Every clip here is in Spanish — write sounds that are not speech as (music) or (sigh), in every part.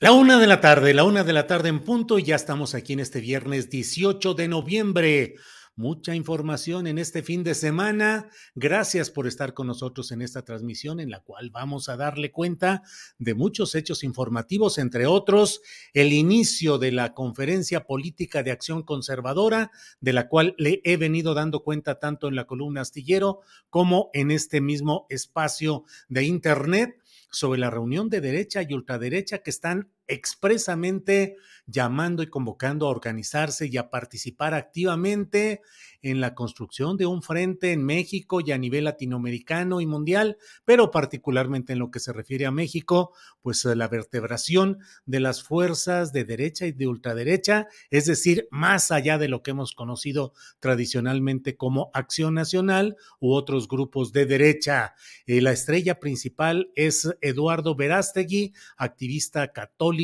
La una de la tarde, la una de la tarde en punto y ya estamos aquí en este viernes 18 de noviembre. Mucha información en este fin de semana. Gracias por estar con nosotros en esta transmisión en la cual vamos a darle cuenta de muchos hechos informativos, entre otros el inicio de la conferencia política de acción conservadora, de la cual le he venido dando cuenta tanto en la columna astillero como en este mismo espacio de Internet sobre la reunión de derecha y ultraderecha que están expresamente llamando y convocando a organizarse y a participar activamente en la construcción de un frente en México y a nivel latinoamericano y mundial, pero particularmente en lo que se refiere a México, pues eh, la vertebración de las fuerzas de derecha y de ultraderecha, es decir, más allá de lo que hemos conocido tradicionalmente como Acción Nacional u otros grupos de derecha. Eh, la estrella principal es Eduardo Verástegui, activista católico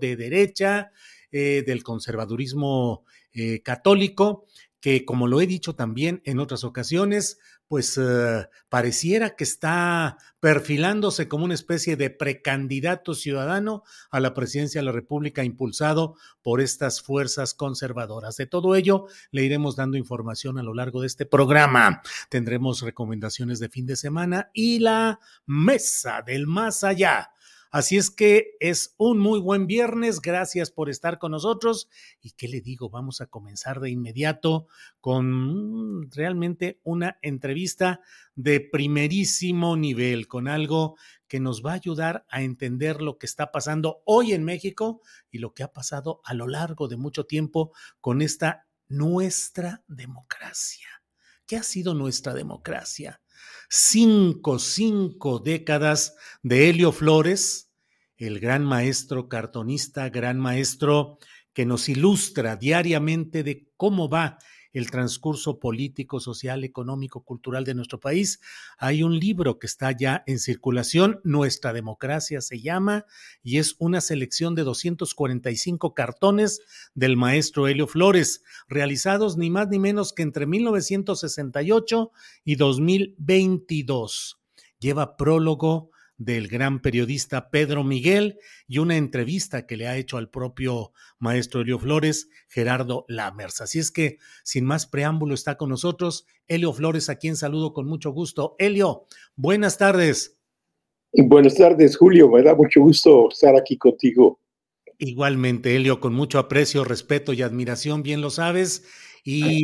de derecha, eh, del conservadurismo católico, que como lo he dicho también en otras ocasiones, pues uh, pareciera que está perfilándose como una especie de precandidato ciudadano a la presidencia de la República impulsado por estas fuerzas conservadoras. De todo ello le iremos dando información a lo largo de este programa. Tendremos recomendaciones de fin de semana y la mesa del más allá Así es que es un muy buen viernes. Gracias por estar con nosotros. ¿Y qué le digo? Vamos a comenzar de inmediato con mm, realmente una entrevista de primerísimo nivel, con algo que nos va a ayudar a entender lo que está pasando hoy en México y lo que ha pasado a lo largo de mucho tiempo con esta nuestra democracia. ¿Qué ha sido nuestra democracia? Cinco, cinco décadas de Helio Flores, el gran maestro cartonista, gran maestro que nos ilustra diariamente de cómo va el transcurso político, social, económico, cultural de nuestro país. Hay un libro que está ya en circulación, Nuestra Democracia se llama, y es una selección de 245 cartones del maestro Helio Flores, realizados ni más ni menos que entre 1968 y 2022. Lleva prólogo del gran periodista Pedro Miguel y una entrevista que le ha hecho al propio maestro Helio Flores, Gerardo Lamers. Así es que, sin más preámbulo, está con nosotros Helio Flores, a quien saludo con mucho gusto. Helio, buenas tardes. Buenas tardes, Julio. Me da mucho gusto estar aquí contigo. Igualmente, Helio, con mucho aprecio, respeto y admiración, bien lo sabes. Y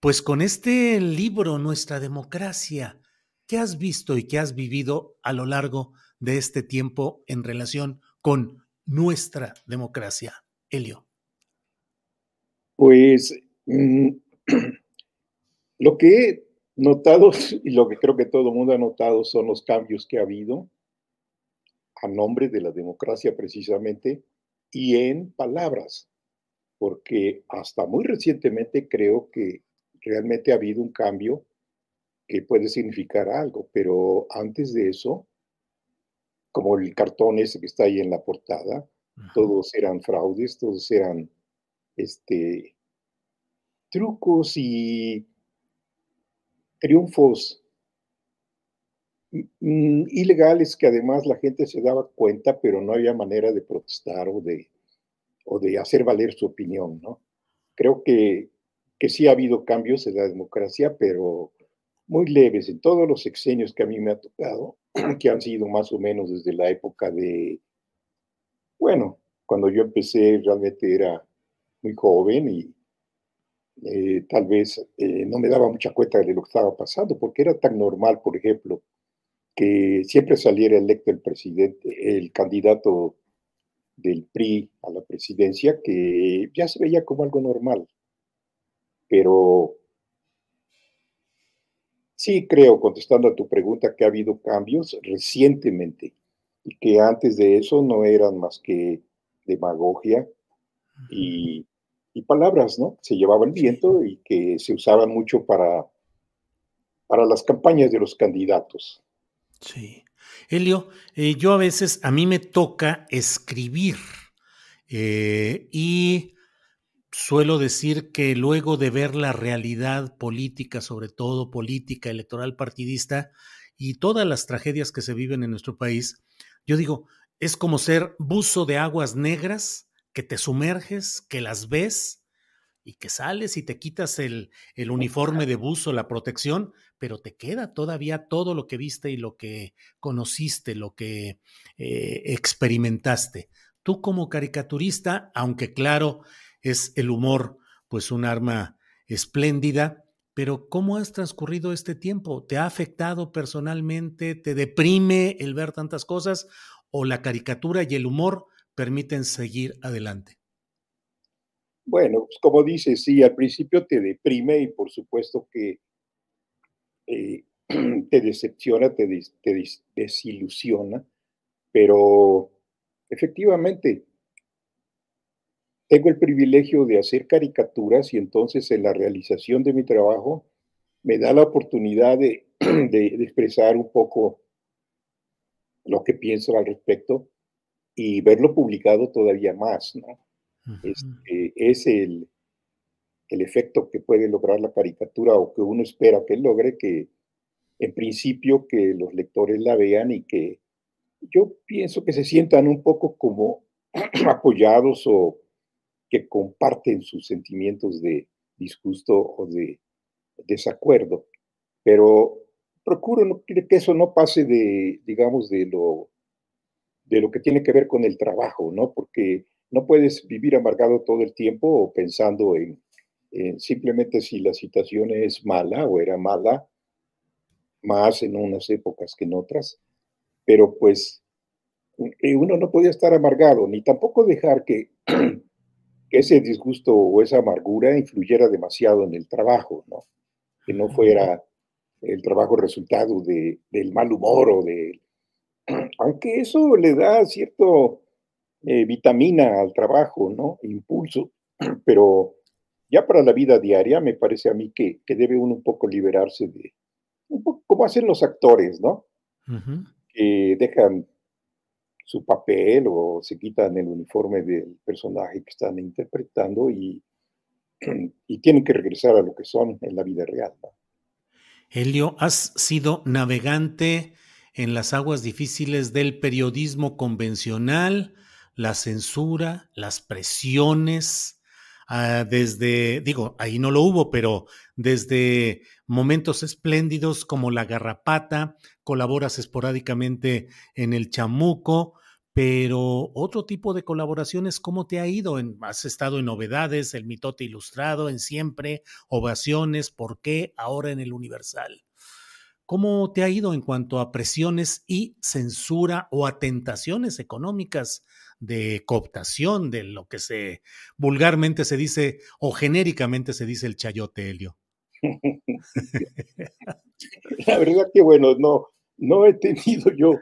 pues con este libro, Nuestra Democracia, ¿Qué has visto y qué has vivido a lo largo de este tiempo en relación con nuestra democracia, Helio? Pues mm, (clears throat) lo que he notado (laughs) y lo que creo que todo el mundo ha notado son los cambios que ha habido a nombre de la democracia precisamente y en palabras. porque hasta muy recientemente creo que realmente ha habido un cambio que puede significar algo, pero antes de eso, como el cartón ese que está ahí en la portada, todos eran fraudes, todos eran este, trucos y triunfos mm, ilegales que además la gente se daba cuenta, pero no había manera de protestar o de, o de hacer valer su opinión, ¿no? Creo que, que sí ha habido cambios en la democracia, pero muy leves en todos los sexenios que a mí me ha tocado, (clears throat) que han sido más o menos desde la época de, bueno, cuando yo empecé realmente era muy joven y eh, tal vez eh, no me daba mucha cuenta de lo que estaba pasando, porque era tan normal, por ejemplo, que siempre saliera electo el presidente, el candidato del PRI a la presidencia, que ya se veía como algo normal. Pero sí creo, contestando a tu pregunta, que ha habido cambios recientemente y que antes de eso no eran más que demagogia y y palabras, ¿no? Se llevaba el viento y que se usaban mucho para, para las campañas de los candidatos. Sí. Elio, eh, yo a veces, a mí me toca escribir eh, y suelo decir que luego de ver la realidad política, sobre todo política, electoral, partidista y todas las tragedias que se viven en nuestro país, yo digo, es como ser buzo de aguas negras que te sumerges, que las ves y que sales y te quitas el, el, uniforme de buzo, la protección, pero te queda todavía todo lo que viste y lo que conociste, lo que eh, experimentaste. Tú como caricaturista, aunque claro, es el humor pues un arma espléndida, pero ¿cómo has transcurrido este tiempo? ¿Te ha afectado personalmente? ¿Te deprime el ver tantas cosas? ¿O la caricatura y el humor permiten seguir adelante? Bueno, pues como dices, sí, al principio te deprime y por supuesto que eh, (clears throat) te decepciona, te, te desilusiona, pero efectivamente tengo el privilegio de hacer caricaturas y entonces en la realización de mi trabajo me da la oportunidad de, (clears throat) de expresar un poco lo que pienso al respecto y verlo publicado todavía más, ¿no? Este, es el, el, efecto que puede lograr la caricatura o que uno espera que logre, que en principio que los lectores la vean y que yo pienso que se sientan un poco como (clears throat) apoyados o que comparten sus sentimientos de disgusto o de desacuerdo. Pero procuro que eso no pase de, digamos, de lo de lo que tiene que ver con el trabajo, ¿no? Porque no puedes vivir amargado todo el tiempo pensando en, simplemente si la situación es mala o era mala, más en unas épocas que en otras, pero pues eh, uno no podía estar amargado, ni tampoco dejar que, (clears throat) ese disgusto o esa amargura influyera demasiado en el trabajo, ¿no? Que no fuera el trabajo resultado de, del mal humor o de (clears throat) aunque eso le da cierto eh, vitamina al trabajo, ¿no? Impulso, (clears throat) pero ya para la vida diaria me parece a mí que, debe uno un poco liberarse de, un poco como hacen los actores, ¿no? Que dejan su papel o se quitan el uniforme del personaje que están interpretando y, (clears throat) y tienen que regresar a lo que son en la vida real. ¿no? Helio, has sido navegante en las aguas difíciles del periodismo convencional, la censura, las presiones, ah, desde, digo, ahí no lo hubo, pero desde momentos espléndidos como La Garrapata, colaboras esporádicamente en El Chamuco, pero otro tipo de colaboraciones, ¿cómo te ha ido? has estado en Novedades, El Mitote Ilustrado, en Siempre, Ovaciones, ¿por qué ahora en El Universal? ¿Cómo te ha ido en cuanto a presiones y censura o a tentaciones económicas de cooptación de lo que se vulgarmente se dice o genéricamente se dice el chayote, Helio? (laughs) La verdad que bueno, no, no he tenido yo,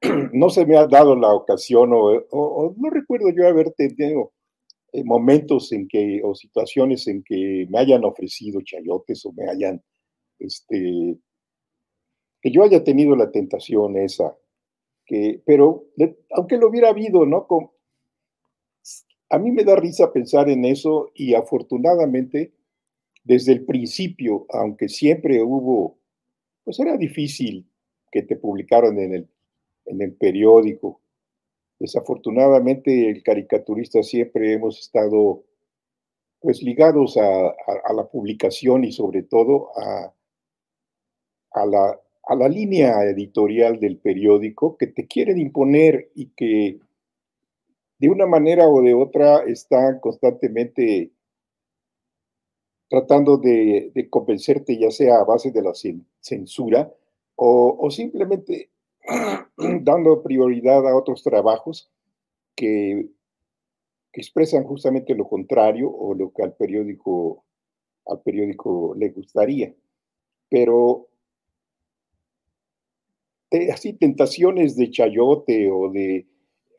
(clears throat) no se me ha dado la ocasión o, no recuerdo yo haber tenido eh, momentos en que, o situaciones en que me hayan ofrecido chayotes o me hayan, este, que yo haya tenido la tentación esa, que, pero aunque lo hubiera habido, ¿no? a mí me da risa pensar en eso y afortunadamente desde el principio, aunque siempre hubo, pues era difícil que te publicaran en el, en el periódico. Desafortunadamente el caricaturista siempre hemos estado pues ligados a, la publicación y sobre todo a, a, la, a la línea editorial del periódico que te quieren imponer y que de una manera o de otra están constantemente tratando de, convencerte, ya sea a base de la censura o, simplemente (clears throat) dando prioridad a otros trabajos que, expresan justamente lo contrario o lo que al periódico, al periódico le gustaría. Pero así tentaciones de chayote o de...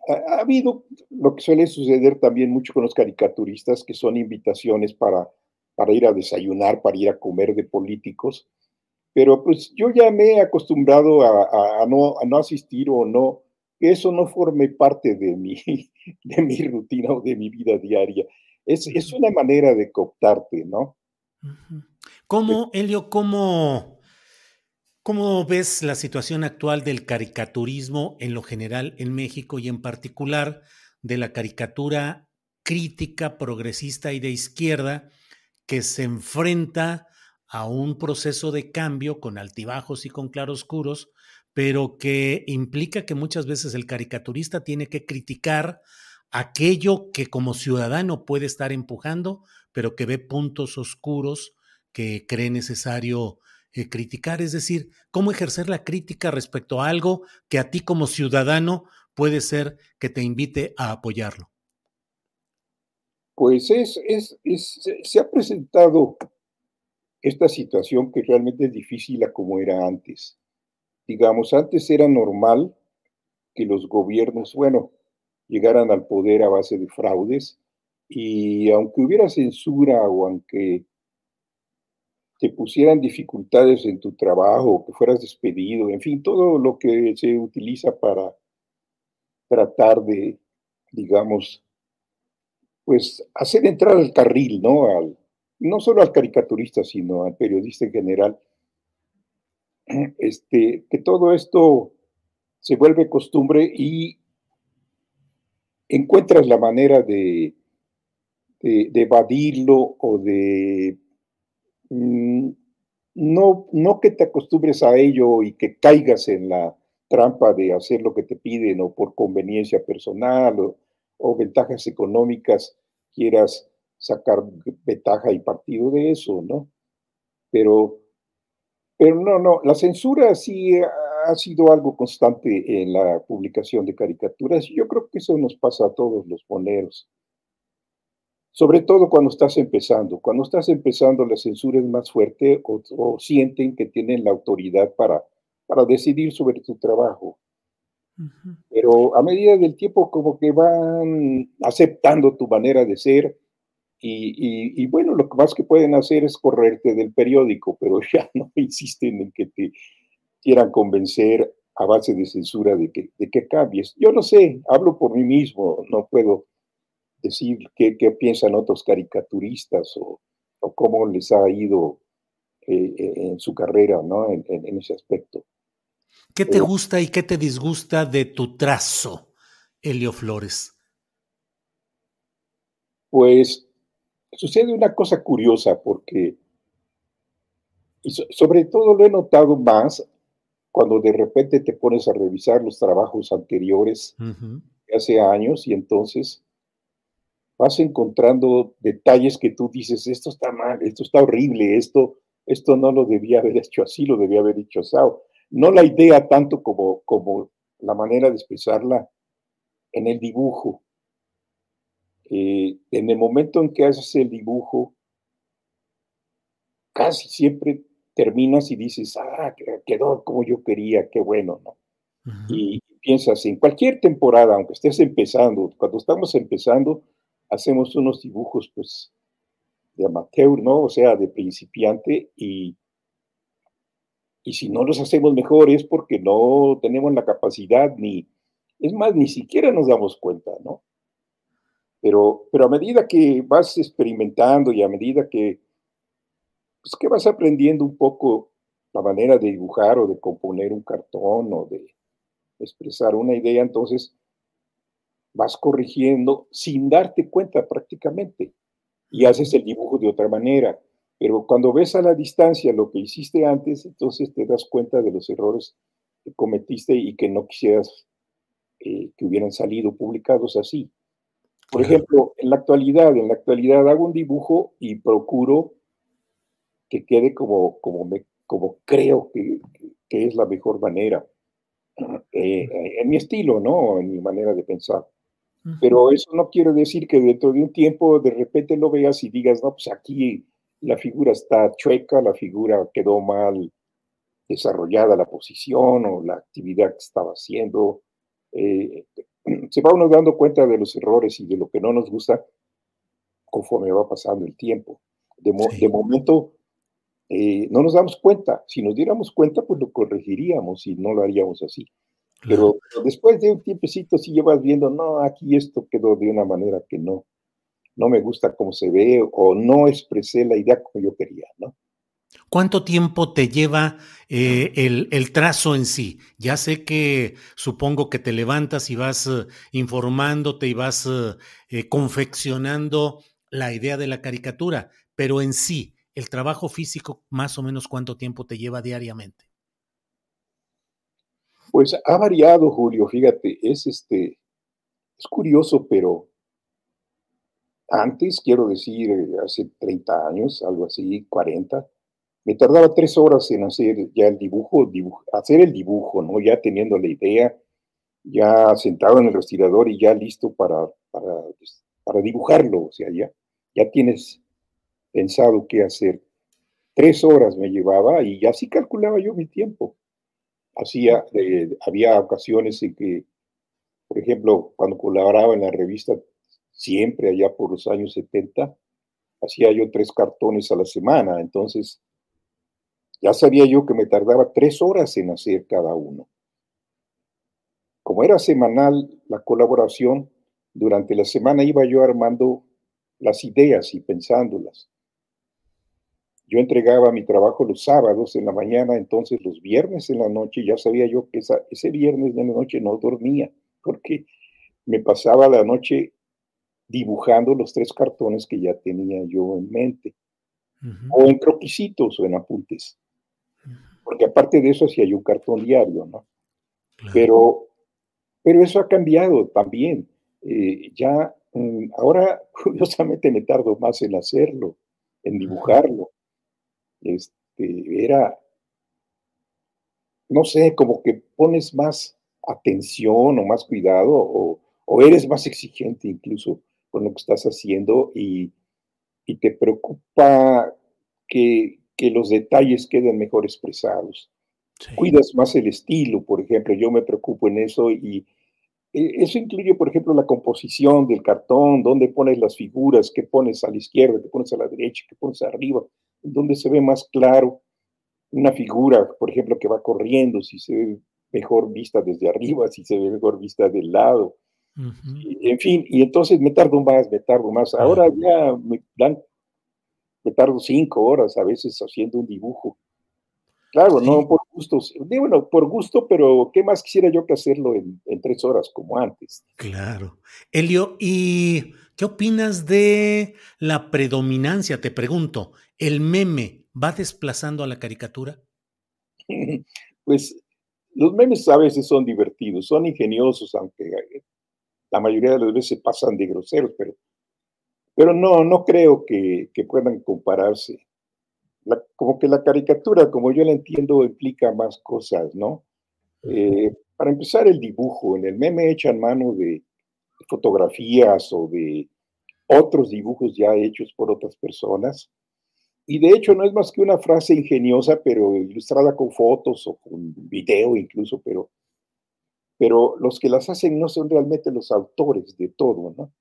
ha, habido lo que suele suceder también mucho con los caricaturistas, que son invitaciones para para ir a desayunar, para ir a comer de políticos, pero pues yo ya me he acostumbrado a, no, a no asistir o no, que eso no forme parte de mi, (laughs) de mi rutina o de mi vida diaria. Es, es una manera de cooptarte, ¿no? ¿Cómo, Helio, cómo, cómo ves la situación actual del caricaturismo en lo general en México y en particular de la caricatura crítica, progresista y de izquierda? Que se enfrenta a un proceso de cambio con altibajos y con claroscuros, pero que implica que muchas veces el caricaturista tiene que criticar aquello que como ciudadano puede estar empujando, pero que ve puntos oscuros que cree necesario eh, criticar, es decir, cómo ejercer la crítica respecto a algo que a ti como ciudadano puede ser que te invite a apoyarlo pues es, se ha presentado esta situación que realmente es difícil a como era antes. Digamos, antes era normal que los gobiernos, bueno, llegaran al poder a base de fraudes y aunque hubiera censura o aunque te pusieran dificultades en tu trabajo, que fueras despedido, en fin, todo lo que se utiliza para tratar de, digamos, pues hacer entrar al carril, ¿no? Al, no solo al caricaturista, sino al periodista en general, (clears throat) este, que todo esto se vuelve costumbre y encuentras la manera de, de, evadirlo o de mm, no, no que te acostumbres a ello y que caigas en la trampa de hacer lo que te piden o por conveniencia personal o, o ventajas económicas quieras sacar ventaja y partido de eso, ¿no? Pero, pero no, no, la censura sí ha sido algo constante en la publicación de caricaturas y yo creo que eso nos pasa a todos los poneros. Sobre todo cuando estás empezando. Cuando estás empezando, la censura es más fuerte o, sienten que tienen la autoridad para, para decidir sobre tu trabajo. Pero a medida del tiempo como que van aceptando tu manera de ser y, bueno, lo más que pueden hacer es correrte del periódico, pero (laughs) ya no insisten en que te quieran convencer a base de censura de que, de que cambies. Yo no sé, hablo por mí mismo, no puedo decir qué, piensan otros caricaturistas o, cómo les ha ido eh, eh, en su carrera, ¿no? en ese aspecto. ¿Qué te gusta y qué te disgusta de tu trazo, Helio Flores? Pues sucede una cosa curiosa porque, sobre todo lo he notado más cuando de repente te pones a revisar los trabajos anteriores de hace años y entonces vas encontrando detalles que tú dices, esto está mal, esto está horrible, esto, esto no lo debía haber hecho así, lo debía haber hecho así no la idea tanto como, como la manera de expresarla en el dibujo. Eh, en el momento en que haces el dibujo, casi siempre terminas y dices, ah, quedó como yo quería, qué bueno, ¿no? Y piensas en cualquier temporada, aunque estés empezando, cuando estamos empezando, hacemos unos dibujos, pues, de amateur, ¿no? O sea, de principiante y, y si no los hacemos mejor es porque no tenemos la capacidad ni, es más, ni siquiera nos damos cuenta, ¿no? Pero, pero a medida que vas experimentando y a medida que, pues, que vas aprendiendo un poco la manera de dibujar o de componer un cartón o de expresar una idea, entonces vas corrigiendo sin darte cuenta prácticamente y haces el dibujo de otra manera. Pero cuando ves a la distancia lo que hiciste antes, entonces te das cuenta de los errores que cometiste y que no quisieras eh, que hubieran salido publicados así. Por ejemplo, en la actualidad, en la actualidad hago un dibujo y procuro que quede como, como, me, como creo que, que es la mejor manera, (clears throat) eh, en mi estilo, ¿no? En mi manera de pensar. Pero eso no quiere decir que dentro de un tiempo de repente lo veas y digas, no, pues aquí la figura está chueca, la figura quedó mal desarrollada la posición o la actividad que estaba haciendo. Eh, se va uno dando cuenta de los errores y de lo que no nos gusta conforme va pasando el tiempo. De, momento eh, no nos damos cuenta. Si nos diéramos cuenta, pues lo corregiríamos y no lo haríamos así. Pero, después de un tiempecito, si llevas viendo, no, aquí esto quedó de una manera que no, no me gusta cómo se ve o no expresé la idea como yo quería, ¿no? ¿Cuánto tiempo te lleva eh, el, trazo en sí? Ya sé que supongo que te levantas y vas eh, informándote y vas eh, confeccionando la idea de la caricatura, pero en sí, el trabajo físico, más o menos cuánto tiempo te lleva diariamente. Pues ha variado, Julio, fíjate, es este, es curioso, pero antes, quiero decir, hace 30 años, algo así, 40, me tardaba tres horas en hacer ya el dibujo, hacer el dibujo, ¿no? Ya teniendo la idea, ya sentado en el respirador y ya listo para, para, para dibujarlo, o sea, ya, ya tienes pensado qué hacer. Tres horas me llevaba y ya sí calculaba yo mi tiempo hacía, eh, había ocasiones en que, por ejemplo, cuando colaboraba en la revista, siempre allá por los años 70, hacía yo tres cartones a la semana, entonces ya sabía yo que me tardaba tres horas en hacer cada uno. Como era semanal la colaboración, durante la semana iba yo armando las ideas y pensándolas. Yo entregaba mi trabajo los sábados en la mañana, entonces los viernes en la noche ya sabía yo que ese viernes de la noche no dormía, porque me pasaba la noche dibujando los tres cartones que ya tenía yo en mente, o en croquisitos o en apuntes, porque aparte de eso hacía yo un cartón diario, ¿no? Pero, pero eso ha cambiado también. Eh, ya mm, ahora, (laughs) curiosamente, me tardo más en hacerlo, en dibujarlo. Este, era, no sé, como que pones más atención o más cuidado o, eres más exigente incluso con lo que estás haciendo y, te preocupa que, los detalles queden mejor expresados. Cuidas más el estilo, por ejemplo, yo me preocupo en eso y e, eso incluye, por ejemplo, la composición del cartón, dónde pones las figuras, qué pones a la izquierda, qué pones a la derecha, qué pones arriba donde se ve más claro una figura, por ejemplo, que va corriendo, si se ve mejor vista desde arriba, si se ve mejor vista del lado. En fin, y entonces me tardo más, me tardo más. Ahora ya me dan, me tardo cinco horas a veces haciendo un dibujo. Claro, no por gusto, bueno, por gusto, pero ¿qué más quisiera yo que hacerlo en, en tres horas como antes? Claro. Elio, ¿y qué opinas de la predominancia? Te pregunto, ¿El meme va desplazando a la caricatura? (laughs) Pues los memes a veces son divertidos, son ingeniosos, aunque la mayoría de las veces pasan de groseros, pero, pero no, no creo que, puedan compararse. como que la caricatura, como yo la entiendo, implica más cosas, ¿no? Eh, para empezar, el dibujo. En el meme echan mano de fotografías o de otros dibujos ya hechos por otras personas y de hecho no es más que una frase ingeniosa, pero ilustrada con fotos o con video incluso, pero, pero los que las hacen no son realmente los autores de todo, ¿no?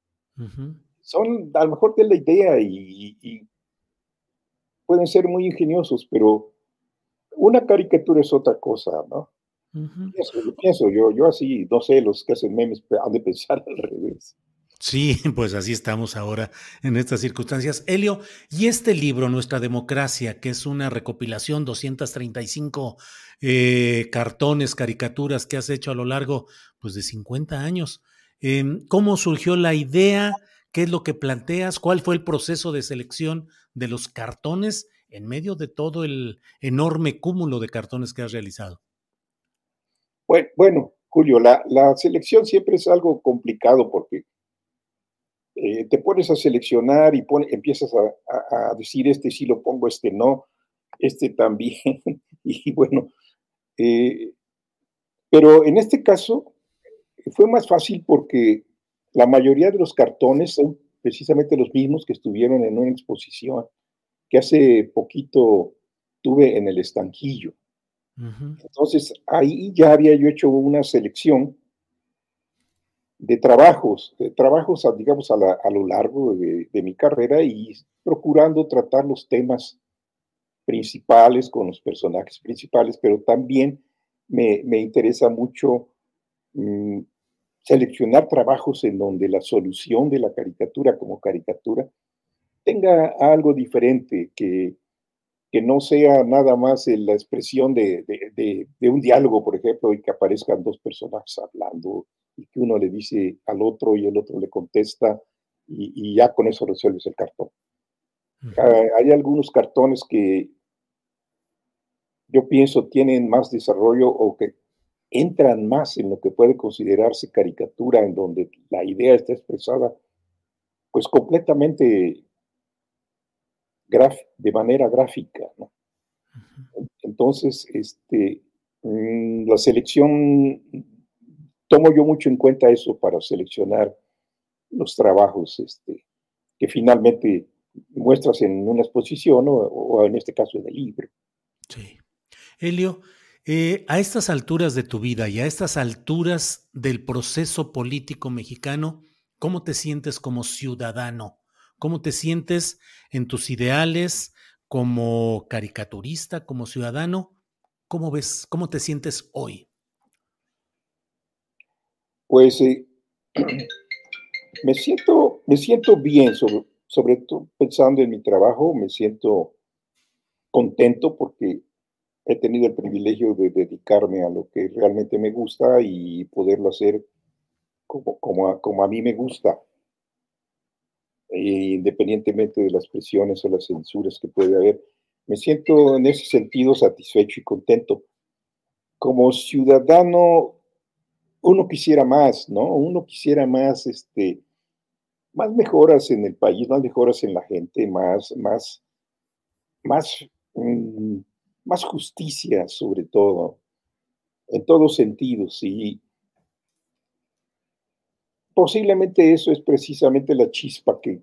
son a lo mejor de la idea y, pueden ser muy ingeniosos, pero una caricatura es otra cosa, ¿no? pienso, yo, yo así, no sé, los que hacen memes han de pensar (laughs) al revés. Sí, (laughs) pues así estamos ahora en estas circunstancias. Helio, y este libro, Nuestra Democracia, que es una recopilación, 235 eh, cartones, caricaturas que has hecho a lo largo pues, de 50 años, em, ¿cómo surgió la idea? ¿Qué es lo que planteas? ¿Cuál fue el proceso de selección de los cartones en medio de todo el enorme cúmulo de cartones que has realizado? Bueno, Julio, la, la selección siempre es algo complicado porque eh, te pones a seleccionar y empiezas a, decir, este sí lo pongo, este no, este también. (laughs) y bueno, eh, pero en este caso fue más fácil porque la mayoría de los cartones son precisamente los mismos que estuvieron en una exposición que hace poquito tuve en el estanquillo. Entonces ahí ya había yo hecho una selección de trabajos, de trabajos, digamos, a, lo largo de, mi carrera y procurando tratar los temas principales con los personajes principales, pero también me, interesa mucho mm, seleccionar trabajos en donde la solución de la caricatura como caricatura tenga algo diferente, que, que no sea nada más la expresión de, de, un diálogo, por ejemplo, y que aparezcan dos personajes hablando y que uno le dice al otro y el otro le contesta y, ya con eso resuelves el cartón. Ah, hay algunos cartones que yo pienso tienen más desarrollo o que entran más en lo que puede considerarse caricatura, en donde la idea está expresada pues completamente de manera gráfica. Entonces, este, mm, la selección tomo yo mucho en cuenta eso para seleccionar los trabajos este, que finalmente muestras en una exposición o, en este caso en el libro. Sí. Helio, eh, a estas alturas de tu vida y a estas alturas del proceso político mexicano, ¿cómo te sientes como ciudadano? ¿Cómo te sientes en tus ideales como caricaturista, como ciudadano? ¿Cómo ves, cómo te sientes hoy? Pues eh, me, siento, me siento bien, sobre, sobre todo pensando en mi trabajo, me siento contento porque he tenido el privilegio de dedicarme a lo que realmente me gusta y poderlo hacer como, como, a, mí me gusta, e independientemente de las presiones o las censuras que puede haber. Me siento en ese sentido satisfecho y contento. Como ciudadano uno quisiera más, ¿no? Uno quisiera más, este, más mejoras en el país, más mejoras en la gente, más, más, más, mm, más justicia sobre todo, en todos sentidos. Y posiblemente eso es precisamente la chispa que,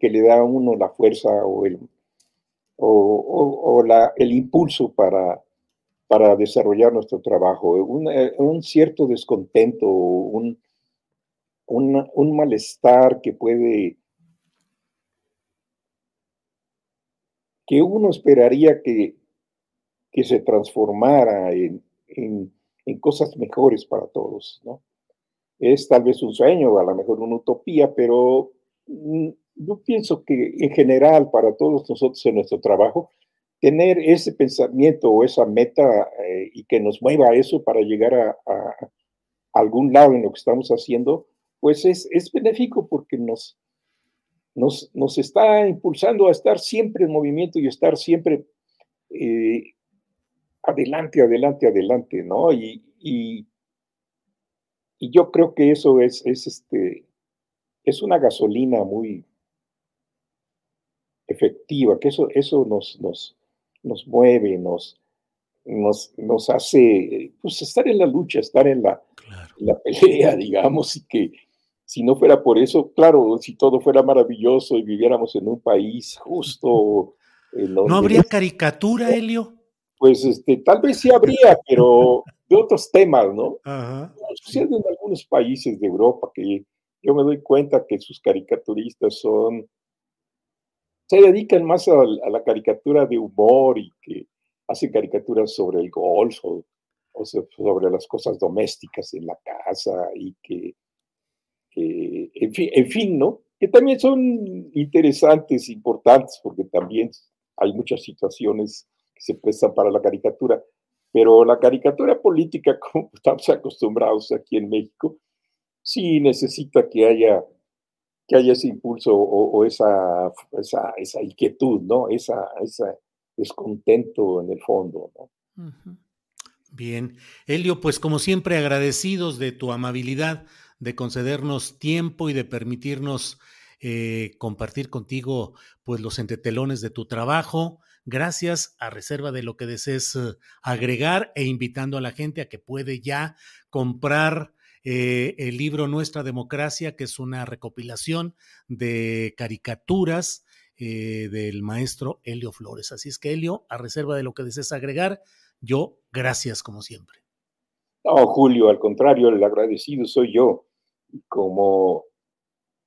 le da a uno la fuerza o el, o, la, el impulso para, para desarrollar nuestro trabajo, un, eh, cierto descontento, un, un, malestar que puede, que uno esperaría que, que se transformara en, en, cosas mejores para todos, ¿no? Es tal vez un sueño, a lo mejor una utopía, pero mm, yo pienso que en general para todos nosotros en nuestro trabajo tener ese pensamiento o esa meta eh, y que nos mueva a eso para llegar a, algún lado en lo que estamos haciendo, pues es, benéfico porque nos, nos, nos, está impulsando a estar siempre en movimiento y estar siempre eh, adelante, adelante, adelante, ¿no? Y, y, yo creo que eso es, es, este, es una gasolina muy efectiva, que eso, eso nos, nos, nos mueve, nos, nos, nos hace pues, estar en la lucha, estar en la, la pelea, digamos, y que si no fuera por eso, claro, si todo fuera maravilloso y viviéramos en un país justo. (laughs) ¿No habría caricatura, Helio? Pues este, tal vez sí habría, pero de otros temas, ¿no? Ajá. Sucede en algunos países de Europa que yo me doy cuenta que sus caricaturistas son, se dedican más a, la caricatura de humor y que hacen caricaturas sobre el golf o, sobre las cosas domésticas en la casa y que, en, fin, en fin, ¿no? Que también son interesantes, importantes, porque también hay muchas situaciones que se prestan para la caricatura, pero la caricatura política, (laughs) como estamos acostumbrados aquí en México, sí necesita que haya, que haya ese impulso o, esa, esa, inquietud, ¿no? Esa, ese descontento en el fondo, ¿no? Bien. Elio, pues como siempre agradecidos de tu amabilidad de concedernos tiempo y de permitirnos eh, compartir contigo pues los entretelones de tu trabajo. Gracias a reserva de lo que desees eh, agregar e invitando a la gente a que puede ya comprar eh, el libro Nuestra Democracia, que es una recopilación de caricaturas del maestro Helio Flores. Así es que, Helio, a reserva de lo que desees agregar, yo, gracias como siempre. No, Julio, al contrario, el agradecido soy yo. Como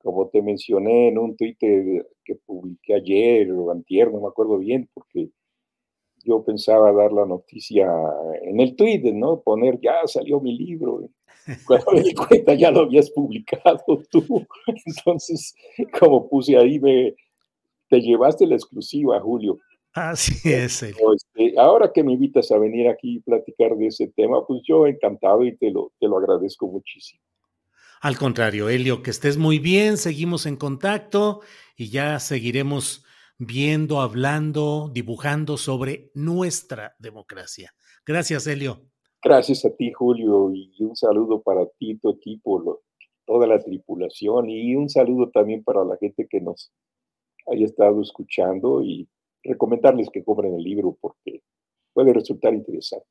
como te mencioné en un tuit que publiqué ayer o antier, no me acuerdo bien, porque yo pensaba dar la noticia en el tuit, ¿no? Poner, ya salió mi libro. Cuando me di cuenta ya lo habías publicado tú. Entonces, como puse ahí, me, te llevaste la exclusiva, Julio. Así es. Este, ahora que me invitas a venir aquí y platicar de ese tema, pues yo encantado y te lo, te lo agradezco muchísimo. Al contrario, Helio, que estés muy bien, seguimos en contacto y ya seguiremos viendo, hablando, dibujando sobre nuestra democracia. Gracias, Helio. Gracias a ti, Julio, y un saludo para ti, tu equipo, toda la tripulación, y un saludo también para la gente que nos haya estado escuchando y recomendarles que compren el libro porque puede resultar interesante.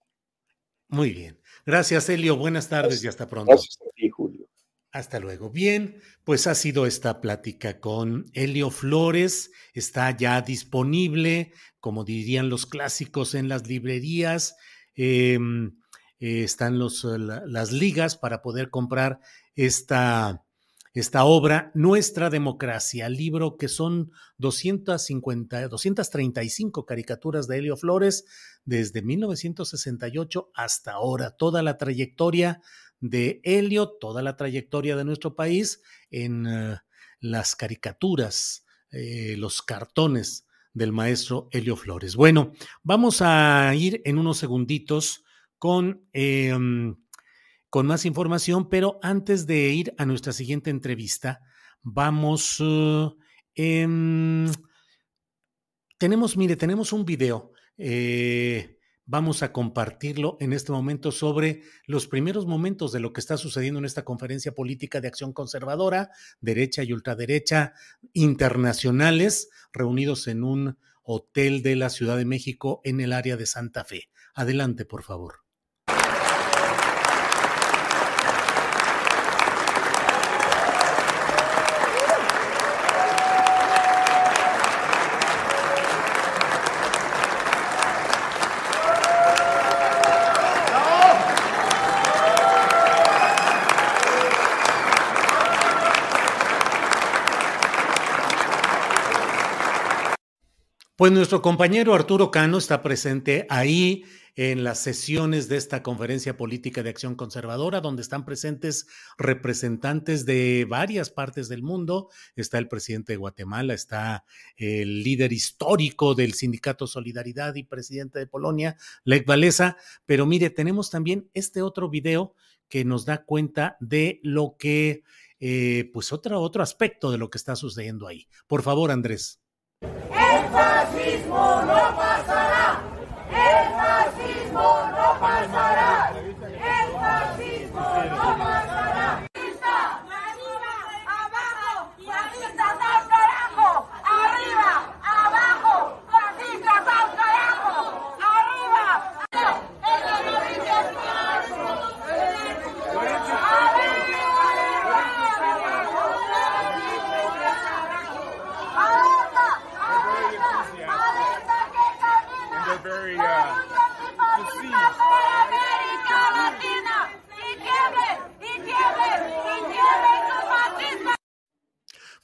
Muy bien. Gracias, Helio. Buenas tardes y hasta pronto. Gracias a ti, Julio. Hasta luego. Bien, pues ha sido esta plática con Helio Flores. Está ya disponible, como dirían los clásicos, en las librerías. Em, eh, están los, las ligas para poder comprar esta, esta obra, Nuestra Democracia, libro que son 250, 235 caricaturas de Helio Flores desde 1968 hasta ahora, toda la trayectoria de Helio, toda la trayectoria de nuestro país en eh, las caricaturas, eh, los cartones del maestro Helio Flores. Bueno, vamos a ir en unos segunditos con, em, con más información, pero antes de ir a nuestra siguiente entrevista, vamos... Uh, tenemos, mire, tenemos un video. Eh, vamos a compartirlo en este momento sobre los primeros momentos de lo que está sucediendo en esta conferencia política de acción conservadora, derecha y ultraderecha internacionales, reunidos en un hotel de la Ciudad de México en el área de Santa Fe. Adelante, por favor. Pues nuestro compañero Arturo Cano está presente ahí en las sesiones de esta conferencia política de acción conservadora, donde están presentes representantes de varias partes del mundo. Está el presidente de Guatemala, está el líder histórico del sindicato Solidaridad y presidente de Polonia, Lech Walesa. Pero mire, tenemos también este otro video que nos da cuenta de lo que, eh, pues otro, otro aspecto de lo que está sucediendo ahí. Por favor, Andrés. Fascismo no pasará. El fascismo no pasará. El fascismo no pasará. Abajo, fascistas al carajo. Arriba, abajo, fascistas al carajo. Arriba. very uh, deceived.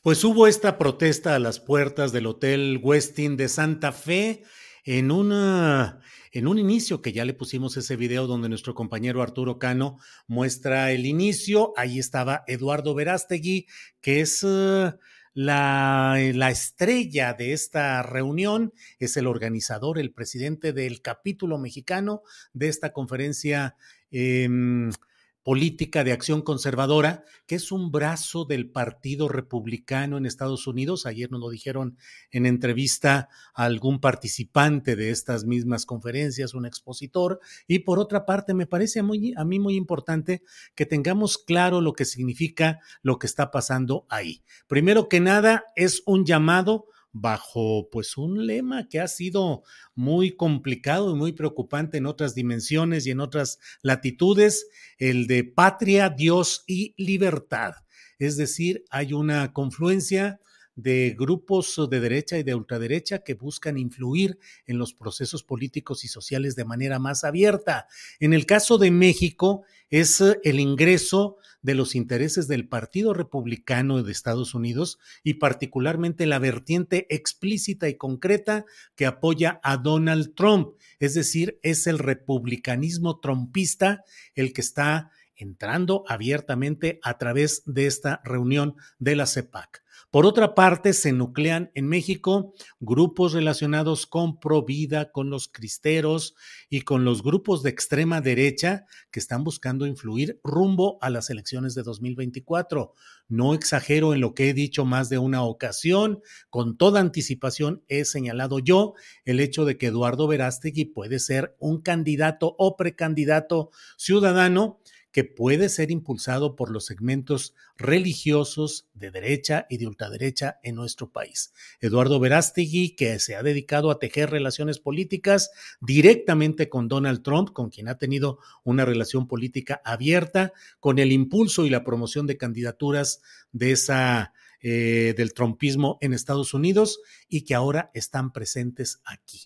Pues hubo esta protesta a las puertas del Hotel Westin de Santa Fe en una en un inicio que ya le pusimos ese video donde nuestro compañero Arturo Cano muestra el inicio, ahí estaba Eduardo Verástegui, que es uh, la, la, estrella de esta reunión, es el organizador, el presidente del capítulo mexicano de esta conferencia. Eh, política de acción conservadora, que es un brazo del Partido Republicano en Estados Unidos. Ayer nos lo dijeron en entrevista a algún participante de estas mismas conferencias, un expositor. Y por otra parte, me parece muy, a mí muy importante que tengamos claro lo que significa lo que está pasando ahí. Primero que nada, es un llamado bajo pues un lema que ha sido muy complicado y muy preocupante en otras dimensiones y en otras latitudes, el de patria, Dios y libertad. Es decir, hay una confluencia de grupos de derecha y de ultraderecha que buscan influir en los procesos políticos y sociales de manera más abierta. En el caso de México es el ingreso de los intereses del Partido Republicano de Estados Unidos y particularmente la vertiente explícita y concreta que apoya a Donald Trump. Es decir, es el republicanismo trumpista el que está entrando abiertamente a través de esta reunión de la CEPAC. Por otra parte, se nuclean en México grupos relacionados con Provida, con los cristeros y con los grupos de extrema derecha que están buscando influir rumbo a las elecciones de 2024. No exagero en lo que he dicho más de una ocasión, con toda anticipación he señalado yo el hecho de que Eduardo Verástegui puede ser un candidato o precandidato ciudadano que puede ser impulsado por los segmentos religiosos de derecha y de ultraderecha en nuestro país. Eduardo Verástegui, que se ha dedicado a tejer relaciones políticas directamente con Donald Trump, con quien ha tenido una relación política abierta, con el impulso y la promoción de candidaturas de esa eh, del trumpismo en Estados Unidos y que ahora están presentes aquí.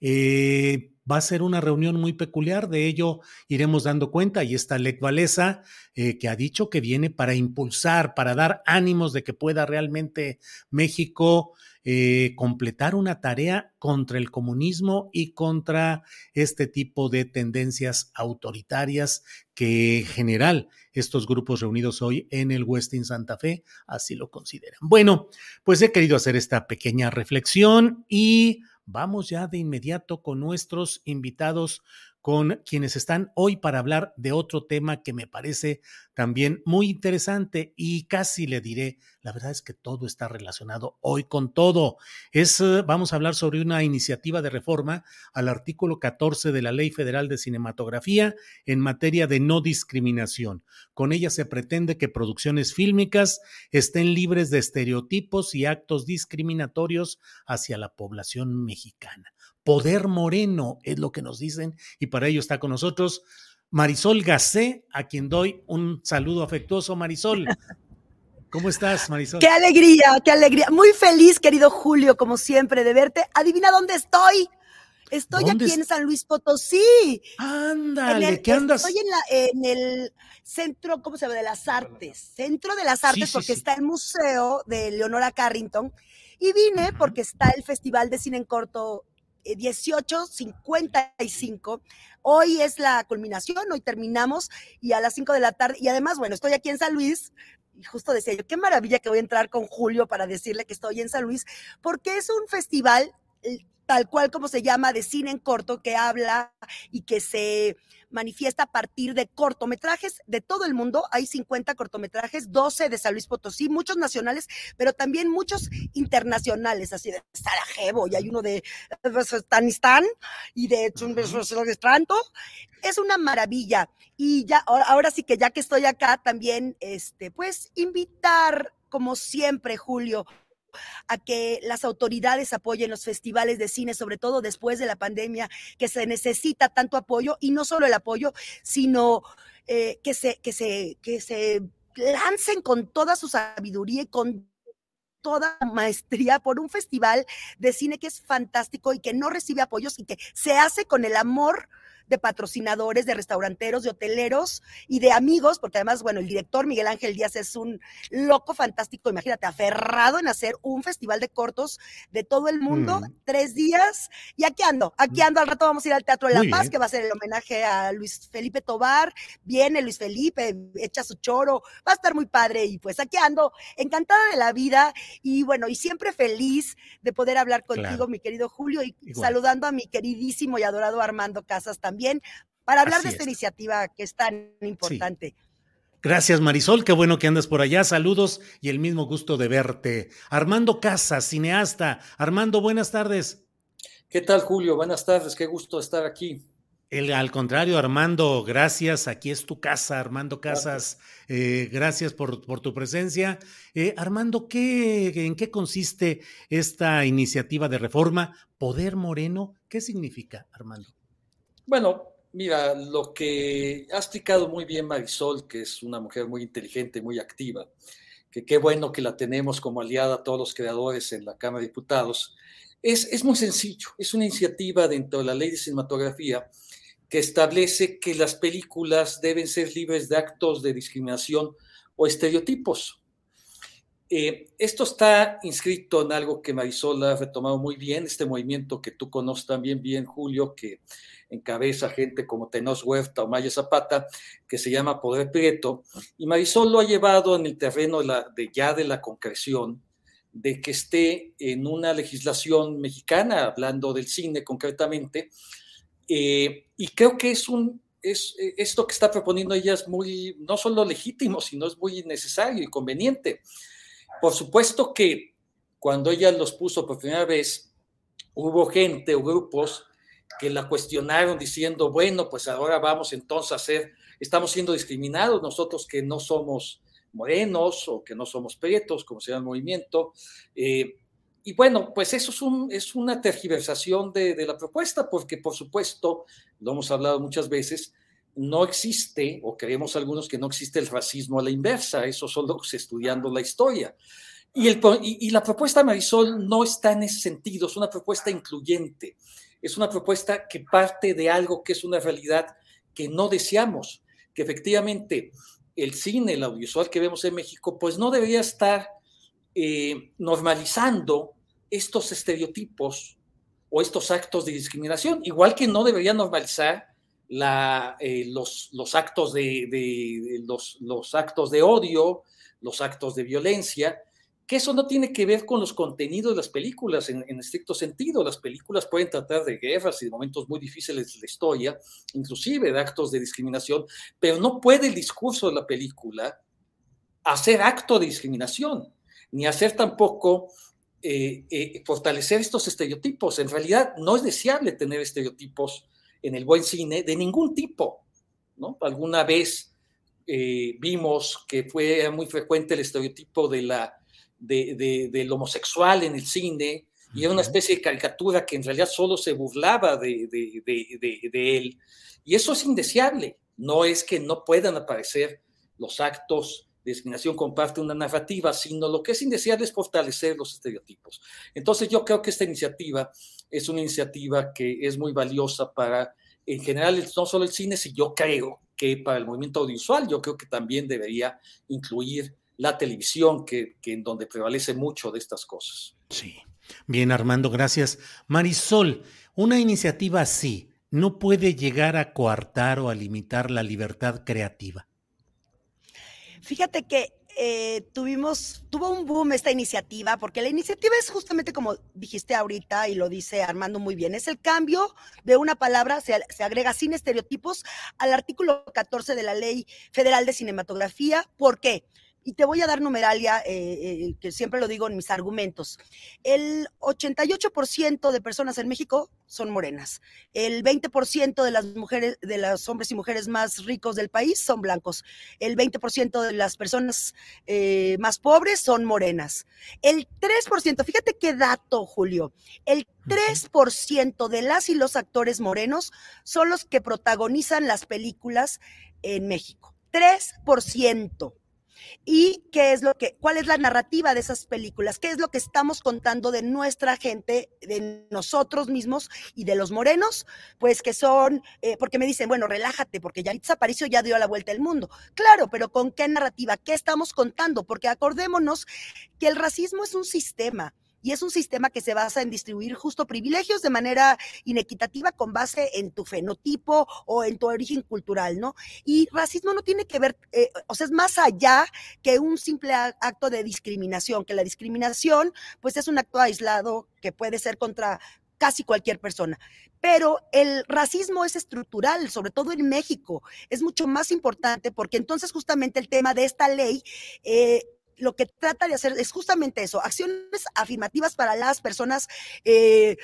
Eh, va a ser una reunión muy peculiar, de ello iremos dando cuenta. Y está Lec Valesa, eh, que ha dicho que viene para impulsar, para dar ánimos de que pueda realmente México eh, completar una tarea contra el comunismo y contra este tipo de tendencias autoritarias que en general estos grupos reunidos hoy en el Westin Santa Fe así lo consideran. Bueno, pues he querido hacer esta pequeña reflexión y vamos ya de inmediato con nuestros invitados, con quienes están hoy para hablar de otro tema que me parece también muy interesante y casi le diré, la verdad es que todo está relacionado hoy con todo. Es, eh, vamos a hablar sobre una iniciativa de reforma al artículo 14 de la Ley Federal de Cinematografía en materia de no discriminación. Con ella se pretende que producciones fílmicas estén libres de estereotipos y actos discriminatorios hacia la población mexicana. Poder moreno es lo que nos dicen y para ello está con nosotros Marisol Gacé, a quien doy un saludo afectuoso. Marisol, ¿cómo estás, Marisol? Qué alegría, qué alegría. Muy feliz, querido Julio, como siempre, de verte. Adivina dónde estoy. Estoy aquí en San Luis Potosí. Ándale, ¿qué andas? Estoy en, la, en, el centro, ¿cómo se llama? De las artes. Centro de las artes, sí, sí, porque sí. está el museo de Leonora Carrington. Y vine porque está el Festival de Cine en Corto 18.55. Eh, hoy es la culminación, hoy terminamos y a las 5 de la tarde, y además, bueno, estoy aquí en San Luis. Y justo decía yo, qué maravilla que voy a entrar con Julio para decirle que estoy en San Luis, porque es un festival tal cual como se llama, de cine en corto, que habla y que se manifiesta a partir de cortometrajes de todo el mundo. Hay 50 cortometrajes, 12 de San Luis Potosí, muchos nacionales, pero también muchos internacionales, así de Sarajevo, y hay uno de Afganistán y de Tranto. Es una maravilla. Y ya, ahora sí que ya que estoy acá, también, este, pues, invitar, como siempre, Julio, a que las autoridades apoyen los festivales de cine, sobre todo después de la pandemia, que se necesita tanto apoyo y no solo el apoyo, sino eh, que, se, que, se, que se lancen con toda su sabiduría y con toda maestría por un festival de cine que es fantástico y que no recibe apoyos y que se hace con el amor de patrocinadores, de restauranteros, de hoteleros y de amigos, porque además, bueno, el director Miguel Ángel Díaz es un loco fantástico, imagínate, aferrado en hacer un festival de cortos de todo el mundo, Mm. tres días, y aquí ando, aquí ando, al rato vamos a ir al Teatro de La Paz, bien. que va a ser el homenaje a Luis Felipe Tobar, viene Luis Felipe, echa su choro, va a estar muy padre, y pues aquí ando, encantada de la vida, y bueno, y siempre feliz de poder hablar contigo, Claro. mi querido Julio, y Igual. saludando a mi queridísimo y adorado Armando Casas también, para hablar Así de esta es. iniciativa que es tan importante. Gracias, Marisol. Qué bueno que andas por allá. Saludos y el mismo gusto de verte. Armando Casas, cineasta. Armando, buenas tardes. ¿Qué tal, Julio? Buenas tardes, qué gusto estar aquí. El, al contrario, Armando, gracias. Aquí es tu casa, Armando Casas. Eh, gracias por, por tu presencia. Eh, Armando, ¿qué, ¿en qué consiste esta iniciativa de reforma? Poder Moreno, ¿qué significa, Armando? Bueno, mira, lo que ha explicado muy bien Marisol, que es una mujer muy inteligente, muy activa, que qué bueno que la tenemos como aliada a todos los creadores en la Cámara de Diputados, es, es muy sencillo. Es una iniciativa dentro de la ley de cinematografía que establece que las películas deben ser libres de actos de discriminación o estereotipos. Eh, esto está inscrito en algo que Marisol ha retomado muy bien, este movimiento que tú conoces también bien, Julio, que encabeza gente como Tenos Huerta o Maya Zapata, que se llama Poder Prieto, y Marisol lo ha llevado en el terreno de, la, de ya de la concreción, de que esté en una legislación mexicana, hablando del cine concretamente, eh, y creo que es un, es, esto que está proponiendo ella es muy, no solo legítimo, sino es muy necesario y conveniente. Por supuesto que cuando ella los puso por primera vez, hubo gente o grupos que la cuestionaron diciendo, bueno, pues ahora vamos entonces a ser, estamos siendo discriminados nosotros que no somos morenos o que no somos prietos, como se llama el movimiento. Eh, y bueno, pues eso es, un, es una tergiversación de, la propuesta, porque por supuesto, lo hemos hablado muchas veces, no existe, o creemos algunos que no existe el racismo a la inversa, eso solo estudiando la historia. Y, la propuesta de Marisol no está en ese sentido, es una propuesta incluyente, es una propuesta que parte de algo que es una realidad que no deseamos, que efectivamente el cine, el audiovisual que vemos en México, pues no debería estar eh, normalizando estos estereotipos o estos actos de discriminación, igual que no debería normalizar la, eh, los, actos de, los, actos de odio, los actos de violencia, que eso no tiene que ver con los contenidos de las películas en, en, estricto sentido. Las películas pueden tratar de guerras y de momentos muy difíciles de la historia, inclusive de actos de discriminación, pero no puede el discurso de la película hacer acto de discriminación, ni hacer tampoco eh, eh, fortalecer estos estereotipos. En realidad no es deseable tener estereotipos en el buen cine de ningún tipo. ¿no? Alguna vez eh, vimos que fue muy frecuente el estereotipo de la, de, de, del homosexual en el cine y era una especie de caricatura que en realidad solo se burlaba de, de él. Y eso es indeseable. No es que no puedan aparecer los actos de discriminación como parte de una narrativa, sino lo que es indeseable es fortalecer los estereotipos. Entonces yo creo que esta iniciativa es una iniciativa que es muy valiosa para, en general, no solo el cine, sino yo creo que para el movimiento audiovisual, yo creo que también debería incluir la televisión, que, que en donde prevalece mucho de estas cosas. Sí. Bien, Armando, gracias. Marisol, una iniciativa así no puede llegar a coartar o a limitar la libertad creativa. Fíjate que eh, tuvimos, tuvo un boom esta iniciativa, porque la iniciativa es justamente como dijiste ahorita y lo dice Armando muy bien, es el cambio de una palabra, se, se agrega sin estereotipos al artículo 14 de la Ley Federal de Cinematografía. ¿Por qué? Y te voy a dar numeralia, eh, eh, que siempre lo digo en mis argumentos. El 88% de personas en México son morenas. El 20% de las mujeres, de los hombres y mujeres más ricos del país son blancos. El 20% de las personas eh, más pobres son morenas. El 3%, fíjate qué dato, Julio. El 3% de las y los actores morenos son los que protagonizan las películas en México. 3%. Y qué es lo que, cuál es la narrativa de esas películas, qué es lo que estamos contando de nuestra gente, de nosotros mismos y de los morenos, pues que son, eh, porque me dicen, bueno, relájate, porque Yaritza Aparicio ya dio la vuelta al mundo. Claro, pero ¿con qué narrativa? ¿Qué estamos contando? Porque acordémonos que el racismo es un sistema y es un sistema que se basa en distribuir justo privilegios de manera inequitativa con base en tu fenotipo o en tu origen cultural, ¿no? Y racismo no tiene que ver, eh, o sea, es más allá que un simple acto de discriminación, que la discriminación pues es un acto aislado que puede ser contra casi cualquier persona. Pero el racismo es estructural, sobre todo en México. Es mucho más importante porque entonces justamente el tema de esta ley eh, lo que trata de hacer es justamente eso, acciones afirmativas para las personas eh,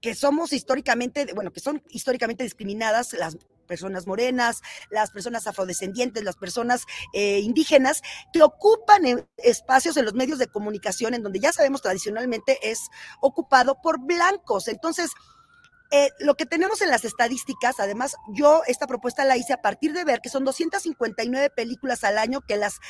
que somos históricamente, bueno, que son históricamente discriminadas, las personas morenas, las personas afrodescendientes, las personas eh, indígenas, que ocupan espacios en los medios de comunicación en donde ya sabemos tradicionalmente es ocupado por blancos. Entonces, eh, lo que tenemos en las estadísticas, además, yo esta propuesta la hice a partir de ver que son 259 películas al año que las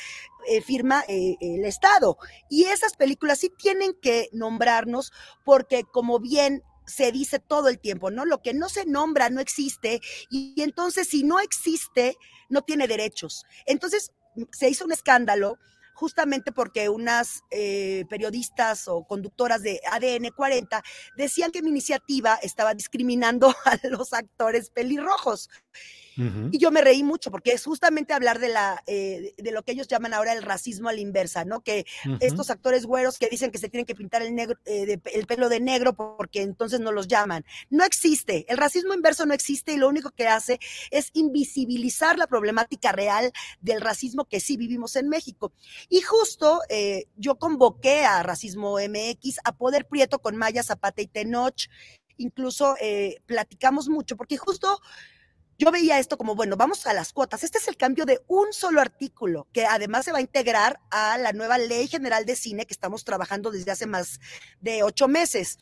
eh, firma eh, el Estado. Y esas películas sí tienen que nombrarnos porque como bien se dice todo el tiempo, ¿no? Lo que no se nombra no existe y, y entonces si no existe, no tiene derechos. Entonces se hizo un escándalo justamente porque unas eh, periodistas o conductoras de ADN 40 decían que mi iniciativa estaba discriminando (laughs) a los actores pelirrojos. Y yo me reí mucho porque es justamente hablar de, la, eh, de lo que ellos llaman ahora el racismo a la inversa, ¿no? Que estos actores güeros que dicen que se tienen que pintar el, negro, eh, el pelo de negro porque entonces no los llaman. No existe. El racismo inverso no existe y lo único que hace es invisibilizar la problemática real del racismo que sí vivimos en México. Y justo eh, yo convoqué a Racismo MX, a Poder Prieto con Maya Zapata y Tenoch incluso platicamos mucho, porque justo yo veía esto como, bueno, vamos a las cuotas. Este es el cambio de un solo artículo, que además se va a integrar a la nueva Ley General de Cine que estamos trabajando desde hace más de ocho meses.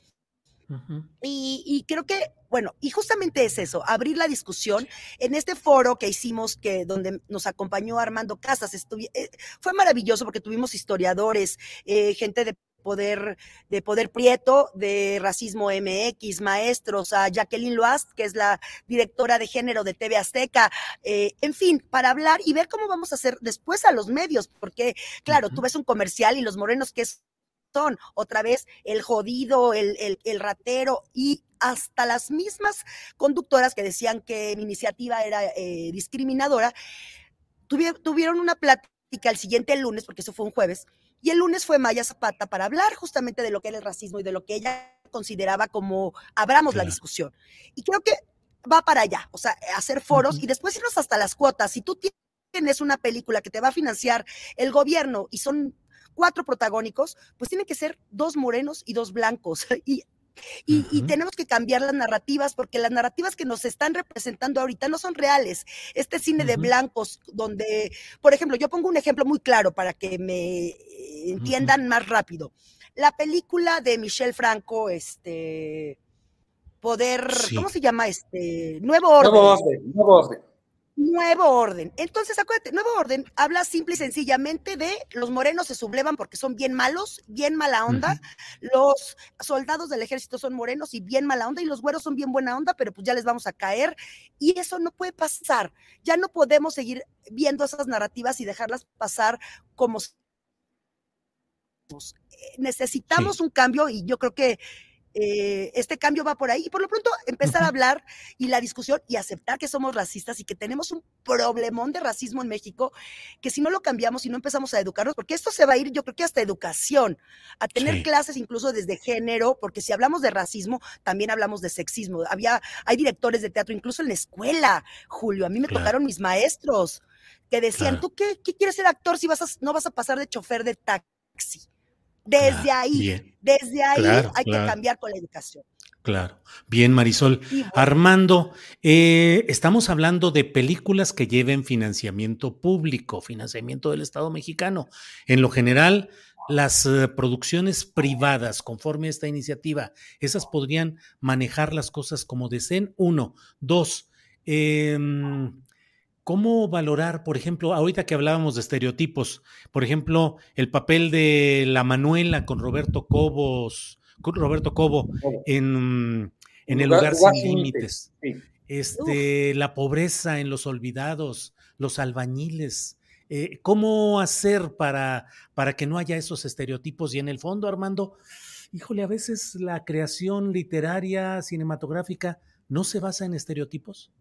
y, creo que, bueno, y justamente es eso, abrir la discusión en este foro que hicimos, que donde nos acompañó Armando Casas, eh, fue maravilloso porque tuvimos historiadores, eh, gente de Poder, de Poder Prieto, de Racismo MX, maestros, a Jacqueline Loast, que es la directora de género de TV Azteca, eh, en fin, para hablar y ver cómo vamos a hacer después a los medios, porque, claro, tú ves un comercial y los morenos que son otra vez el jodido, el, el, ratero y hasta las mismas conductoras que decían que mi iniciativa era eh, discriminadora, tuvieron una plática el siguiente lunes, porque eso fue un jueves, y el lunes fue Maya Zapata para hablar justamente de lo que era el racismo y de lo que ella consideraba como abramos la discusión. Y creo que va para allá, o sea, hacer foros y después irnos hasta las cuotas. Si tú tienes una película que te va a financiar el gobierno y son cuatro protagónicos, pues tienen que ser dos morenos y dos blancos. (laughs) Y y, tenemos que cambiar las narrativas porque las narrativas que nos están representando ahorita no son reales. Este cine de blancos, donde, por ejemplo, yo pongo un ejemplo muy claro para que me entiendan más rápido. La película de Michelle Franco, este, Poder, ¿cómo se llama? Este, Nuevo Orden. Nuevo Orden, Nuevo Orden. Nuevo orden. Entonces, acuérdate, nuevo orden habla simple y sencillamente de los morenos se sublevan porque son bien malos, bien mala onda. Los soldados del ejército son morenos y bien mala onda, y los güeros son bien buena onda, pero pues ya les vamos a caer. Y eso no puede pasar. Ya no podemos seguir viendo esas narrativas y dejarlas pasar como necesitamos un cambio y yo creo que eh, este cambio va por ahí. Y por lo pronto empezar a hablar y la discusión y aceptar que somos racistas y que tenemos un problemón de racismo en México, que si no lo cambiamos y no empezamos a educarnos, porque esto se va a ir, yo creo que hasta educación, a tener clases incluso desde género, porque si hablamos de racismo, también hablamos de sexismo. Había, hay directores de teatro, incluso en la escuela, Julio, a mí me tocaron mis maestros que decían, ¿tú qué, quieres ser actor si vas no vas a pasar de chofer de taxi? Desde ahí, desde ahí hay que cambiar con la educación. Claro. Bien, Marisol. Armando, eh, estamos hablando de películas que lleven financiamiento público, financiamiento del Estado mexicano. En lo general, las eh, producciones privadas, conforme a esta iniciativa, esas podrían manejar las cosas como deseen. Uno. Dos, em, ¿Cómo valorar, por ejemplo, ahorita que hablábamos de estereotipos, por ejemplo, el papel de la Manuela con Roberto Cobos, con Roberto Cobo en, en El lugar, lugar sin límites? Sí. Este, la pobreza en los olvidados, los albañiles. Eh, ¿Cómo hacer para, para que no haya esos estereotipos? Y en el fondo, Armando, híjole, a veces la creación literaria, cinematográfica, ¿no se basa en estereotipos?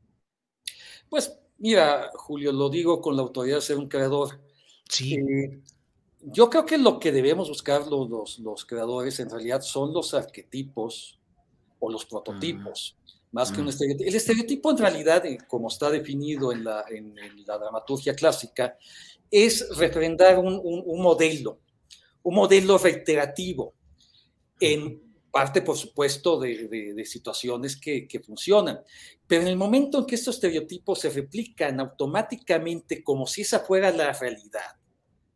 Pues mira, Julio, lo digo con la autoridad de ser un creador. Sí. Eh, yo creo que lo que debemos buscar los, los, creadores en realidad son los arquetipos o los prototipos, más que un mm. estereotipo. El estereotipo en realidad, eh, como está definido en la, en, la dramaturgia clásica, es refrendar un, un, modelo, un modelo reiterativo en parte, por supuesto, de, situaciones que, funcionan. Pero en el momento en que estos estereotipos se replican automáticamente como si esa fuera la realidad,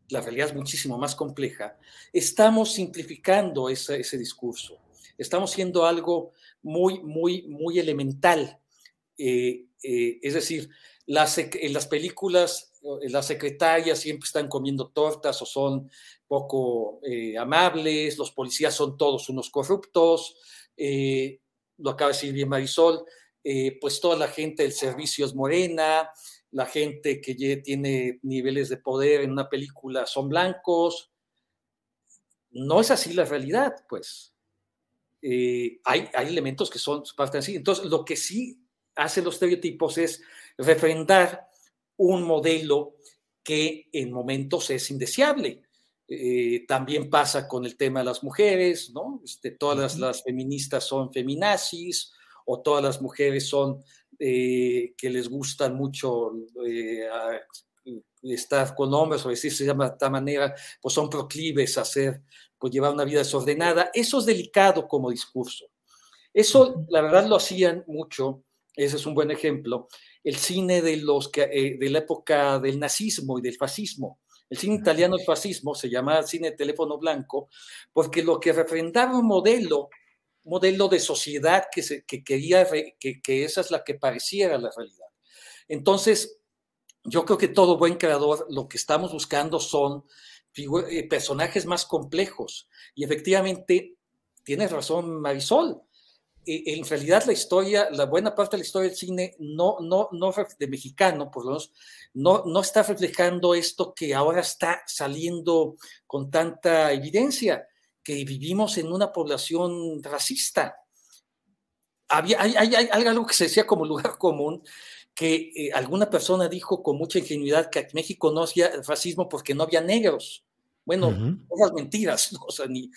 la realidad es muchísimo más compleja, estamos simplificando ese, discurso. Estamos siendo algo muy, muy, muy elemental. Eh, eh, es decir, en las películas, las secretarias siempre están comiendo tortas o son poco eh, amables, los policías son todos unos corruptos, lo acaba de decir bien Marisol, pues toda la gente del servicio es morena, la gente que tiene niveles de poder en una película son blancos. No es así la realidad, pues. Eh, hay, hay, elementos que son parte así. Entonces, lo que sí hacen los estereotipos es refrendar un modelo que en momentos es indeseable. Eh, también pasa con el tema de las mujeres, ¿no? Este, todas las, feministas son feminazis o todas las mujeres son eh, que les gustan mucho estar con hombres o decirse de esta manera, pues son proclives a hacer pues llevar una vida desordenada. Eso es delicado como discurso. Eso, la verdad, lo hacían mucho, ese es un buen ejemplo, el cine de, los, eh, de la época del nazismo y del fascismo. El cine italiano del fascismo se llamaba cine teléfono blanco porque lo que refrendaba un modelo, modelo de sociedad que, se, que quería que, que esa es la que pareciera la realidad. Entonces, yo creo que todo buen creador lo que estamos buscando son eh, personajes más complejos. Y efectivamente, tienes razón Marisol. Eh, en realidad la historia, la buena parte de la historia del cine no, no, no de mexicano, por lo menos, no, no está reflejando esto que ahora está saliendo con tanta evidencia, que vivimos en una población racista. Había, hay, hay, hay algo que se decía como lugar (laughs) común, que eh, alguna persona dijo con mucha ingenuidad que México no hacía racismo porque no había negros. Bueno, esas mentiras. (laughs) O sea, ni,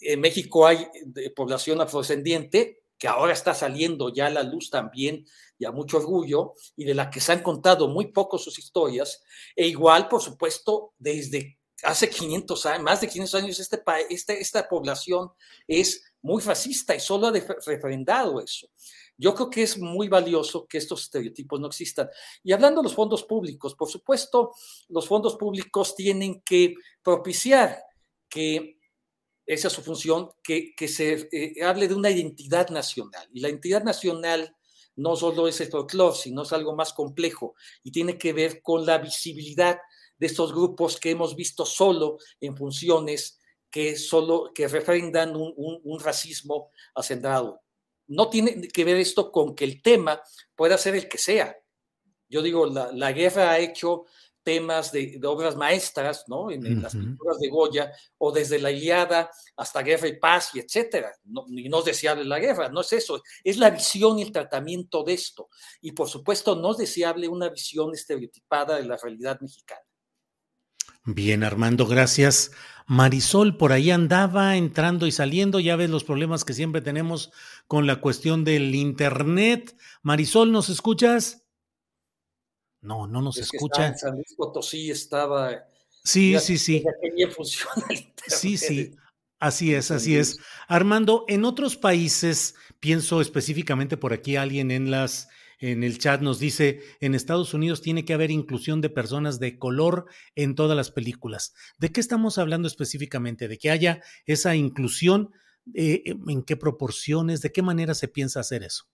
en México hay población afrodescendiente ahora está saliendo ya a la luz también y a mucho orgullo, y de la que se han contado muy poco sus historias, e igual, por supuesto, desde hace 500 años, más de 500 años, este, este, esta población es muy fascista y solo ha refrendado eso. Yo creo que es muy valioso que estos estereotipos no existan. Y hablando de los fondos públicos, por supuesto, los fondos públicos tienen que propiciar que esa es su función, que, se eh, hable de una identidad nacional. Y la identidad nacional no solo es el folclore, sino es algo más complejo y tiene que ver con la visibilidad de estos grupos que hemos visto solo en funciones que solo que refrendan un, un racismo acendrado no tiene que ver esto con que el tema pueda ser el que sea. Yo digo, la, guerra ha hecho temas de, obras maestras, ¿no? En, las pinturas de Goya, o desde la Iliada hasta Guerra y Paz, y etcétera. y no es deseable la guerra, no es eso, es la visión y el tratamiento de esto. Y por supuesto, no es deseable una visión estereotipada de la realidad mexicana. Bien, Armando, gracias. Marisol por ahí andaba entrando y saliendo, ya ves los problemas que siempre tenemos con la cuestión del Internet. Marisol, ¿nos escuchas? No, no nos escucha. En San Luis Potosí estaba. Sí, sí, sí. Internet. Sí, sí. Así es, así es. Armando, en otros países, pienso específicamente por aquí alguien en las en el chat nos dice, en Estados Unidos tiene que haber inclusión de personas de color en todas las películas. ¿De qué estamos hablando específicamente? ¿De que haya esa inclusión? Eh, ¿En qué proporciones? ¿De qué manera se piensa hacer eso?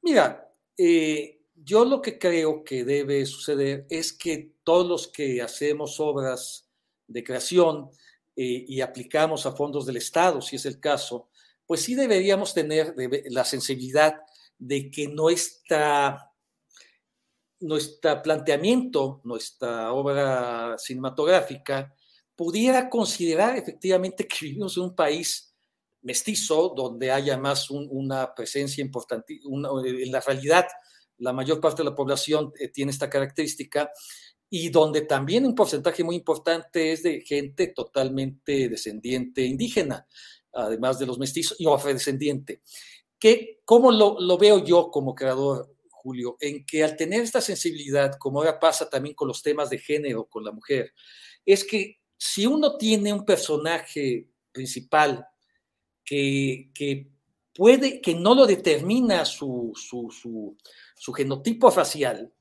Mira, eh, yo lo que creo que debe suceder es que todos los que hacemos obras de creación eh, y aplicamos a fondos del Estado, si es el caso, pues sí deberíamos tener la sensibilidad de que nuestra, nuestro planteamiento, nuestra obra cinematográfica, pudiera considerar efectivamente que vivimos en un país mestizo, donde haya más una presencia importante, en la realidad la mayor parte de la población eh, tiene esta característica, y donde también un porcentaje muy importante es de gente totalmente descendiente indígena, además de los mestizos y afrodescendiente. ¿Qué, ¿Cómo lo, lo veo yo como creador, Julio? En que al tener esta sensibilidad, como ahora pasa también con los temas de género, con la mujer, es que si uno tiene un personaje principal que, que puede, que no lo determina su, su, su, su genotipo facial,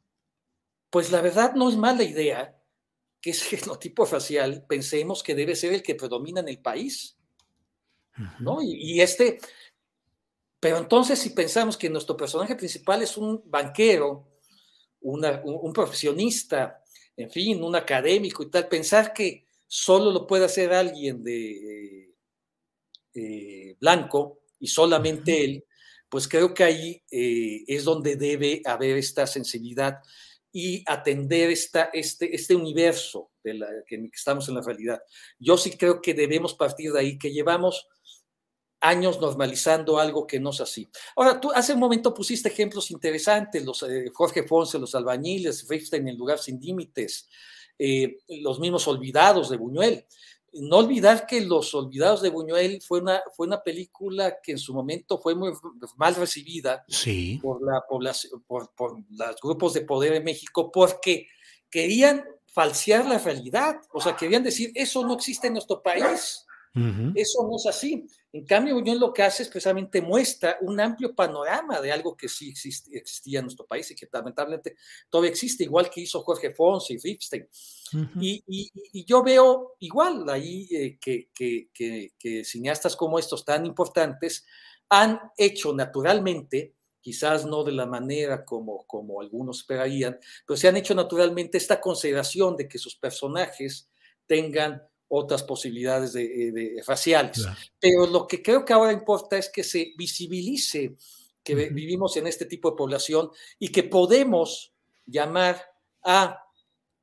pues la verdad no es mala idea que ese (laughs) genotipo facial pensemos que debe ser el que predomina en el país. ¿no? Y, este, pero entonces si pensamos que nuestro personaje principal es un banquero, un, profesionista, en fin, un académico y tal, pensar que solo lo puede hacer alguien de eh, blanco y solamente él, pues creo que ahí eh, es donde debe haber esta sensibilidad y atender esta, este, este universo de la, que estamos en la realidad. Yo sí creo que debemos partir de ahí, que llevamos años normalizando algo que no es así. Ahora, tú hace un momento pusiste ejemplos interesantes, los eh, Jorge Ponce, los albañiles, Ripstein en Lugar Sin Límites, eh, los mismos olvidados de Buñuel no olvidar que Los Olvidados de Buñuel fue una, fue una película que en su momento fue muy mal recibida por la población, por, los grupos de poder en México, porque querían falsear la realidad, o sea, querían decir, eso no existe en nuestro país. Eso no es así. En cambio, Unión lo que hace es precisamente muestra un amplio panorama de algo que sí existía en nuestro país y que lamentablemente todavía existe, igual que hizo Jorge Fons y Ripstein. Y, yo veo igual ahí eh, que, cineastas como estos tan importantes han hecho naturalmente quizás no de la manera como, como algunos esperarían, pero se han hecho naturalmente esta consideración de que sus personajes tengan otras posibilidades de, eh, raciales. Pero lo que creo que ahora importa es que se visibilice que vivimos en este tipo de población y que podemos llamar a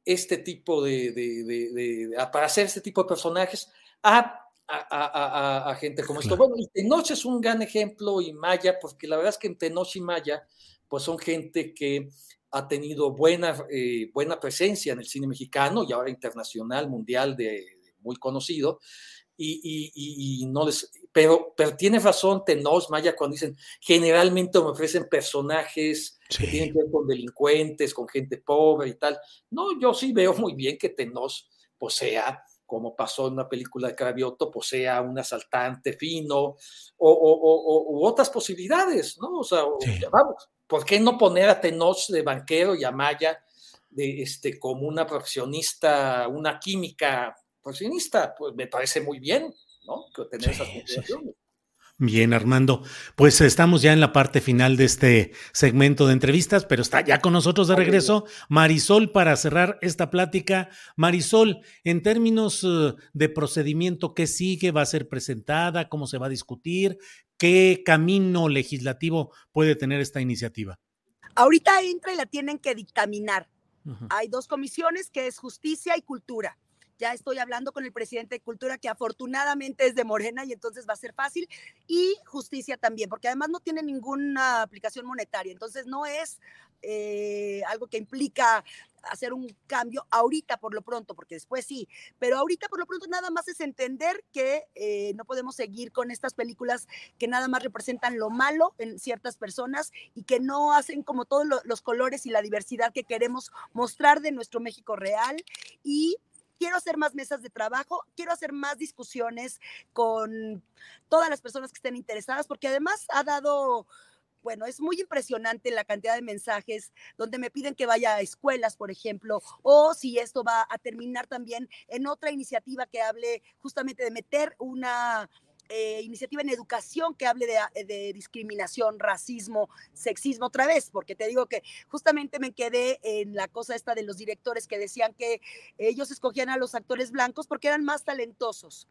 este tipo de, para hacer este tipo de personajes a, a, gente como esto. Bueno, y Tenoch es un gran ejemplo y Maya, porque la verdad es que en Tenoch y Maya, pues son gente que ha tenido buena, eh, buena presencia en el cine mexicano y ahora internacional, mundial de, muy conocido, y, no les, pero, pero tiene razón Tenos Maya cuando dicen, generalmente me ofrecen personajes que tienen que ver con delincuentes, con gente pobre y tal. No, yo sí veo muy bien que Tenos posea, como pasó en una película de Cravioto, posea un asaltante fino o, u otras posibilidades, ¿no? O sea, vamos, ¿por qué no poner a Tenos de banquero y a Maya de, este, como una profesionista, una química pues me parece muy bien, ¿no? Que tener esas Bien, Armando. Pues estamos ya en la parte final de este segmento de entrevistas, pero está ya con nosotros de regreso Marisol para cerrar esta plática. Marisol, en términos eh, de procedimiento, ¿qué sigue? ¿Va a ser presentada? ¿Cómo se va a discutir? ¿Qué camino legislativo puede tener esta iniciativa? Ahorita entra y la tienen que dictaminar. Hay dos comisiones que es justicia y cultura ya estoy hablando con el presidente de Cultura, que afortunadamente es de Morena y entonces va a ser fácil, y justicia también, porque además no tiene ninguna aplicación monetaria, entonces no es eh, algo que implica hacer un cambio ahorita por lo pronto, porque después sí, pero ahorita por lo pronto nada más es entender que eh, no podemos seguir con estas películas que nada más representan lo malo en ciertas personas y que no hacen como todos los colores y la diversidad que queremos mostrar de nuestro México real y quiero hacer más mesas de trabajo, quiero hacer más discusiones con todas las personas que estén interesadas, porque además ha dado bueno, es muy impresionante la cantidad de mensajes donde me piden que vaya a escuelas, por ejemplo, o si esto va a terminar también en otra iniciativa que hable justamente de meter una eh, iniciativa en educación que hable de, de, discriminación, racismo, sexismo otra vez, porque te digo que justamente me quedé en la cosa esta de los directores que decían que ellos escogían a los actores blancos porque eran más talentosos.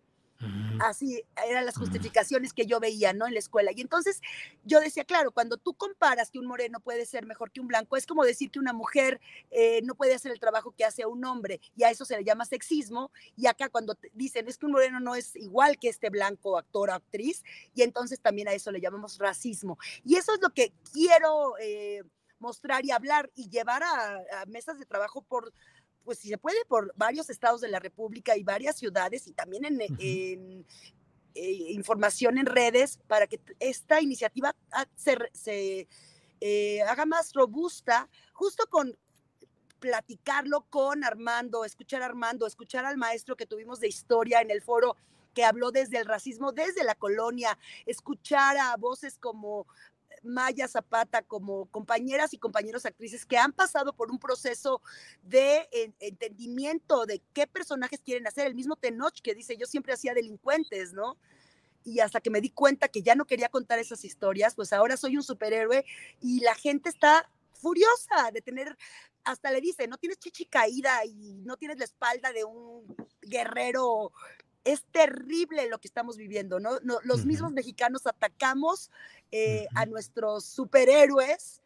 Así eran las justificaciones que yo veía, ¿no? En la escuela. Y entonces yo decía, claro, cuando tú comparas que un moreno puede ser mejor que un blanco, es como decir que una mujer eh, no puede hacer el trabajo que hace un hombre, y a eso se le llama sexismo. Y acá cuando dicen, es que un moreno no es igual que este blanco actor o actriz, y entonces también a eso le llamamos racismo. Y eso es lo que quiero... Eh, mostrar y hablar y llevar a, a mesas de trabajo por pues si se puede, por varios estados de la República y varias ciudades y también en, en eh, información en redes para que esta iniciativa se, se eh, haga más robusta, justo con platicarlo con Armando, escuchar a Armando, escuchar al maestro que tuvimos de historia en el foro que habló desde el racismo, desde la colonia, escuchar a voces como Maya Zapata como compañeras y compañeros actrices que han pasado por un proceso de entendimiento de qué personajes quieren hacer. El mismo Tenoch que dice, yo siempre hacía delincuentes, ¿no? Y hasta que me di cuenta que ya no quería contar esas historias, pues ahora soy un superhéroe y la gente está furiosa de tener, hasta le dice, no tienes chichi caída y no tienes la espalda de un guerrero es terrible lo que estamos viviendo, ¿no? los mismos mexicanos atacamos eh, a nuestros superhéroes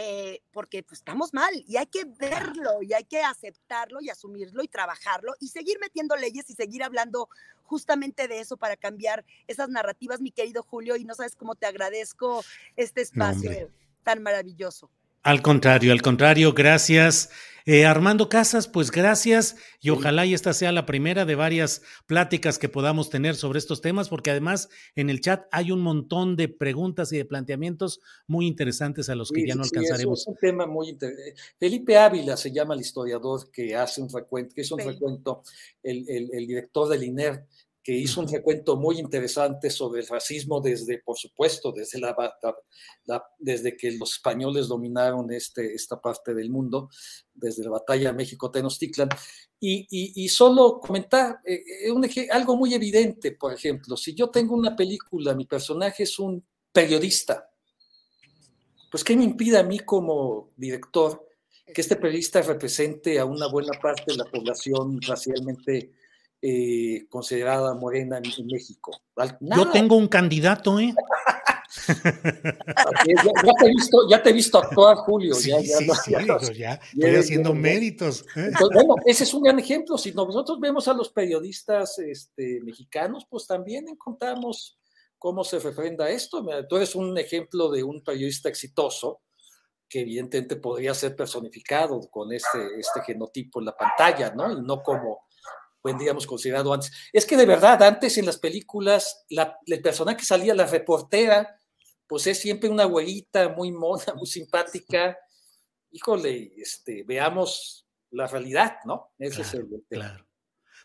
eh, porque pues, estamos mal y hay que verlo y hay que aceptarlo y asumirlo y trabajarlo y seguir metiendo leyes y seguir hablando justamente de eso para cambiar esas narrativas, mi querido Julio, y no sabes cómo te agradezco este espacio tan maravilloso. Al contrario, al contrario, gracias. Eh, Armando Casas, pues gracias y ojalá y esta sea la primera de varias pláticas que podamos tener sobre estos temas, porque además en el chat hay un montón de preguntas y de planteamientos muy interesantes a los que ya no alcanzaremos. es un tema muy interesante. Felipe Ávila se llama el historiador que hace un recuento, que es un recuento, el, el, el director del INER que hizo un recuento muy interesante sobre el racismo desde, por supuesto, desde, la, desde que los españoles dominaron este, esta parte del mundo, desde la batalla México-Tenochtitlan. Y, y, solo comentar eh, eh, un, algo muy evidente, por ejemplo, si yo tengo una película, mi personaje es un periodista, pues ¿qué me impide a mí como director que este periodista represente a una buena parte de la población racialmente eh, considerada morena en, México. Yo tengo un candidato, ¿eh? (laughs) ya, te he visto, ya te he visto actuar, Julio. ya, ya, ya, estoy haciendo méritos. ¿eh? bueno, ese es un gran ejemplo. Si nosotros vemos a los periodistas este, mexicanos, pues también encontramos cómo se refrenda esto. Tú eres un ejemplo de un periodista exitoso que evidentemente podría ser personificado con este, este genotipo en la pantalla, ¿no? Y no como digamos, considerado antes. Es que de verdad, antes en las películas, la, el personaje que salía, la reportera, pues es siempre una güerita muy mona, (laughs) muy simpática. Híjole, este, veamos la realidad, ¿no? Ese es el, Claro.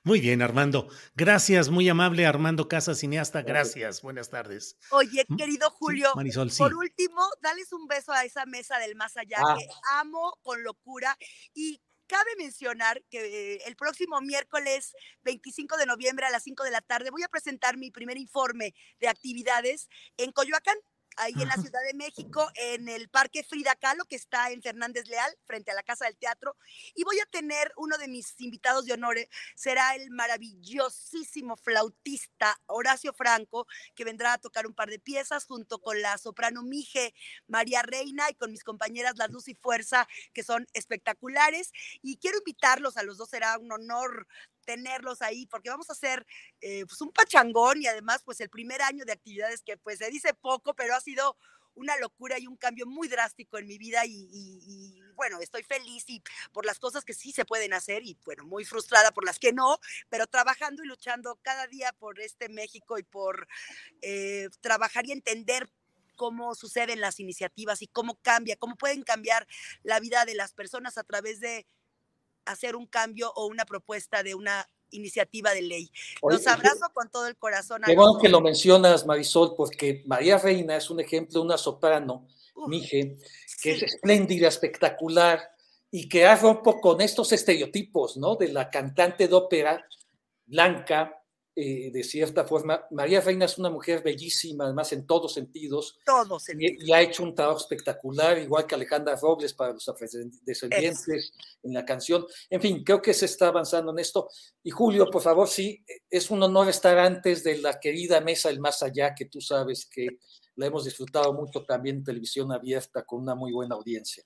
Muy bien, Armando. Gracias, muy amable Armando Casa, cineasta. Gracias. Buenas tardes. Oye, querido Julio, por último, dales un beso a esa mesa del más allá ah. que amo con locura y Cabe mencionar que el próximo miércoles 25 de noviembre a las 5 de la tarde voy a presentar mi primer informe de actividades en Coyoacán ahí en la Ciudad de México, en el Parque Frida Kahlo, que está en Fernández Leal, frente a la Casa del Teatro. Y voy a tener uno de mis invitados de honor, será el maravillosísimo flautista Horacio Franco, que vendrá a tocar un par de piezas junto con la soprano Mije María Reina y con mis compañeras La Luz y Fuerza, que son espectaculares. Y quiero invitarlos a los dos, será un honor tenerlos ahí, porque vamos a hacer eh, pues un pachangón y además pues el primer año de actividades que pues se dice poco, pero ha sido una locura y un cambio muy drástico en mi vida y, bueno, estoy feliz y por las cosas que sí se pueden hacer y bueno, muy frustrada por las que no, pero trabajando y luchando cada día por este México y por eh, trabajar y entender cómo suceden las iniciativas y cómo cambia, cómo pueden cambiar la vida de las personas a través de hacer un cambio o una propuesta de una iniciativa de ley. Los abrazo con todo el corazón. Qué bueno que lo mencionas, Marisol, porque María Reina es un ejemplo de una soprano, Mije, que es espléndida, espectacular, y que ha rompo con estos estereotipos, ¿no? De la cantante de ópera blanca, eh, de cierta forma. María Reina es una mujer bellísima, además en todos sentidos. Todos y, y, ha hecho un trabajo espectacular, igual que Alejandra Robles para los descendientes en la canción. En fin, creo que se está avanzando en esto. Y Julio, por favor, sí, es un honor estar antes de la querida mesa El Más Allá, que tú sabes que la hemos disfrutado mucho también en televisión abierta con una muy buena audiencia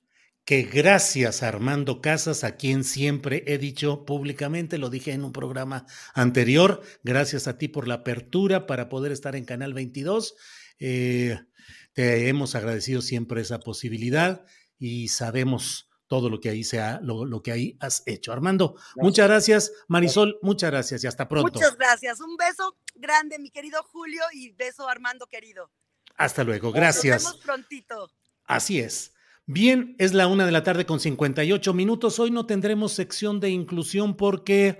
que gracias a Armando Casas, a quien siempre he dicho públicamente, lo dije en un programa anterior, gracias a ti por la apertura para poder estar en Canal 22. Eh, te hemos agradecido siempre esa posibilidad y sabemos todo lo que ahí se lo, lo, que ahí has hecho. Armando, muchas gracias. Marisol, muchas gracias y hasta pronto. Muchas gracias. Un beso grande, mi querido Julio, y beso Armando querido. Hasta luego, gracias. Nos vemos prontito. Así es. Bien, es la una de la tarde con 58 minutos. Hoy no tendremos sección de inclusión porque,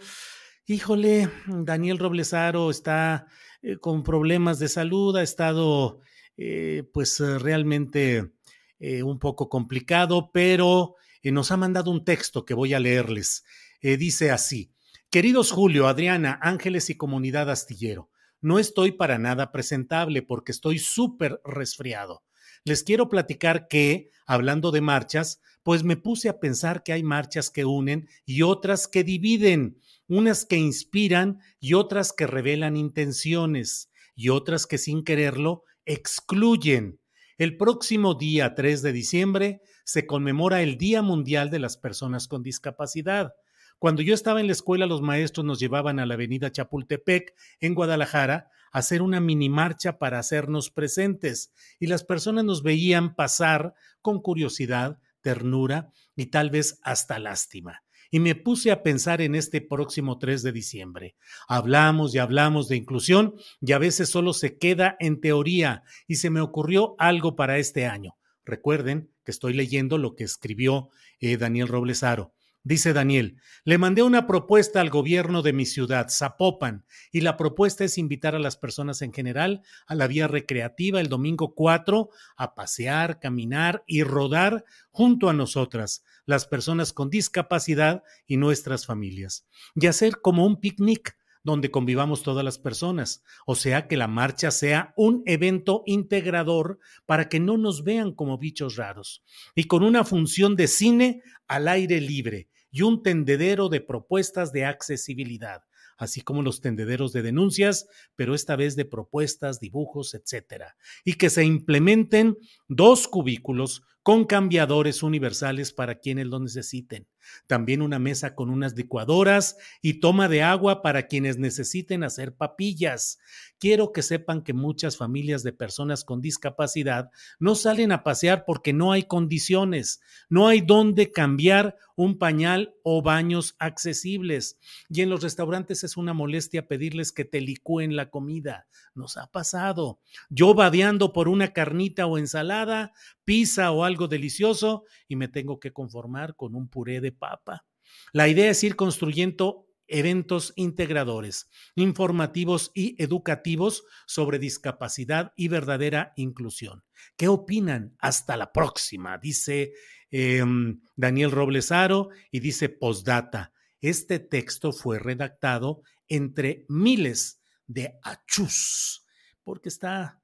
híjole, Daniel Roblesaro está eh, con problemas de salud, ha estado eh, pues realmente eh, un poco complicado, pero nos ha mandado un texto que voy a leerles. dice así, queridos Julio, Adriana, Ángeles y comunidad astillero, no estoy para nada presentable porque estoy súper resfriado les quiero platicar que, hablando de marchas, pues me puse a pensar que hay marchas que unen y otras que dividen, unas que inspiran y otras que revelan intenciones y otras que sin quererlo excluyen. El próximo día 3 de diciembre se conmemora el Día Mundial de las Personas con Discapacidad. Cuando yo estaba en la escuela, los maestros nos llevaban a la avenida Chapultepec, en Guadalajara, hacer una mini marcha para hacernos presentes y las personas nos veían pasar con curiosidad, ternura y tal vez hasta lástima. Y me puse a pensar en este próximo 3 de diciembre. Hablamos y hablamos de inclusión y a veces solo se queda en teoría y se me ocurrió algo para este año. Recuerden que estoy leyendo lo que escribió eh, Daniel Roblesaro. Dice Daniel, le mandé una propuesta al gobierno de mi ciudad, Zapopan, y la propuesta es invitar a las personas en general a la vía recreativa el domingo 4 a pasear, caminar y rodar junto a nosotras, las personas con discapacidad y nuestras familias, y hacer como un picnic donde convivamos todas las personas, o sea que la marcha sea un evento integrador para que no nos vean como bichos raros, y con una función de cine al aire libre y un tendedero de propuestas de accesibilidad, así como los tendederos de denuncias, pero esta vez de propuestas, dibujos, etcétera, y que se implementen dos cubículos con cambiadores universales para quienes lo necesiten. También una mesa con unas licuadoras y toma de agua para quienes necesiten hacer papillas. Quiero que sepan que muchas familias de personas con discapacidad no salen a pasear porque no hay condiciones, no hay dónde cambiar un pañal o baños accesibles. Y en los restaurantes es una molestia pedirles que te licúen la comida. Nos ha pasado. Yo vadeando por una carnita o ensalada, pizza o algo delicioso y me tengo que conformar con un puré de papa. La idea es ir construyendo eventos integradores, informativos y educativos sobre discapacidad y verdadera inclusión. ¿Qué opinan? Hasta la próxima, dice em, Daniel Roblesaro y dice postdata. Este texto fue redactado entre miles de achus, porque está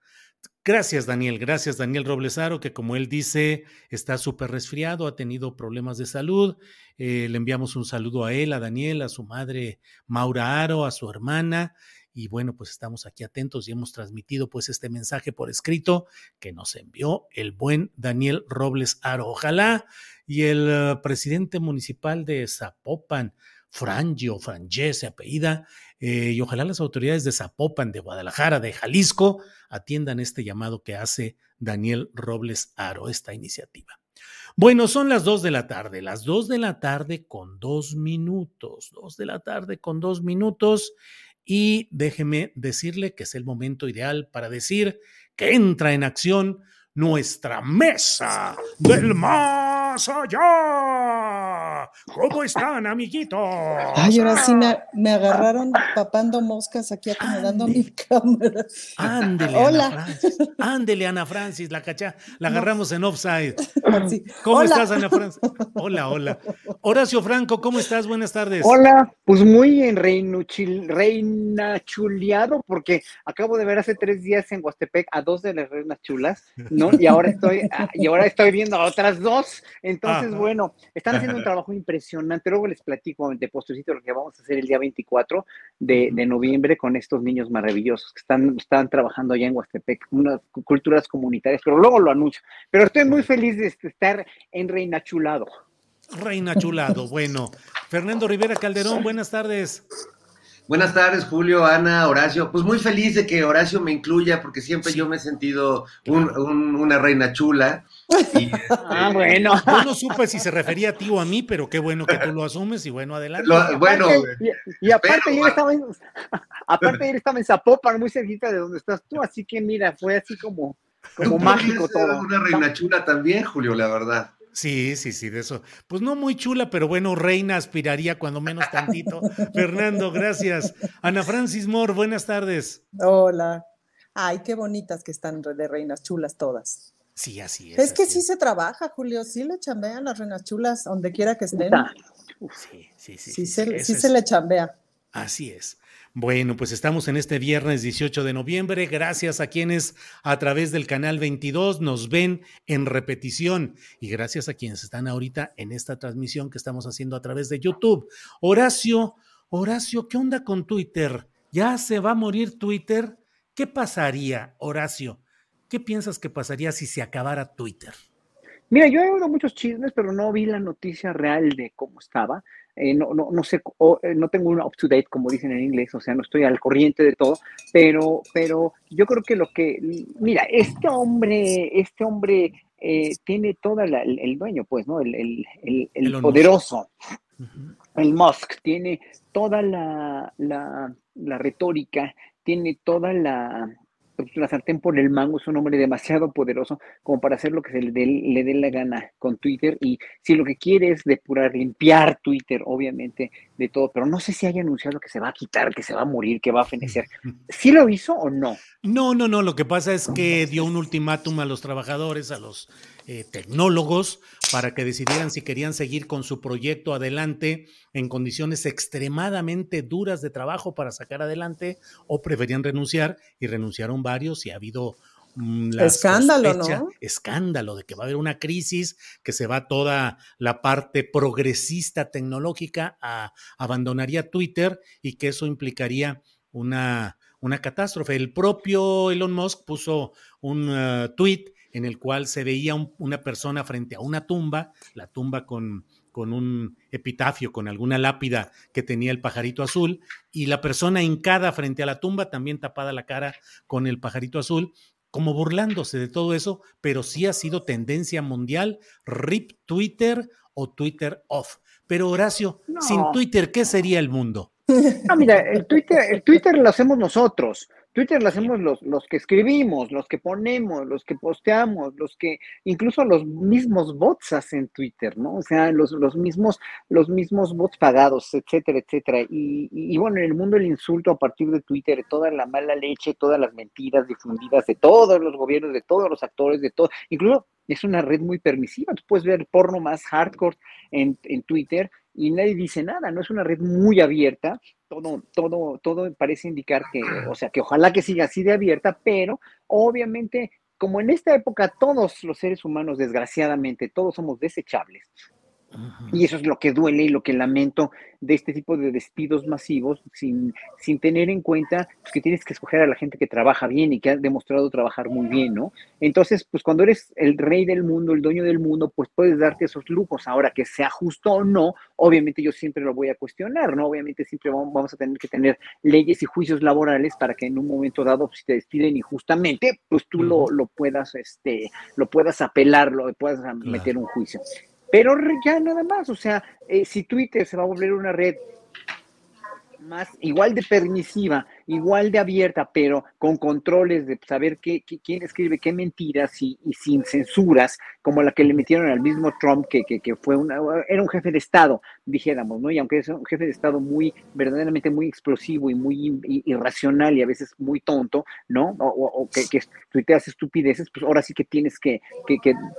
Gracias, Daniel. Gracias, Daniel Roblesaro, que como él dice, está súper resfriado, ha tenido problemas de salud. Eh, le enviamos un saludo a él, a Daniel, a su madre Maura Aro, a su hermana. Y bueno, pues estamos aquí atentos y hemos transmitido pues este mensaje por escrito que nos envió el buen Daniel Robles Aro. Ojalá y el uh, presidente municipal de Zapopan, Frangio, Frangé se apellida, eh, y ojalá las autoridades de Zapopan, de Guadalajara, de Jalisco, atiendan este llamado que hace Daniel Robles Aro, esta iniciativa. Bueno, son las dos de la tarde, las dos de la tarde con dos minutos, dos de la tarde con dos minutos, y déjeme decirle que es el momento ideal para decir que entra en acción nuestra mesa del más allá. ¿Cómo están, amiguitos? Ay, ahora sí me, me agarraron papando moscas aquí acomodando mi cámara. Ándele, Hola. Ana Francis. Ándele, Ana Francis, la cacha, la agarramos en offside. Sí. ¿Cómo Hola. estás, Ana Francis? Hola, hola. Horacio Franco, ¿cómo estás? Buenas tardes. Hola, pues muy en reinuchil- reinachuleado porque acabo de ver hace tres días en Huastepec a dos de las reinas chulas, ¿no? Y ahora estoy, ah, y ahora estoy viendo a otras dos. Entonces, Ajá. bueno, están haciendo un trabajo impresionante. Luego les platico de postrecito lo que vamos a hacer el día 24 de, de noviembre con estos niños maravillosos que están, están trabajando allá en Huastepec, unas cu- culturas comunitarias, pero luego lo anuncio. Pero estoy muy feliz de estar en reinachulado. Reina Chulado, (laughs) bueno. Fernando Rivera Calderón, buenas tardes. Buenas tardes, Julio, Ana, Horacio. Pues muy feliz de que Horacio me incluya porque siempre yo me he sentido un- un- una reina chula. Y, (laughs) Ah, bueno. Yo no supe si se refería a ti o a mí, pero qué bueno que tú lo asumes y bueno, adelante. Lo- bueno, y, y aparte, espero, ayer va. estaba en, (laughs) aparte ayer estaba en Zapopan, muy cerquita de donde estás tú, así que mira, fue así como, como mágico todo. Una reina chula también, Julio, la verdad. Sí, sí, sí, de eso. Pues no muy chula, pero bueno, reina aspiraría cuando menos tantito. (laughs) Fernando, gracias. Ana Francis Moore, buenas tardes. Hola. Ay, qué bonitas que están de reinas chulas todas. Sí, así es. Es que sí se trabaja, Julio, sí le chambean las reinas chulas, donde quiera que estén. Sí, sí, sí. Sí, sí, se, sí es- se le chambea. Así es. Bueno, pues estamos en este viernes 18 de noviembre. Gracias a quienes a través del canal 22 nos ven en repetición y gracias a quienes están ahorita en esta transmisión que estamos haciendo a través de YouTube. Horacio, Horacio, ¿qué onda con Twitter? ¿Ya se va a morir Twitter? ¿Qué pasaría, Horacio? ¿Qué piensas que pasaría si se acabara Twitter? Mira, yo he oído muchos chismes, pero no vi la noticia real de cómo estaba. Eh, no, no, no sé, eh, no tengo una up to date, como dicen en inglés, o sea, no estoy al corriente de todo, pero, pero yo creo que lo que, mira, este hombre, este hombre eh, tiene toda la, el, el dueño, pues, ¿no? El, el, el, poderoso, el Musk, tiene toda la, la, la retórica, tiene toda la, la sartén por el mango, es un hombre demasiado poderoso como para hacer lo que se le dé, le dé la gana con Twitter. Y si lo que quiere es depurar, limpiar Twitter, obviamente, de todo, pero no sé si haya anunciado que se va a quitar, que se va a morir, que va a fenecer. ¿Sí lo hizo o no? No, no, no. Lo que pasa es que dio un ultimátum a los trabajadores, a los eh, tecnólogos, para que decidieran si querían seguir con su proyecto adelante en condiciones extremadamente duras de trabajo para sacar adelante o preferían renunciar y renunciaron varios y ha habido la Escándalo, sospecha, ¿no? Escándalo de que va a haber una crisis, que se va toda la parte progresista tecnológica a abandonaría Twitter y que eso implicaría una, una catástrofe. El propio Elon Musk puso un uh, tweet en el cual se veía un, una persona frente a una tumba, la tumba con, con un epitafio, con alguna lápida que tenía el pajarito azul, y la persona hincada frente a la tumba, también tapada la cara con el pajarito azul, como burlándose de todo eso, pero sí ha sido tendencia mundial, RIP Twitter o Twitter off. Pero Horacio, No. sin Twitter, ¿qué sería el mundo? No, (laughs) mira, el Twitter, el Twitter lo hacemos nosotros. Twitter lo hacemos los, los que escribimos, los que ponemos, los que posteamos, los que incluso los mismos bots hacen Twitter, ¿no? O sea, los, los mismos, los mismos bots pagados, etcétera, etcétera. Y, y, y bueno, en el mundo del insulto a partir de Twitter, toda la mala leche, todas las mentiras difundidas de todos los gobiernos, de todos los actores, de todo, incluso es una red muy permisiva. Tú puedes ver porno más hardcore en, en Twitter y nadie dice nada, no es una red muy abierta, todo, todo, todo parece indicar que, o sea, que ojalá que siga así de abierta, pero obviamente, como en esta época todos los seres humanos, desgraciadamente, todos somos desechables, y eso es lo que duele y lo que lamento de este tipo de despidos masivos, sin, sin tener en cuenta pues, que tienes que escoger a la gente que trabaja bien y que ha demostrado trabajar muy bien, ¿no? Entonces, pues cuando eres el rey del mundo, el dueño del mundo, pues puedes darte esos lujos. Ahora, que sea justo o no, obviamente yo siempre lo voy a cuestionar, ¿no? Obviamente siempre vamos a tener que tener leyes y juicios laborales para que en un momento dado, pues, si te despiden injustamente, pues tú lo, lo puedas, este, lo puedas apelar, lo puedas meter un juicio. Pero ya nada más, o sea, eh, si Twitter se va a volver una red más, igual de permisiva, igual de abierta, pero con controles de saber qué, qué- quién escribe qué mentiras y, y sin censuras, como la que le metieron al mismo Trump, que, que, que fue una, era un jefe de Estado, dijéramos, ¿no? Y aunque es un jefe de Estado muy, verdaderamente muy explosivo y muy irracional y a veces muy tonto, ¿no? O, o- o que, que tuiteas estupideces, pues ahora sí que tienes que,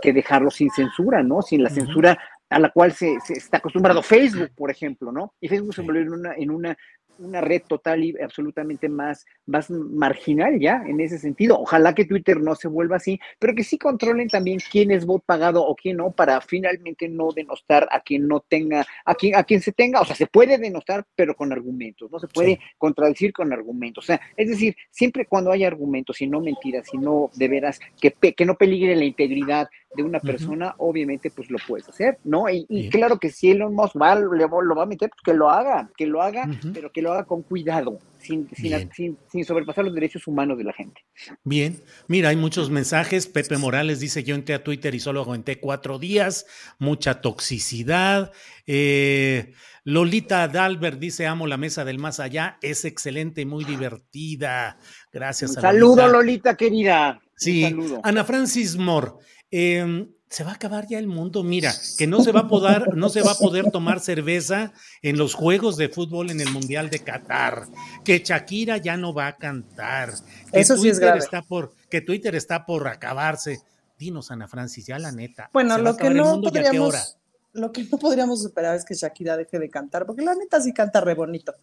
que, dejarlo sin censura, ¿no? Sin la censura a la cual se, se está acostumbrado Facebook, por ejemplo, ¿no? Y Facebook se volvió en una, en una, una red total y absolutamente más, más marginal ya en ese sentido. Ojalá que Twitter no se vuelva así, pero que sí controlen también quién es bot pagado o quién no, para finalmente no denostar a quien no tenga, a quien, a quien se tenga, o sea, se puede denostar, pero con argumentos, no se puede contradecir con argumentos. O sea, es decir, siempre cuando hay argumentos y no mentiras, y no de veras que, pe- que no peligre la integridad de una persona, obviamente pues lo puedes hacer, ¿no? Y, y claro que si Elon Musk va, lo va a meter, pues que lo haga, que lo haga, pero que lo haga con cuidado, sin, sin, sin, sin sobrepasar los derechos humanos de la gente. Bien, mira, hay muchos mensajes. Pepe Morales dice, yo entré a Twitter y solo aguanté cuatro días, mucha toxicidad. Eh, Lolita Dalbert dice, amo la mesa del más allá, es excelente y muy divertida. Gracias Un a saludo, Lolita. Lolita querida. Sí. Ana Francis Moore. Eh, se va a acabar ya el mundo. Mira, que no se va a poder, no se va a poder tomar cerveza en los juegos de fútbol en el Mundial de Qatar. Que Shakira ya no va a cantar. Que Eso sí es Twitter grave. está por, que Twitter está por acabarse. Dinos, Ana Francis, ya la neta. Bueno, ¿se va a lo que no podríamos, lo que no podríamos superar es que Shakira deje de cantar, porque la neta sí canta re bonito.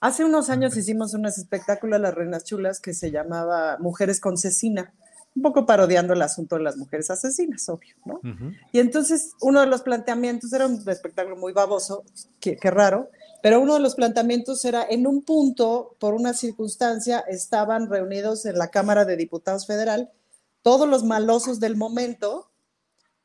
Hace unos años hicimos un espectáculo a las Reinas Chulas que se llamaba Mujeres con Cecina, un poco parodiando el asunto de las mujeres asesinas, obvio, ¿no? Y entonces uno de los planteamientos era un espectáculo muy baboso, qué, qué raro, pero uno de los planteamientos era en un punto, por una circunstancia, estaban reunidos en la Cámara de Diputados Federal todos los malosos del momento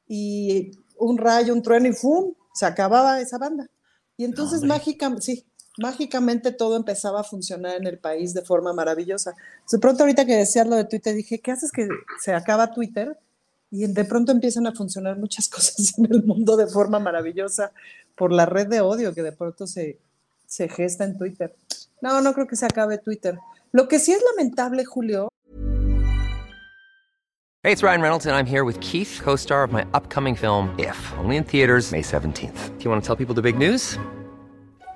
y un rayo, un trueno y ¡fum! Se acababa esa banda. Y entonces mágicamente, sí, mágicamente todo empezaba a funcionar en el país de forma maravillosa. De pronto ahorita que decías lo de Twitter, dije, ¿qué haces que se acaba Twitter? Y de pronto empiezan a funcionar muchas (laughs) cosas en el mundo de forma maravillosa por la red de odio que de pronto se, se gesta en Twitter. No, no creo que se acabe Twitter. Lo que sí es lamentable, Julio, Hey, it's Ryan Reynolds, and I'm here with Keith, co star of my upcoming film, If, only in theaters, May 17th. Do you want to tell people the big news?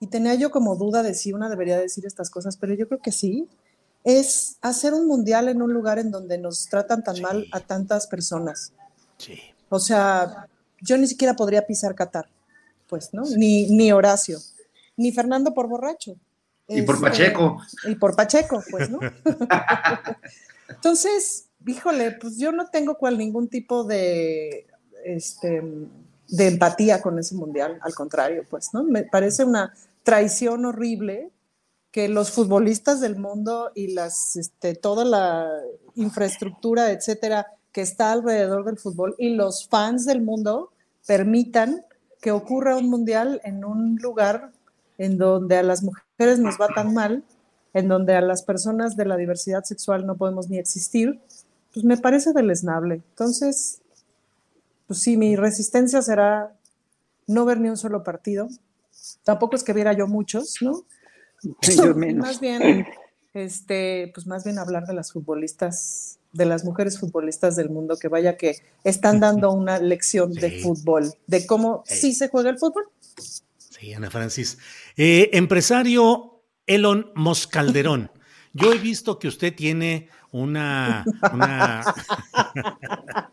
y tenía yo como duda de si una debería decir estas cosas, pero yo creo que sí, es hacer un mundial en un lugar en donde nos tratan tan mal a tantas personas. O sea, yo ni siquiera podría pisar Qatar, pues, ¿no? Ni, ni Horacio, ni Fernando por borracho. Y por Este, Pacheco. Y por Pacheco, pues, ¿no? (laughs) Entonces, híjole, pues yo no tengo cual ningún tipo de, este, de empatía con ese mundial, al contrario, pues, ¿no? Me parece una traición horrible que los futbolistas del mundo y las, este, toda la infraestructura, etcétera, que está alrededor del fútbol y los fans del mundo permitan que ocurra un mundial en un lugar en donde a las mujeres nos va tan mal, en donde a las personas de la diversidad sexual no podemos ni existir, pues me parece deleznable. Entonces, pues sí, mi resistencia será no ver ni un solo partido. Tampoco es que viera yo muchos, ¿no? Yo (laughs) menos. Más bien, este, pues más bien hablar de las futbolistas, de las mujeres futbolistas del mundo, que vaya que están dando una lección de fútbol, de cómo sí se juega el fútbol. Sí, Ana Francis. Eh, empresario Elon Moscalderón. yo he visto que usted tiene una, una... (laughs)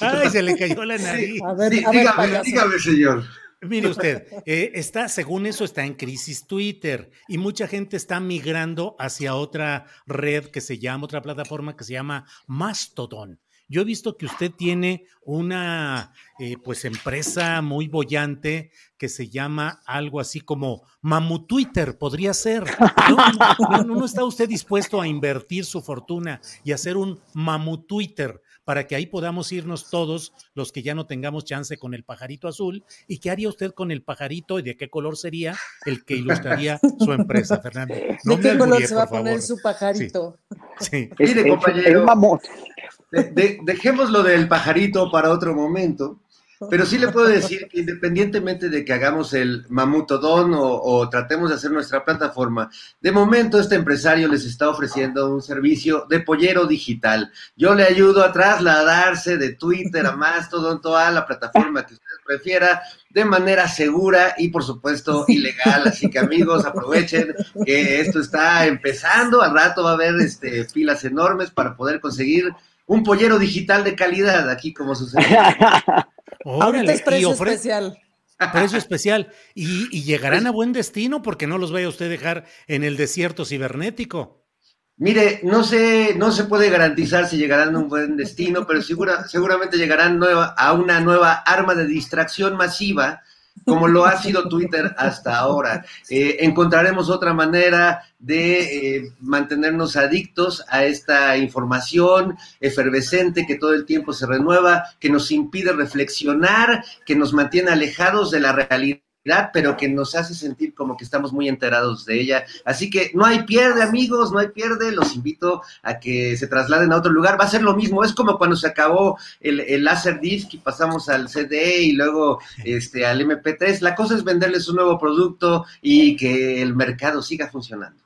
Ay, se le cayó la nariz. A ver, a ver, dígame, dígame, señor. Mire usted, eh, está, según eso, está en crisis Twitter y mucha gente está migrando hacia otra red que se llama, otra plataforma que se llama Mastodon. Yo he visto que usted tiene una eh, pues empresa muy bollante que se llama algo así como Mamu Twitter, podría ser. ¿No, no, está usted dispuesto a invertir su fortuna y hacer un Mamu Twitter para que ahí podamos irnos todos los que ya no tengamos chance con el pajarito azul? ¿Y qué haría usted con el pajarito y de qué color sería el que ilustraría su empresa, Fernando? (laughs) ¿De qué color se va a poner su pajarito? Sí. Mire, compañero. dejemos lo del pajarito para otro momento. Pero sí le puedo decir que independientemente de que hagamos el mamutodón o, o, tratemos de hacer nuestra plataforma, de momento este empresario les está ofreciendo un servicio de pollero digital. Yo le ayudo a trasladarse de Twitter a Mastodon, toda la plataforma que usted prefiera, de manera segura y por supuesto ilegal. Así que amigos, aprovechen que esto está empezando. Al rato va a haber este, filas enormes para poder conseguir un pollero digital de calidad aquí como sucede. (laughs) Ahorita es precio especial. Precio especial. Y, llegarán pues a buen destino porque no los vaya usted a dejar en el desierto cibernético. Mire, no sé, no se puede garantizar si llegarán a un buen destino, pero segura, seguramente llegarán nueva, a una nueva arma de distracción masiva como lo ha sido (laughs) Twitter hasta ahora. Eh, encontraremos otra manera de eh, mantenernos adictos a esta información efervescente que todo el tiempo se renueva, que nos impide reflexionar, que nos mantiene alejados de la realidad pero que nos hace sentir como que estamos muy enterados de ella. Así que no hay pierde, amigos, no hay pierde. Los invito a que se trasladen a otro lugar. Va a ser lo mismo. Es como cuando se acabó el, el láser disc y pasamos al CD y luego este, al MP3. La cosa es venderles un nuevo producto y que el mercado siga funcionando.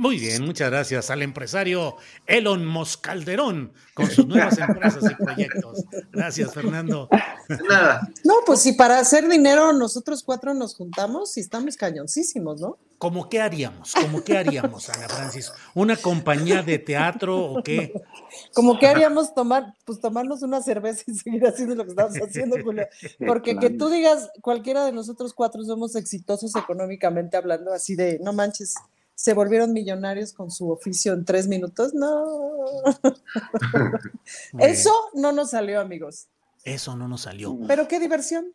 Muy bien, muchas gracias al empresario Elon Moscalderón con sus (laughs) nuevas empresas y proyectos. Gracias, Fernando. Nada. No, pues si para hacer dinero nosotros cuatro nos juntamos y estamos cañoncísimos, ¿no? ¿Cómo qué haríamos? ¿Cómo qué haríamos, Ana Francis? ¿Una compañía de teatro o qué? Como que haríamos tomar, pues tomarnos una cerveza y seguir haciendo lo que estamos haciendo, Julio. Porque que tú digas, cualquiera de nosotros cuatro somos exitosos económicamente hablando, así de, no manches, se volvieron millonarios con su oficio en tres minutos. No. (laughs) Eso no nos salió, amigos. Eso no nos salió. Pero qué diversión.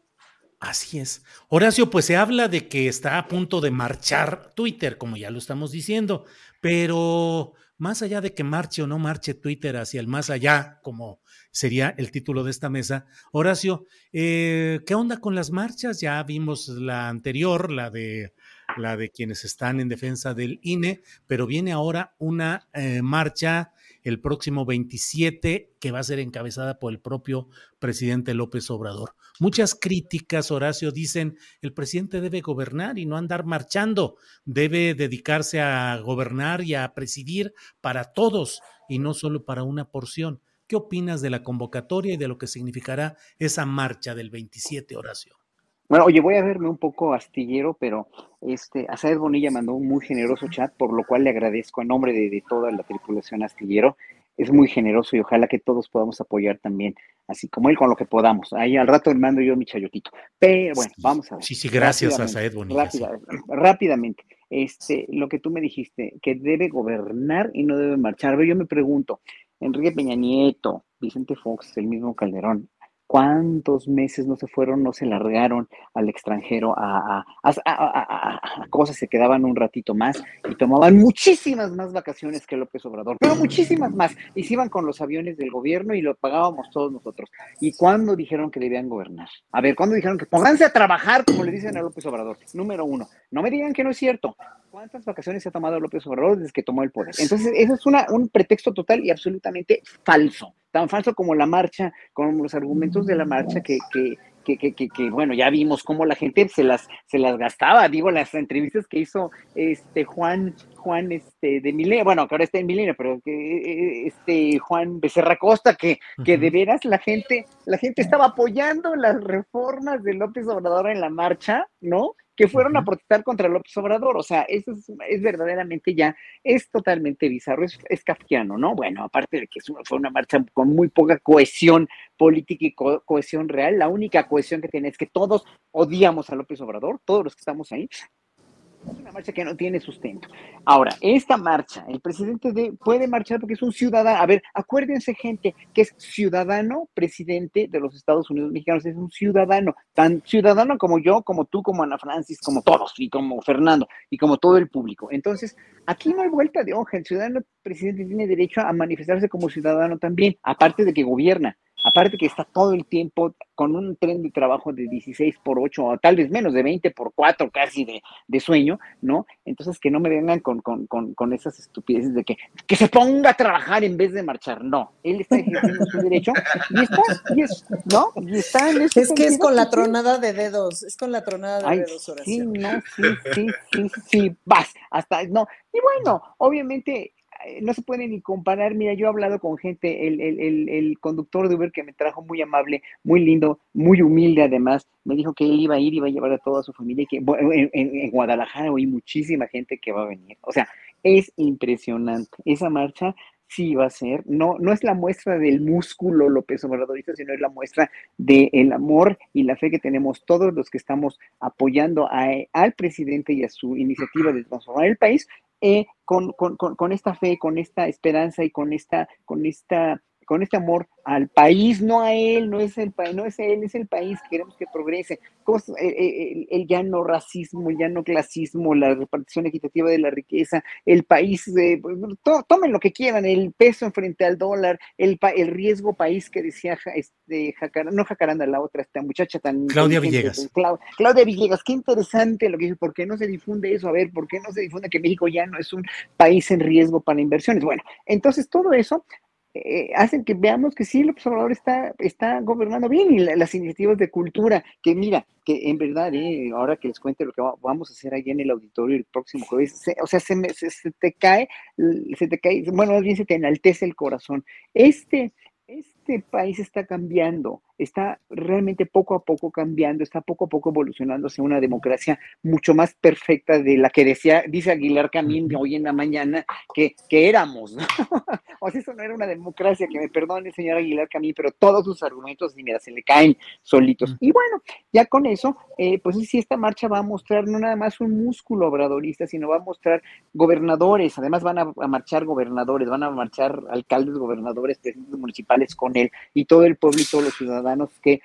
Así es. Horacio, pues se habla de que está a punto de marchar Twitter, como ya lo estamos diciendo, pero más allá de que marche o no marche Twitter hacia el más allá, como sería el título de esta mesa, Horacio, eh, ¿qué onda con las marchas? Ya vimos la anterior, la de la de quienes están en defensa del INE, pero viene ahora una eh, marcha el próximo 27 que va a ser encabezada por el propio presidente López Obrador. Muchas críticas, Horacio, dicen, el presidente debe gobernar y no andar marchando, debe dedicarse a gobernar y a presidir para todos y no solo para una porción. ¿Qué opinas de la convocatoria y de lo que significará esa marcha del 27, Horacio? Bueno, oye, voy a verme un poco astillero, pero este, Asaed Bonilla mandó un muy generoso chat, por lo cual le agradezco a nombre de, toda la tripulación astillero. Es muy generoso y ojalá que todos podamos apoyar también, así como él, con lo que podamos. Ahí al rato mando yo mi chayotito. Pero bueno, vamos a ver. Sí, sí, gracias a Saed Bonilla. Rápidamente, este, lo que tú me dijiste, que debe gobernar y no debe marchar. yo me pregunto, Enrique Peña Nieto, Vicente Fox, el mismo Calderón, ¿Cuántos meses no se fueron, no se largaron al extranjero a, cosas, se quedaban un ratito más y tomaban muchísimas más vacaciones que López Obrador, pero muchísimas más. Y se iban con los aviones del gobierno y lo pagábamos todos nosotros. ¿Y cuándo dijeron que debían gobernar? A ver, ¿cuándo dijeron que pónganse a trabajar, como le dicen a López Obrador? Número uno, no me digan que no es cierto. ¿Cuántas vacaciones se ha tomado López Obrador desde que tomó el poder? Entonces, eso es un pretexto total y absolutamente falso. Tan falso como la marcha, como los argumentos de la marcha que, que, que, que, que, bueno, ya vimos cómo la gente se las, se las gastaba, digo, las entrevistas que hizo este Juan, Juan este, de Milenio, bueno, que ahora está en Milenio, pero que eh, este Juan Becerra Costa, que, que de veras la gente, la gente estaba apoyando las reformas de López Obrador en la marcha, ¿no? que fueron a protestar contra López Obrador. O sea, eso es, es verdaderamente ya, es totalmente bizarro, es, es, kafkiano, ¿no? Bueno, aparte de que fue una marcha con muy poca cohesión política y co cohesión real, la única cohesión que tiene es que todos odiamos a López Obrador, todos los que estamos ahí, es una marcha que no tiene sustento. Ahora, esta marcha, el presidente de, puede marchar porque es un ciudadano. A ver, acuérdense, gente, que es ciudadano presidente de los Estados Unidos mexicanos. Es un ciudadano, tan ciudadano como yo, como tú, como Ana Francis, como todos, y como Fernando, y como todo el público. Entonces, aquí no hay vuelta de hoja. El ciudadano presidente tiene derecho a manifestarse como ciudadano también, aparte de que gobierna. Aparte que está todo el tiempo con un tren de trabajo de 16 por 8, o tal vez menos de 20 por 4 casi de, de sueño, ¿no? Entonces que no me vengan con, con, con, con, esas estupideces de que, que se ponga a trabajar en vez de marchar. No, él está ejerciendo su derecho y está, y es, ¿no? Y está en Es que es con la tronada de dedos, es con la tronada de Ay, dedos. Sí, no, sí, sí, sí, sí, vas, hasta, no. Y bueno, obviamente no se puede ni comparar. Mira, yo he hablado con gente, el, el, el, conductor de Uber que me trajo muy amable, muy lindo, muy humilde además, me dijo que él iba a ir, iba a llevar a toda su familia y que en, en, Guadalajara hay muchísima gente que va a venir. O sea, es impresionante. Esa marcha sí va a ser, no, no es la muestra del músculo López Obradorista, sino es la muestra del amor y la fe que tenemos todos los que estamos apoyando a, al presidente y a su iniciativa de transformar el país eh, con, con, con, con, esta fe, con esta esperanza y con esta, con esta, con este amor al país, no a él, no es el país, no es él, es el país, queremos que progrese. El, el, el, ya no racismo, el ya no clasismo, la repartición equitativa de la riqueza, el país, eh, to, tomen lo que quieran, el peso en frente al dólar, el, el riesgo país que decía este, Jacaranda, no Jacaranda, la otra, esta muchacha tan... Claudia Villegas. Clau, Claudia Villegas, qué interesante lo que dice, ¿por qué no se difunde eso? A ver, ¿por qué no se difunde que México ya no es un país en riesgo para inversiones? Bueno, entonces todo eso eh, hacen que veamos que sí, el observador está, está gobernando bien y la, las iniciativas de cultura, que mira, que en verdad, eh, ahora que les cuente lo que va, vamos a hacer allá en el auditorio el próximo jueves, se, o sea, se, me, se, se, te cae, se te cae, bueno, más bien se te enaltece el corazón. Este, este país está cambiando, está realmente poco a poco cambiando, está poco a poco evolucionando hacia una democracia mucho más perfecta de la que decía, dice Aguilar Camín hoy en la mañana que, que éramos, ¿no? (laughs) o sea, eso no era una democracia, que me perdone señor Aguilar Camín, pero todos sus argumentos, mira, se le caen solitos. Y bueno, ya con eso, eh, pues sí, esta marcha va a mostrar no nada más un músculo obradorista, sino va a mostrar gobernadores, además van a, a marchar gobernadores, van a marchar alcaldes, gobernadores, presidentes municipales con él y todo el pueblo y todos los ciudadanos que,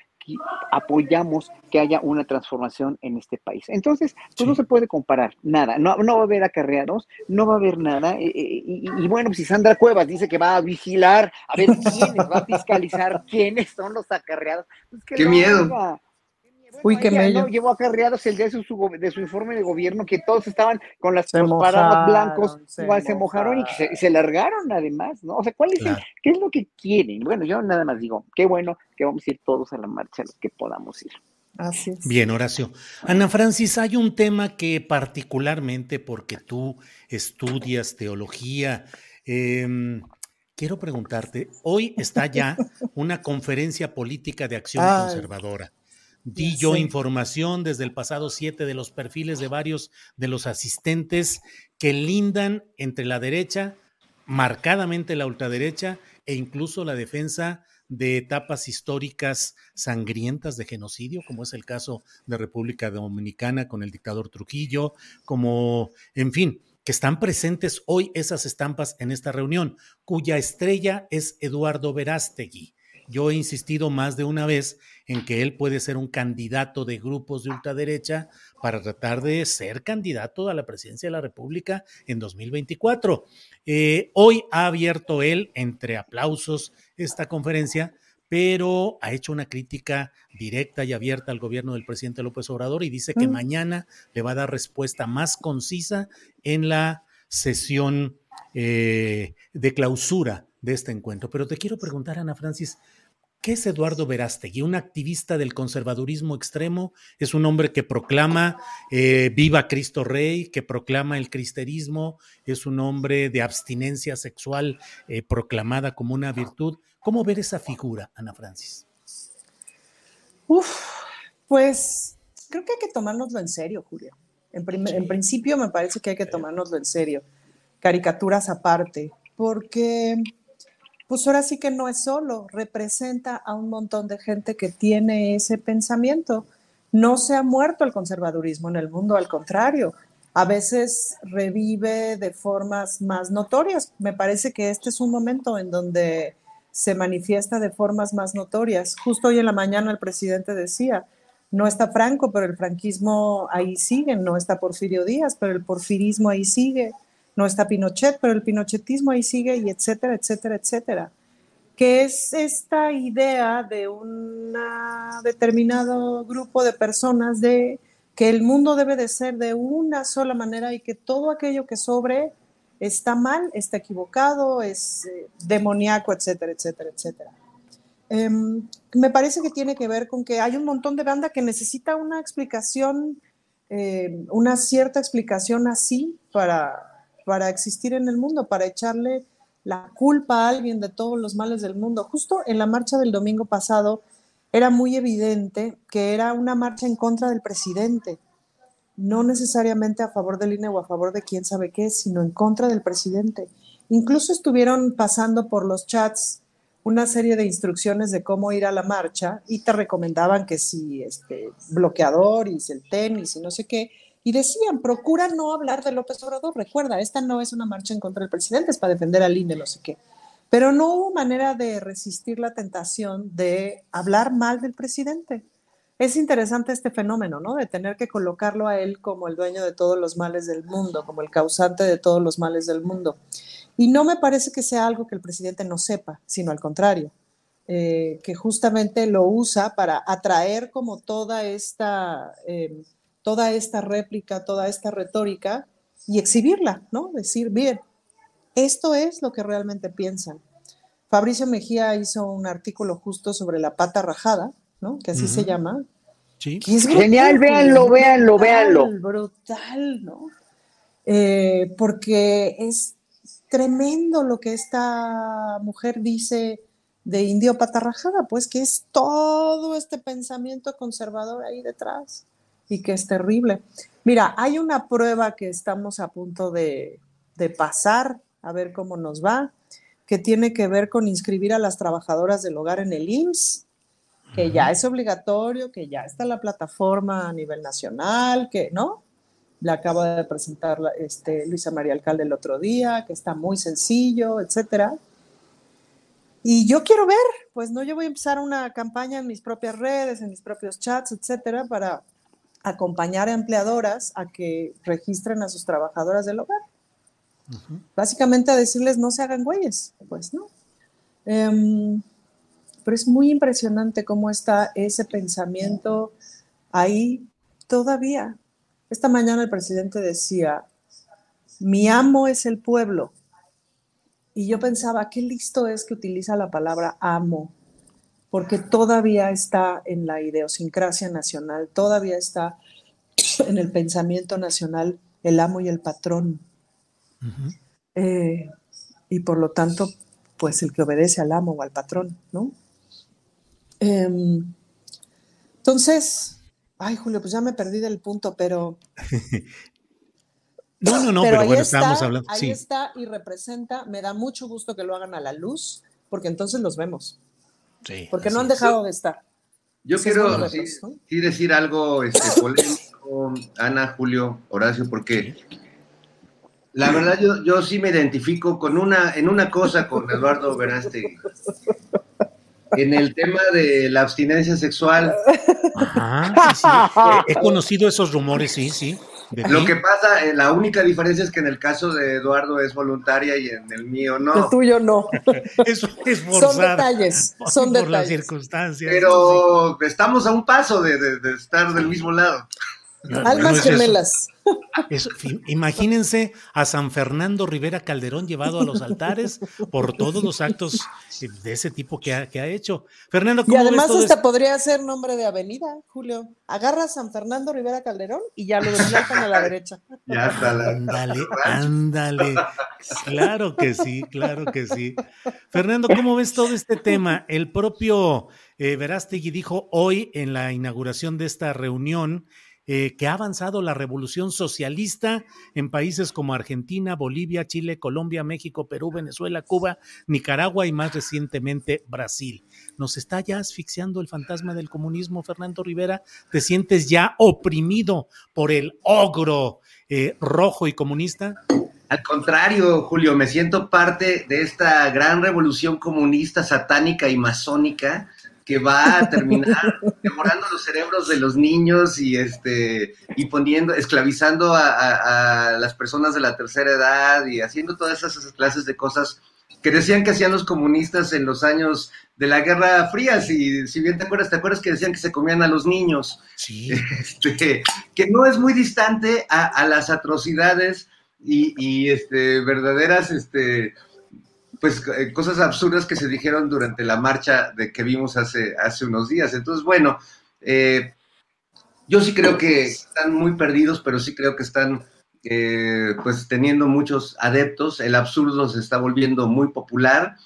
apoyamos que haya una transformación en este país. Entonces, pues sí. no se puede comparar nada, no, no va a haber acarreados, no va a haber nada, y, y, y, bueno, si Sandra Cuevas dice que va a vigilar, a ver quiénes, va a fiscalizar quiénes son los acarreados. Pues que ¡Qué miedo! Haga. Uy, qué bello. ¿no? Llevó acarreados el día de su, de su informe de gobierno que todos estaban con las, los parados blancos, se igual se mojaron y se, se, largaron además, ¿no? O sea, ¿cuál es claro. el, qué es lo que quieren? Bueno, yo nada más digo, qué bueno que vamos a ir todos a la marcha, los que podamos ir. Así es. Bien, Horacio. Ana Francis, hay un tema que particularmente porque tú estudias teología, eh, quiero preguntarte, hoy está ya una conferencia política de acción Ay. conservadora. Di yo información desde el pasado 7 de los perfiles de varios de los asistentes que lindan entre la derecha, marcadamente la ultraderecha e incluso la defensa de etapas históricas sangrientas de genocidio, como es el caso de República Dominicana con el dictador Trujillo, como, en fin, que están presentes hoy esas estampas en esta reunión, cuya estrella es Eduardo Verástegui. Yo he insistido más de una vez en que él puede ser un candidato de grupos de ultraderecha para tratar de ser candidato a la presidencia de la República en 2024. Eh, hoy ha abierto él, entre aplausos, esta conferencia, pero ha hecho una crítica directa y abierta al gobierno del presidente López Obrador y dice que mm. mañana le va a dar respuesta más concisa en la sesión eh, de clausura de este encuentro. Pero te quiero preguntar, Ana Francis, ¿Qué es Eduardo Verástegui? Un activista del conservadurismo extremo, es un hombre que proclama eh, viva Cristo Rey, que proclama el cristerismo, es un hombre de abstinencia sexual eh, proclamada como una virtud. ¿Cómo ver esa figura, Ana Francis? Uf, pues creo que hay que tomárnoslo en serio, Julio. En, en principio me parece que hay que tomárnoslo en serio. Caricaturas aparte, porque pues ahora sí que no es solo, representa a un montón de gente que tiene ese pensamiento. No se ha muerto el conservadurismo en el mundo, al contrario, a veces revive de formas más notorias. Me parece que este es un momento en donde se manifiesta de formas más notorias. Justo hoy en la mañana el presidente decía, no está Franco, pero el franquismo ahí sigue, no está Porfirio Díaz, pero el porfirismo ahí sigue no está Pinochet, pero el pinochetismo ahí sigue y etcétera, etcétera, etcétera. Que es esta idea de un determinado grupo de personas de que el mundo debe de ser de una sola manera y que todo aquello que sobre está mal, está equivocado, es eh, demoníaco, etcétera, etcétera, etcétera. Em, me parece que tiene que ver con que hay un montón de banda que necesita una explicación, eh, una cierta explicación así para, para existir en el mundo, para echarle la culpa a alguien de todos los males del mundo. Justo en la marcha del domingo pasado era muy evidente que era una marcha en contra del presidente, no necesariamente a favor del INE o a favor de quién sabe qué, sino en contra del presidente. Incluso estuvieron pasando por los chats una serie de instrucciones de cómo ir a la marcha y te recomendaban que si este bloqueador y el tenis y no sé qué, y decían, procura no hablar de López Obrador. Recuerda, esta no es una marcha en contra del presidente, es para defender al INE, no sé qué. Pero no hubo manera de resistir la tentación de hablar mal del presidente. Es interesante este fenómeno, ¿no? De tener que colocarlo a él como el dueño de todos los males del mundo, como el causante de todos los males del mundo. Y no me parece que sea algo que el presidente no sepa, sino al contrario, eh, que justamente lo usa para atraer como toda esta... Eh, toda esta réplica, toda esta retórica y exhibirla, ¿no? Decir, bien, esto es lo que realmente piensan. Fabricio Mejía hizo un artículo justo sobre la pata rajada, ¿no? Que así se llama. Sí. Genial, véanlo, véanlo, véanlo. Brutal, ¿no? Eh, porque es tremendo lo que esta mujer dice de indio pata rajada, pues que es todo este pensamiento conservador ahí detrás y que es terrible. Mira, hay una prueba que estamos a punto de, pasar, a ver cómo nos va, que tiene que ver con inscribir a las trabajadoras del hogar en el IMSS, que ya es obligatorio, que ya está la plataforma a nivel nacional, que, ¿no? La acaba de presentar este, Luisa María Alcalde el otro día, que está muy sencillo, etcétera. Y yo quiero ver, pues no, yo voy a empezar una campaña en mis propias redes, en mis propios chats, etcétera, para acompañar a empleadoras a que registren a sus trabajadoras del hogar. Básicamente a decirles no se hagan güeyes, pues no. Em, pero es muy impresionante cómo está ese pensamiento ahí todavía. Esta mañana el presidente decía, mi amo es el pueblo. Y yo pensaba, qué listo es que utiliza la palabra amo porque todavía está en la idiosincrasia nacional, todavía está (clears throat) en el pensamiento nacional el amo y el patrón. Eh, y por lo tanto, pues el que obedece al amo o al patrón, ¿no? Em, entonces, ay Julio, pues ya me perdí del punto, pero... (laughs) no, no, no, pero, bueno, estábamos hablando. Ahí está y representa, me da mucho gusto que lo hagan a la luz, porque entonces los vemos porque no han dejado de estar. Yo quiero decir algo este, (laughs) polémico, Ana, Julio, Horacio, porque la verdad yo, yo sí me identifico con una, en una cosa con Eduardo Veraste. En el tema de la abstinencia sexual. Ajá, (laughs) He conocido esos rumores, sí, sí. Lo que pasa, eh, la única diferencia es que en el caso de Eduardo es voluntaria y en el mío no. El tuyo no. Eso (laughs) es forzado. Son detalles, son por detalles. las circunstancias. Pero estamos a un paso de, estar del mismo lado. No, Almas es gemelas. Eso, imagínense a San Fernando Rivera Calderón llevado a los altares por todos los actos de ese tipo que ha, que ha hecho. Fernando, Y ¿cómo ves además todo hasta esto? podría ser nombre de avenida, Julio. Agarra a San Fernando Rivera Calderón y ya lo desplazan a la derecha. Ya está la- Ándale, (laughs) ándale. Claro que sí, claro que sí. Fernando, ¿cómo ves todo este tema? El propio eh, Verástegui dijo hoy en la inauguración de esta reunión eh, que ha avanzado la revolución socialista en países como Argentina, Bolivia, Chile, Colombia, México, Perú, Venezuela, Cuba, Nicaragua y más recientemente Brasil. ¿Nos está ya asfixiando el fantasma del comunismo, Fernando Rivera? ¿Te sientes ya oprimido por el ogro eh, rojo y comunista? Al contrario, Julio, me siento parte de esta gran revolución comunista, satánica y masónica que va a terminar (laughs) devorando los cerebros de los niños y este y poniendo, esclavizando a, a- a las personas de la tercera edad y haciendo todas esas clases de cosas que decían que hacían los comunistas en los años de la Guerra Fría, si, si bien te acuerdas, te acuerdas que decían que se comían a los niños. Sí. (laughs) Este, que no es muy distante a, a las atrocidades y, y, este, verdaderas este, pues, eh, cosas absurdas que se dijeron durante la marcha de que vimos hace, hace unos días. Entonces, bueno, eh, yo sí creo que están muy perdidos, pero sí creo que están eh, pues teniendo muchos adeptos. El absurdo se está volviendo muy popular.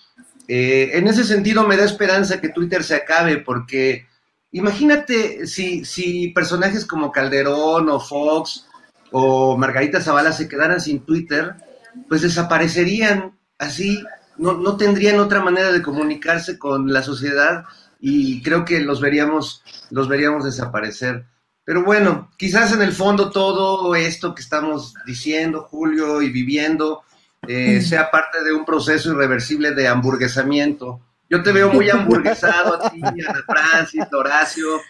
Eh, en ese sentido, me da esperanza que Twitter se acabe, porque imagínate si, si personajes como Calderón o Fox o Margarita Zavala se quedaran sin Twitter, pues desaparecerían así, no, no tendrían otra manera de comunicarse con la sociedad y creo que los veríamos, los veríamos desaparecer. Pero bueno, quizás en el fondo todo esto que estamos diciendo, Julio, y viviendo, eh, sea parte de un proceso irreversible de hamburguesamiento. Yo te veo muy (laughs) hamburguesado a ti, Ana Francis, Horacio.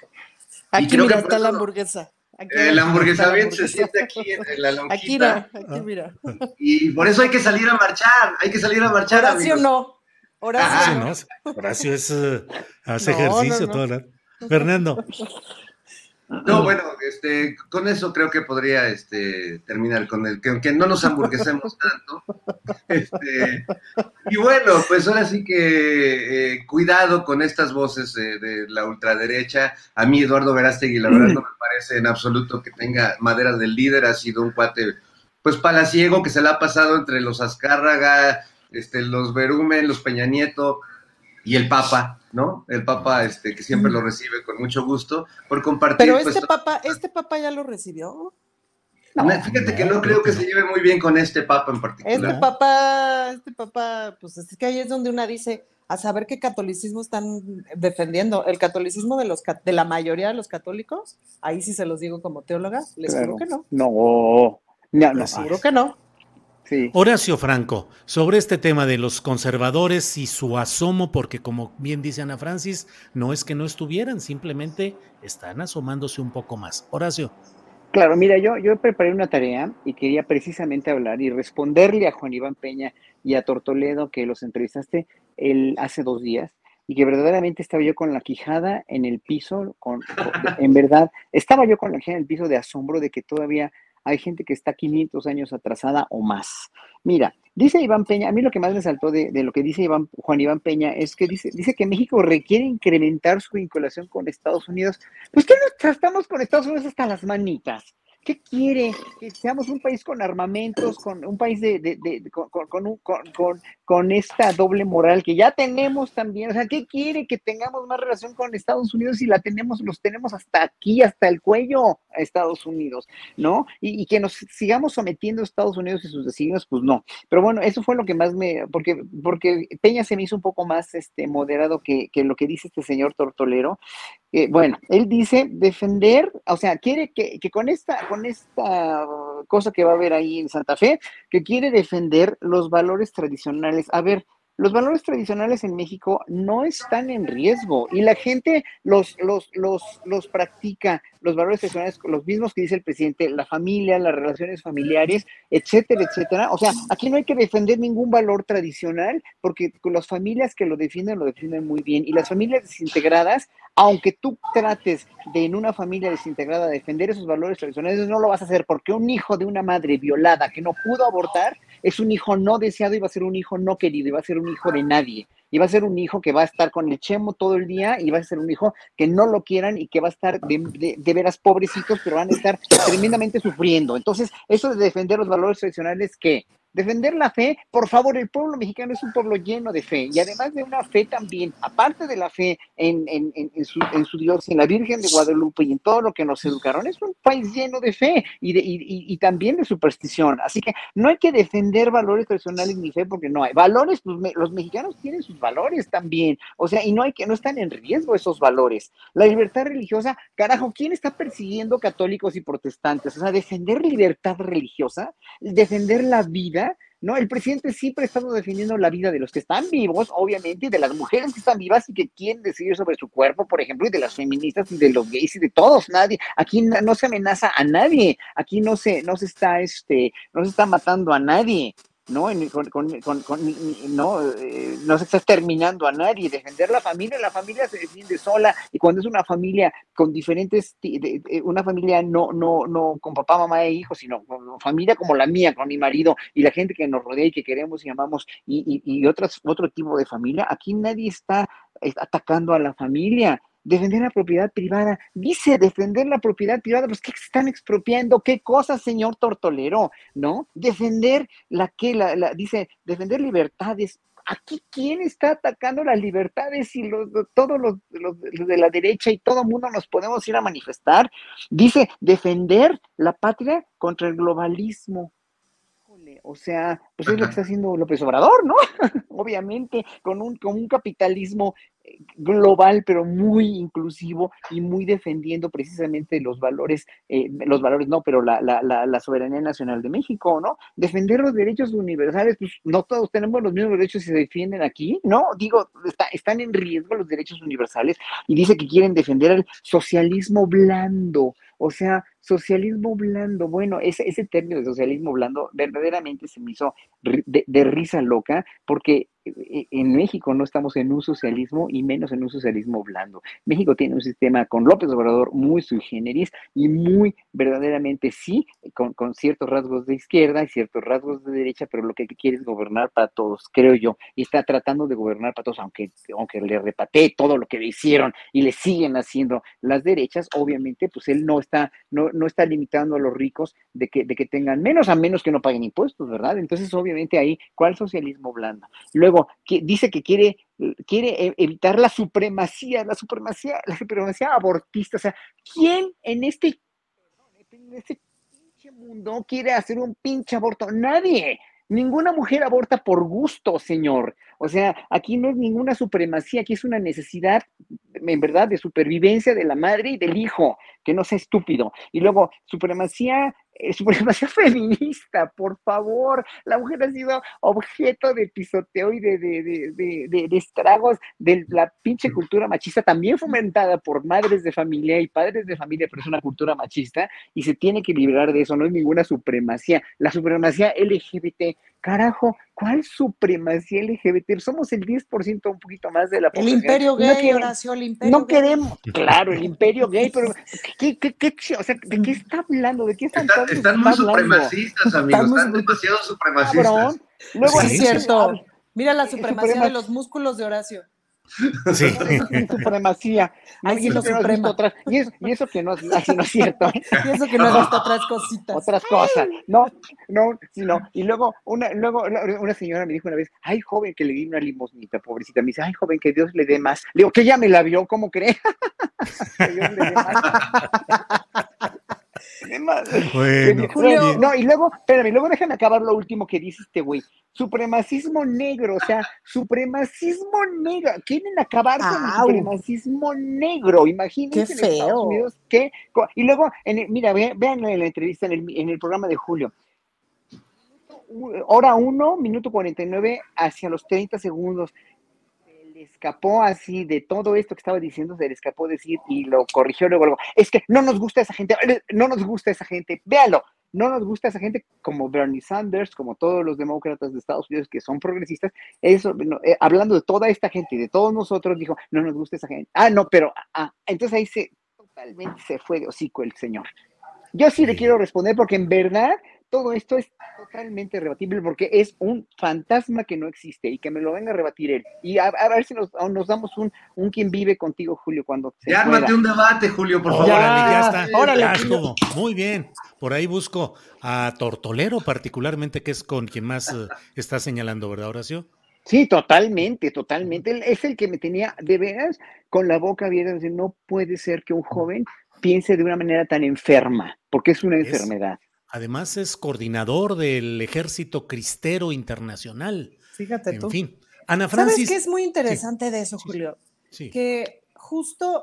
Aquí creo mira, que está la hamburguesa. Está la hamburguesamiento se hamburguesa. siente aquí en la lonjita. Aquí mira, aquí mira. Y por eso hay que salir a marchar, hay que salir a marchar, Horacio amigos. no. Horacio Horacio, no. ¿no? Horacio es, eh, hace No, ejercicio no, no. todo el. Fernando. (laughs) No, bueno, este, con eso creo que podría este, terminar con el que, no nos hamburguesemos (laughs) tanto. Este, y bueno, pues ahora sí que eh, cuidado con estas voces eh, de la ultraderecha. A mí Eduardo Verástegui, la verdad, no me parece en absoluto que tenga madera del líder. Ha sido un cuate, pues palaciego, que se la ha pasado entre los Azcárraga, este, los Berumen, los Peña Nieto y el Papa, ¿no? El Papa, este, que siempre lo recibe con mucho gusto por compartir. Pero pues, este papá, este papá ya lo recibió. no, fíjate que no creo que se lleve muy bien con este papa en particular. Este papá, este papá, pues es que ahí es donde una dice, a saber qué catolicismo están defendiendo. El catolicismo de los de la mayoría de los católicos, ahí sí se los digo como teóloga, les Claro. juro que no. No, no, no. Les juro que no. Sí. Horacio Franco, sobre este tema de los conservadores y su asomo, porque como bien dice Ana Francis, no es que no estuvieran, simplemente están asomándose un poco más. Horacio. Claro, mira, yo, yo preparé una tarea y quería precisamente hablar y responderle a Juan Iván Peña y a Tortoledo, que los entrevistaste el, hace dos días, y que verdaderamente estaba yo con la quijada en el piso, con, con- en verdad, estaba yo con la quijada en el piso de asombro de que todavía hay gente que está 500 años atrasada o más. Mira, dice Iván Peña, a mí lo que más me saltó de, de lo que dice Iván, Juan Iván Peña es que dice, dice que México requiere incrementar su vinculación con Estados Unidos. Pues que nos tratamos con Estados Unidos hasta las manitas. ¿Qué quiere? Que seamos un país con armamentos, con un país de, con, esta doble moral que ya tenemos también. O sea, ¿qué quiere? Que tengamos más relación con Estados Unidos y la tenemos, los tenemos hasta aquí, hasta el cuello a Estados Unidos, ¿no? Y, que nos sigamos sometiendo a Estados Unidos y sus designios, pues no. Pero bueno, eso fue lo que más me, porque, porque Peña se me hizo un poco más este, moderado que, que lo que dice este señor Tortolero. Eh, bueno, él dice defender, o sea, quiere que con esta, con esta cosa que va a haber ahí en Santa Fe, que quiere defender los valores tradicionales. A ver, los valores tradicionales en México no están en riesgo y la gente los, los, los, los practica. los valores tradicionales, los mismos que dice el presidente, la familia, las relaciones familiares, etcétera, etcétera. O sea, aquí no hay que defender ningún valor tradicional porque las familias que lo defienden, lo defienden muy bien. Y las familias desintegradas, aunque tú trates de en una familia desintegrada defender esos valores tradicionales, no lo vas a hacer porque un hijo de una madre violada que no pudo abortar es un hijo no deseado y va a ser un hijo no querido y va a ser un hijo de nadie. Y va a ser un hijo que va a estar con el chemo todo el día y va a ser un hijo que no lo quieran y que va a estar de, de- veras pobrecitos, pero van a estar tremendamente sufriendo. Entonces, eso de defender los valores tradicionales, ¿qué? Defender la fe, por favor, el pueblo mexicano es un pueblo lleno de fe y además de una fe también, aparte de la fe en, su, en su Dios, en la Virgen de Guadalupe y en todo lo que nos educaron, es un país lleno de fe y, también de superstición. Así que no hay que defender valores tradicionales ni fe porque no hay. Valores, pues me- los mexicanos tienen sus valores también, o sea, y no hay que, no están en riesgo esos valores. La libertad religiosa, carajo, ¿quién está persiguiendo católicos y protestantes? O sea, defender libertad religiosa, defender la vida, ¿no? El presidente siempre ha estado defendiendo la vida de los que están vivos, obviamente, y de las mujeres que están vivas y que quieren decidir sobre su cuerpo, por ejemplo, y de las feministas y de los gays y de todos, nadie. Aquí no se amenaza a nadie, aquí no se, no se está, este, no se está matando a nadie. ¿No? En- con- con- no, eh, no se está exterminando a nadie. Defender la familia, la familia se defiende sola. Y cuando es una familia con diferentes, de- de- una familia no, no, no con papá, mamá e hijos, sino con familia como la mía, con mi marido y la gente que nos rodea y que queremos y amamos, y, y, y otras, otro tipo de familia, aquí nadie está eh, atacando a la familia. Defender la propiedad privada. Dice defender la propiedad privada. Pues, ¿qué están expropiando? ¿Qué cosas, señor Tortolero? ¿No? Defender la que, la, la- dice, defender libertades. Aquí, ¿quién está atacando las libertades y los, todos los, los- los de la derecha y todo el mundo nos podemos ir a manifestar? Dice, defender la patria contra el globalismo. O sea, pues es lo que está haciendo López Obrador, ¿no? (laughs) Obviamente, con un, con un capitalismo global, pero muy inclusivo y muy defendiendo precisamente los valores, eh, los valores no, pero la, la, la, soberanía nacional de México, ¿no? Defender los derechos universales, pues no todos tenemos los mismos derechos y se defienden aquí, ¿no? Digo, está- están en riesgo los derechos universales y dice que quieren defender el socialismo blando, o sea, socialismo blando, bueno, ese, ese término de socialismo blando verdaderamente se me hizo de, de risa loca, porque eh, en México no estamos en un socialismo y menos en un socialismo blando. México tiene un sistema con López Obrador muy sui generis y muy verdaderamente sí, con, ciertos rasgos de izquierda y ciertos rasgos de derecha, pero lo que quiere es gobernar para todos, creo yo, y está tratando de gobernar para todos, aunque, aunque le repatee todo lo que le hicieron y le siguen haciendo las derechas, obviamente, pues él no está, no, no está limitando a los ricos de que, de que tengan menos, a menos que no paguen impuestos, ¿verdad? Entonces, obviamente ahí, ¿cuál socialismo blando? Luego, que dice que quiere, quiere e- evitar la supremacía, la supremacía, la supremacía abortista. O sea, ¿quién en este, en este pinche mundo quiere hacer un pinche aborto? Nadie. Ninguna mujer aborta por gusto, señor. O sea, aquí no es ninguna supremacía, aquí es una necesidad, en verdad, de supervivencia de la madre y del hijo, que no sea estúpido. Y luego, supremacía, supremacía (laughs) feminista, por favor. La mujer ha sido objeto de pisoteo y de, de, de, de, estragos de la pinche cultura machista, también fomentada por madres de familia y padres de familia, pero es una cultura machista y se tiene que liberar de eso, no es ninguna supremacía. La supremacía LGBT, carajo, ¿cuál supremacía LGBT? Somos el 10% un poquito más de la El población. imperio No gay, quieren- Horacio, el imperio no gay. queremos, (laughs) claro, el imperio gay, pero ¿qué, qué, qué, o sea, ¿de qué está hablando? ¿De qué Están, fantasmas están está muy hablando? supremacistas, amigos. Estamos- Están demasiado supremacistas. Cabrón. Luego, es cierto. habla- Mira la eh, supremacía suprema- de los músculos de Horacio. Sí. (laughs) supremacía. Ay, y, eso lo que no has suprema. otras- y, eso, y eso que no, así no es cierto. ¿eh? Y eso que no has visto otras cositas. otras cosas. No, no, sino. Y luego una, luego una señora me dijo una vez, ay, joven, que le di una limosnita, pobrecita. Me dice, ay, joven, que Dios le dé más. Le digo, que ella me la vio, ¿cómo cree? (laughs) que Dios le dé más. No, y luego, espérame, luego déjame acabar lo último que dice este güey. Supremacismo negro, o sea, supremacismo negro. Quieren acabar con el supremacismo negro. Imagínense Qué en Estados feo. Unidos que. Y luego, en el- mira, ve- vean en la entrevista en el, en el programa de Julio. Hora 1, minuto 49, hacia los 30 segundos. Le escapó así de todo esto que estaba diciendo, se le escapó decir y lo corrigió luego, luego, es que no nos gusta esa gente, no nos gusta esa gente, véalo, no nos gusta esa gente como Bernie Sanders, como todos los demócratas de Estados Unidos que son progresistas, eso, eh, hablando de toda esta gente y de todos nosotros, dijo, no nos gusta esa gente. Ah, no, pero, ah, entonces ahí se, totalmente se fue de hocico el señor. Yo sí le quiero responder porque en verdad todo esto es totalmente rebatible porque es un fantasma que no existe y que me lo venga a rebatir él. Y a, ver si nos, nos, damos un, un quien vive contigo, Julio, cuando se Ya ármate un debate, Julio, por favor. Órale, ya está. Órale, ya estuvo. Muy bien. Por ahí busco a Tortolero, particularmente, que es con quien más eh, está señalando, ¿verdad, Horacio? Sí, totalmente, totalmente. Él es el que me tenía de veras con la boca abierta. De no puede ser que un joven piense de una manera tan enferma, porque es una enfermedad. Además es coordinador del Ejército Cristero Internacional. Fíjate en tú. fin. Ana Francis. ¿Sabes qué es muy interesante de eso, Julio? Sí. Que justo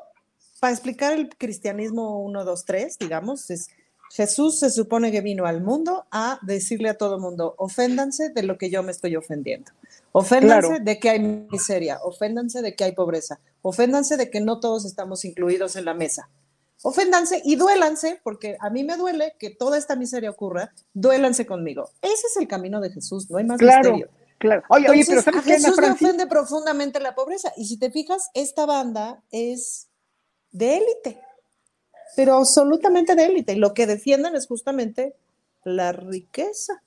para explicar el cristianismo 1, 2, 3, digamos, es Jesús se supone que vino al mundo a decirle a todo mundo, oféndanse de lo que yo me estoy ofendiendo. Oféndanse Claro. de que hay miseria, oféndanse de que hay pobreza, oféndanse de que no todos estamos incluidos en la mesa. Oféndanse y duélanse, porque a mí me duele que toda esta miseria ocurra, duélanse conmigo. Ese es el camino de Jesús, no hay más Claro, misterio. claro. Oye, oye, pero ¿sabes a qué, Jesús le ofende profundamente la pobreza. Y si te fijas, esta banda es de élite, pero absolutamente de élite. Y lo que defienden es justamente la riqueza.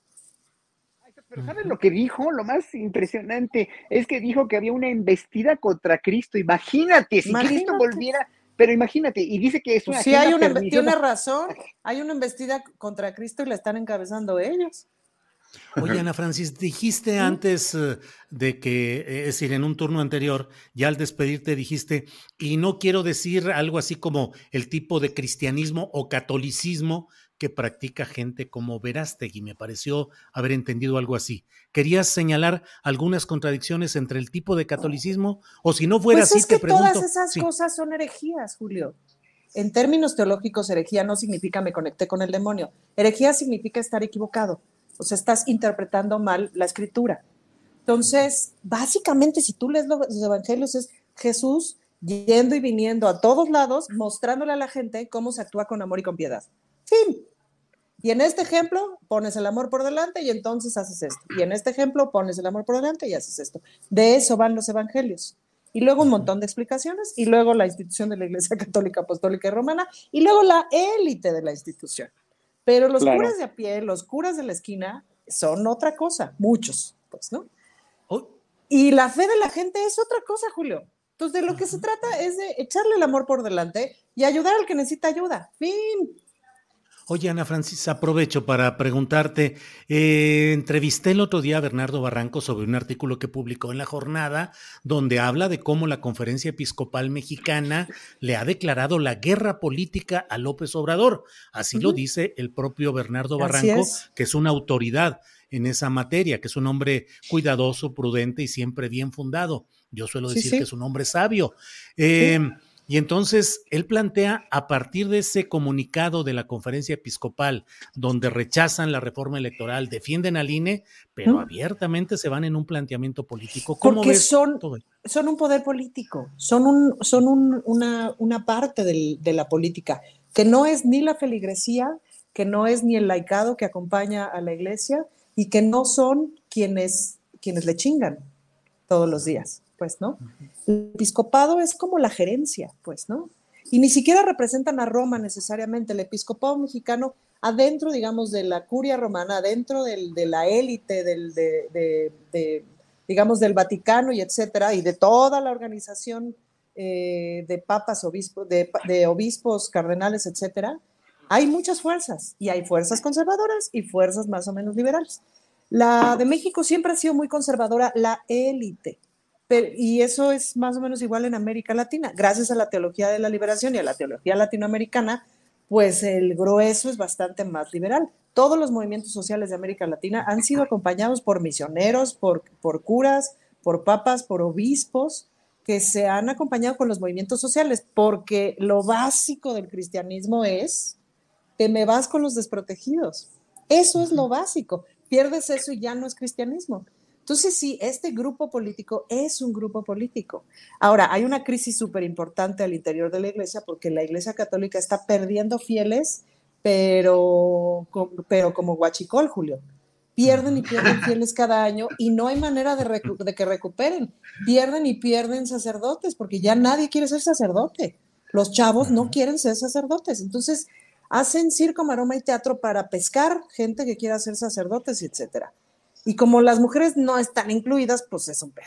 Pero ¿sabes lo que dijo? Lo más impresionante es que dijo que había una embestida contra Cristo. Imagínate, si Cristo volviera, pero imagínate, y dice que es una Pues sí, hay una, tiene razón. (laughs) Hay una embestida contra Cristo y la están encabezando ellos. Oye, Ana Francis, dijiste antes eh, de que, eh, es decir, en un turno anterior, ya al despedirte dijiste, y no quiero decir algo así como el tipo de cristianismo o catolicismo que practica gente como Verástegui. Me pareció haber entendido algo así. ¿Querías señalar algunas contradicciones entre el tipo de catolicismo? O si no fuera Pues así, es que te pregunto. todas esas Sí. cosas son herejías, Julio. En términos teológicos, herejía no significa me conecté con el demonio. Herejía significa estar equivocado. O sea, estás interpretando mal la escritura. Entonces, básicamente, si tú lees los evangelios, es Jesús yendo y viniendo a todos lados, mostrándole a la gente cómo se actúa con amor y con piedad. Fin. Y en este ejemplo pones el amor por delante y entonces haces esto. Y en este ejemplo pones el amor por delante y haces esto. De eso van los evangelios. Y luego un montón de explicaciones, y luego la institución de la Iglesia (laughs) Católica Apostólica y Romana, y luego la élite de la institución. Pero los Claro. curas de a pie, los curas de la esquina, son otra cosa, muchos, pues, ¿no? Oh, Y la fe de la gente es otra cosa, Julio. Entonces, de lo que se trata es de echarle el amor por delante y ayudar al que necesita ayuda. Fin. Oye, Ana Francis, aprovecho para preguntarte. eh, entrevisté el otro día a Bernardo Barranco sobre un artículo que publicó en La Jornada, donde habla de cómo la Conferencia Episcopal Mexicana le ha declarado la guerra política a López Obrador. Así lo dice el propio Bernardo Barranco, es. que es una autoridad en esa materia, que es un hombre cuidadoso, prudente y siempre bien fundado. Yo suelo decir sí. que es un hombre sabio. Eh, y entonces él plantea, a partir de ese comunicado de la conferencia episcopal, donde rechazan la reforma electoral, defienden al INE, pero ¿Mm? abiertamente se van en un planteamiento político. ¿Cómo Porque ves son, todo son un poder político, son, un, son un- una, una parte del- de la política, que no es ni la feligresía, que no es ni el laicado que acompaña a la iglesia y que no son quienes, quienes le chingan todos los días, pues, ¿no? El episcopado es como la gerencia, pues, ¿no? Y ni siquiera representan a Roma necesariamente, el episcopado mexicano adentro, digamos, de la curia romana, adentro del- de la élite del, de, de- de, digamos, del Vaticano y etcétera, y de toda la organización eh, de papas, obispos, de, de obispos, cardenales, etcétera, hay muchas fuerzas, y hay fuerzas conservadoras y fuerzas más o menos liberales. La de México siempre ha sido muy conservadora, la élite. Pero- y eso es más o menos igual en América Latina. Gracias a la teología de la liberación y a la teología latinoamericana, pues el grueso es bastante más liberal. Todos los movimientos sociales de América Latina han sido acompañados por misioneros, por, por curas, por papas, por obispos, que se han acompañado con los movimientos sociales, porque lo básico del cristianismo es que me vas con los desprotegidos. Eso es lo básico. Pierdes eso y ya no es cristianismo. Entonces, sí, este grupo político es un grupo político. Ahora, hay una crisis súper importante al interior de la iglesia porque la iglesia católica está perdiendo fieles, pero, pero como guachicol, Julio. Pierden y pierden (laughs) fieles cada año y no hay manera de, de que recuperen. Pierden y pierden sacerdotes porque ya nadie quiere ser sacerdote. Los chavos no quieren ser sacerdotes. Entonces, hacen circo, maroma y teatro para pescar gente que quiera ser sacerdotes, etcétera. Y como las mujeres no están incluidas, pues es un pedo.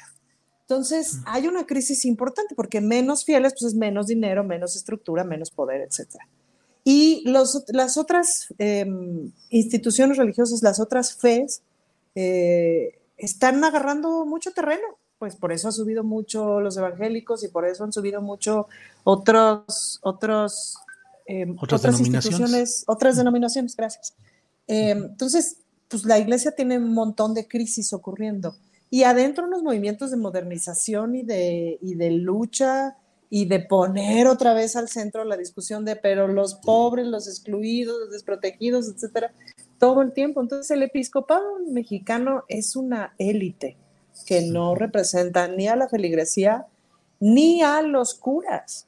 Entonces, hay una crisis importante porque menos fieles, pues es menos dinero, menos estructura, menos poder, etc. Y los, las otras em, instituciones religiosas, las otras fes, eh, están agarrando mucho terreno. Pues por eso han subido mucho los evangélicos y por eso han subido mucho otros, otros, em, ¿Otras, otras denominaciones? instituciones, otras denominaciones, gracias. Em, entonces, pues la iglesia tiene un montón de crisis ocurriendo. Y adentro unos movimientos de modernización y de, y de lucha y de poner otra vez al centro la discusión de, pero los pobres, los excluidos, los desprotegidos, etcétera, todo el tiempo. Entonces el episcopado mexicano es una élite que no representa ni a la feligresía ni a los curas.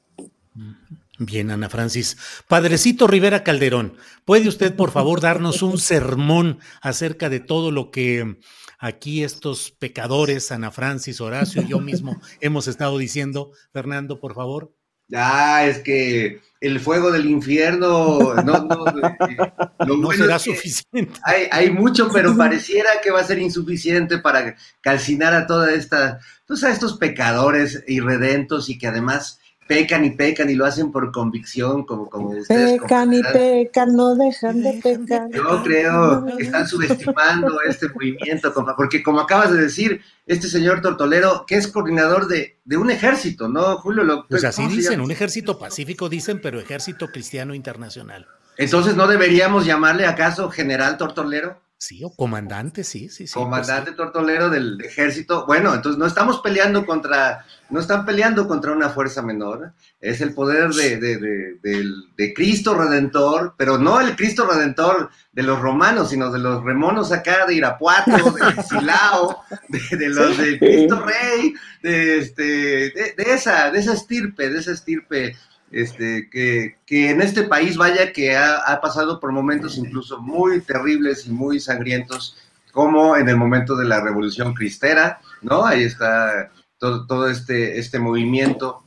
Bien, Ana Francis. Padrecito Rivera Calderón, ¿puede usted por favor darnos un (laughs) sermón acerca de todo lo que aquí estos pecadores, Ana Francis, Horacio y yo mismo (laughs) hemos estado diciendo? Fernando, por favor. Ah, es que el fuego del infierno no, no, (laughs) no bueno será es suficiente. Hay, hay, mucho, pero pareciera que va a ser insuficiente para calcinar a toda esta, pues a estos pecadores irredentos y que además pecan y pecan y lo hacen por convicción, como, como ustedes. Pecan y pecan, no dejan de pecar. Yo creo que están subestimando este movimiento, porque como acabas de decir, este señor Tortolero, que es coordinador de, de un ejército, ¿no, Julio? Lo, pues así dicen, un ejército pacífico dicen, pero ejército cristiano internacional. Entonces, ¿no deberíamos llamarle acaso general Tortolero? Sí, o comandante, sí, sí, sí. Comandante pues, tortolero del ejército. Bueno, entonces no estamos peleando contra, no están peleando contra una fuerza menor. Es el poder de, de, de, de, Cristo Redentor, pero no el Cristo Redentor de los romanos, sino de los remonos acá de Irapuato, de (laughs) Silao, de, los de Cristo Rey, de, este, de, esa, de esa estirpe, de esa estirpe este, que, que, en este país vaya que ha, ha, pasado por momentos incluso muy terribles y muy sangrientos, como en el momento de la Revolución Cristera, ¿no? Ahí está todo, todo este, este movimiento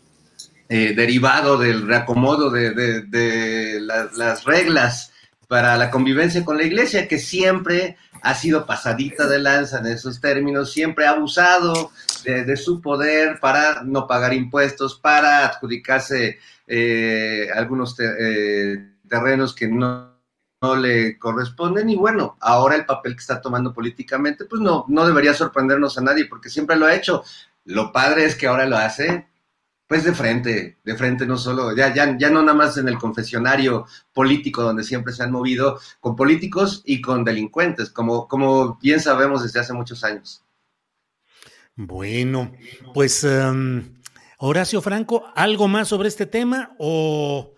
eh, derivado del reacomodo de, de, de la, las reglas para la convivencia con la iglesia, que siempre ha sido pasadita de lanza en esos términos, siempre ha abusado de su poder para no pagar impuestos, para adjudicarse eh, algunos eh, terrenos que no, no, le corresponden y bueno, ahora el papel que está tomando políticamente, pues no, no debería sorprendernos a nadie porque siempre lo ha hecho. Lo padre es que ahora lo hace pues de frente, de frente no solo, ya, ya, ya no nada más en el confesionario político donde siempre se han movido con políticos y con delincuentes, como, como bien sabemos desde hace muchos años. Bueno, pues um, Horacio Franco, ¿algo más sobre este tema? O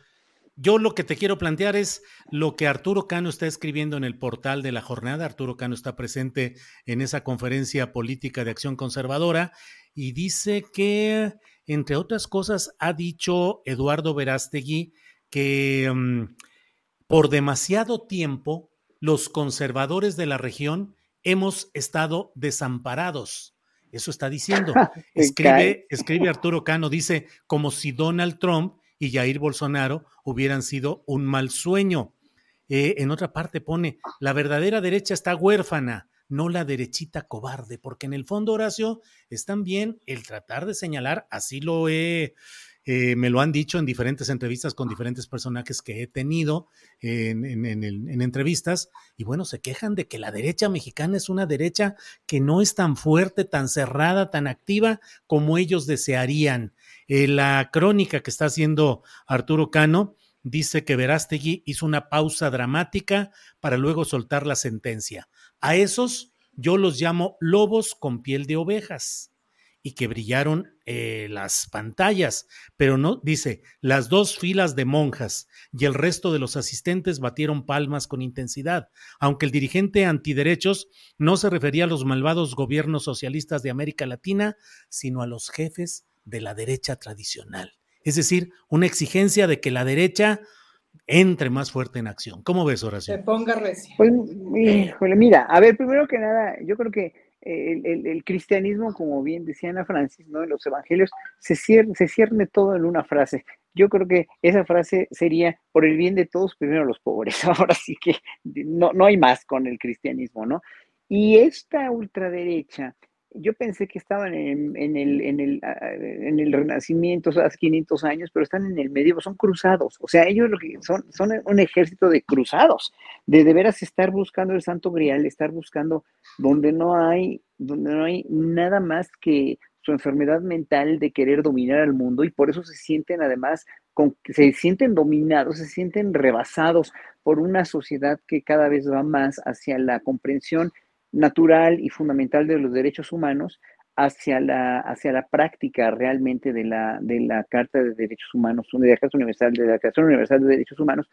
yo lo que te quiero plantear es lo que Arturo Cano está escribiendo en el portal de la jornada. Arturo Cano está presente en esa conferencia política de acción conservadora y dice que, entre otras cosas, ha dicho Eduardo Verástegui que um, por demasiado tiempo los conservadores de la región hemos estado desamparados eso está diciendo. (laughs) Escribe, escribe Arturo Cano, dice, como si Donald Trump y Jair Bolsonaro hubieran sido un mal sueño. Eh, en otra parte pone, la verdadera derecha está huérfana, no la derechita cobarde, porque en el fondo, Horacio, es también el tratar de señalar, así lo he eh, me lo han dicho en diferentes entrevistas con diferentes personajes que he tenido en, en, en, en, entrevistas, y bueno, se quejan de que la derecha mexicana es una derecha que no es tan fuerte, tan cerrada, tan activa como ellos desearían. Eh, la crónica que está haciendo Arturo Cano dice que Verástegui hizo una pausa dramática para luego soltar la sentencia. A esos yo los llamo lobos con piel de ovejas y que brillaron eh, las pantallas, pero no, dice, las dos filas de monjas y el resto de los asistentes batieron palmas con intensidad, aunque el dirigente antiderechos no se refería a los malvados gobiernos socialistas de América Latina, sino a los jefes de la derecha tradicional. Es decir, una exigencia de que la derecha entre más fuerte en acción. ¿Cómo ves, Horacio? Se ponga recio. Pues, híjole, mira, a ver, primero que nada, yo creo que el, el- cristianismo, como bien decía Ana Francis, ¿no? En los evangelios se cierne, se cierne todo en una frase. Yo creo que esa frase sería, por el bien de todos, primero los pobres. (laughs) Ahora sí que no, no hay más con el cristianismo, ¿no? Y esta ultraderecha, yo pensé que estaban en, en el, en, el, en el Renacimiento, hace 500 años, pero están en el medievo, son cruzados. O sea, ellos lo que son, son un ejército de cruzados, de de veras estar buscando el santo grial, estar buscando donde no hay, donde no hay nada más que su enfermedad mental de querer dominar al mundo y por eso se sienten además, con, se sienten dominados, se sienten rebasados por una sociedad que cada vez va más hacia la comprensión natural y fundamental de los derechos humanos hacia la, hacia la práctica realmente de la, de la Carta de Derechos Humanos, de la Carta Universal, de la Declaración Universal de Derechos Humanos,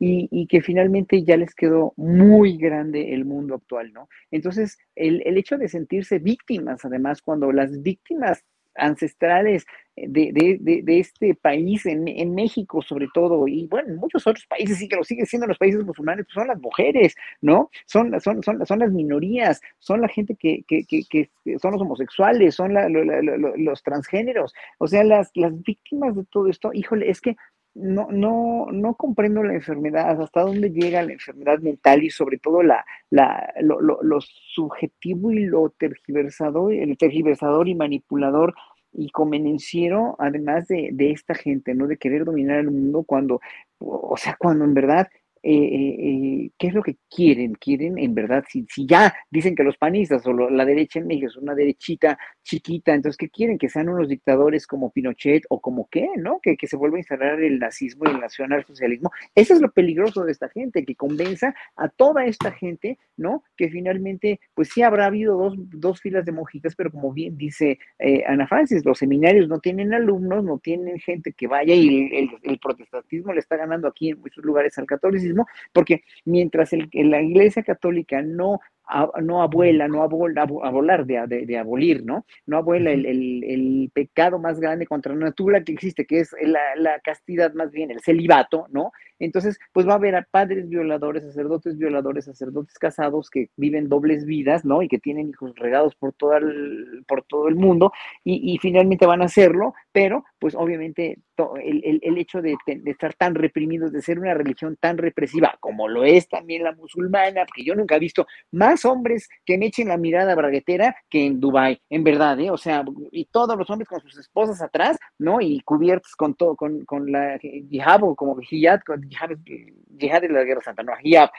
y, y que finalmente ya les quedó muy grande el mundo actual, ¿no? Entonces, el, el hecho de sentirse víctimas, además, cuando las víctimas ancestrales de, de, de, este país, en, en, México sobre todo, y bueno, en muchos otros países sí que lo siguen siendo los países musulmanes, pues son las mujeres, ¿no? Son, son, son, son las minorías, son la gente que, que, que, son los homosexuales, son los transgéneros, o sea, las, las víctimas de todo esto, híjole, es que no, no, no comprendo la enfermedad, hasta dónde llega la enfermedad mental y sobre todo la, la, lo, lo, lo subjetivo y lo tergiversador, el tergiversador y manipulador y convenenciero, además de, de, esta gente, ¿no? De querer dominar el mundo cuando, o sea, cuando en verdad eh, eh, ¿qué es lo que quieren? Quieren, en verdad, si, ya dicen que los panistas o lo, la derecha en México es una derechita chiquita, entonces, ¿qué quieren? Que sean unos dictadores como Pinochet o como qué, ¿no? Que, se vuelva a instalar el nazismo y el nacionalsocialismo. Eso es lo peligroso de esta gente, que convenza a toda esta gente, ¿no? Que finalmente, pues sí habrá habido dos, dos filas de monjitas, pero como bien dice eh, Ana Francis, los seminarios no tienen alumnos, no tienen gente que vaya y el, el, el protestantismo le está ganando aquí en muchos lugares al catolicismo porque mientras el, la Iglesia Católica no, a, no abuela, no abola, a volar de, de, de, abolir, ¿no? No abuela el, el, el, pecado más grande contra la natura que existe, que es la, la, castidad más bien, el celibato, ¿no? Entonces, pues va a haber a padres violadores, sacerdotes violadores, sacerdotes casados que viven dobles vidas, ¿no? Y que tienen hijos regados por, toda el, por todo el mundo y, y, finalmente van a hacerlo, pero pues obviamente el, el, el hecho de, de, estar tan reprimidos, de ser una religión tan represiva como lo es también la musulmana, porque yo nunca he visto más hombres que me echen la mirada braguetera que en Dubai, en verdad, ¿eh? O sea, y todos los hombres con sus esposas atrás, ¿no? Y cubiertos con todo, con, con la hijab como hijab, con de la Guerra Santa, no, hijab,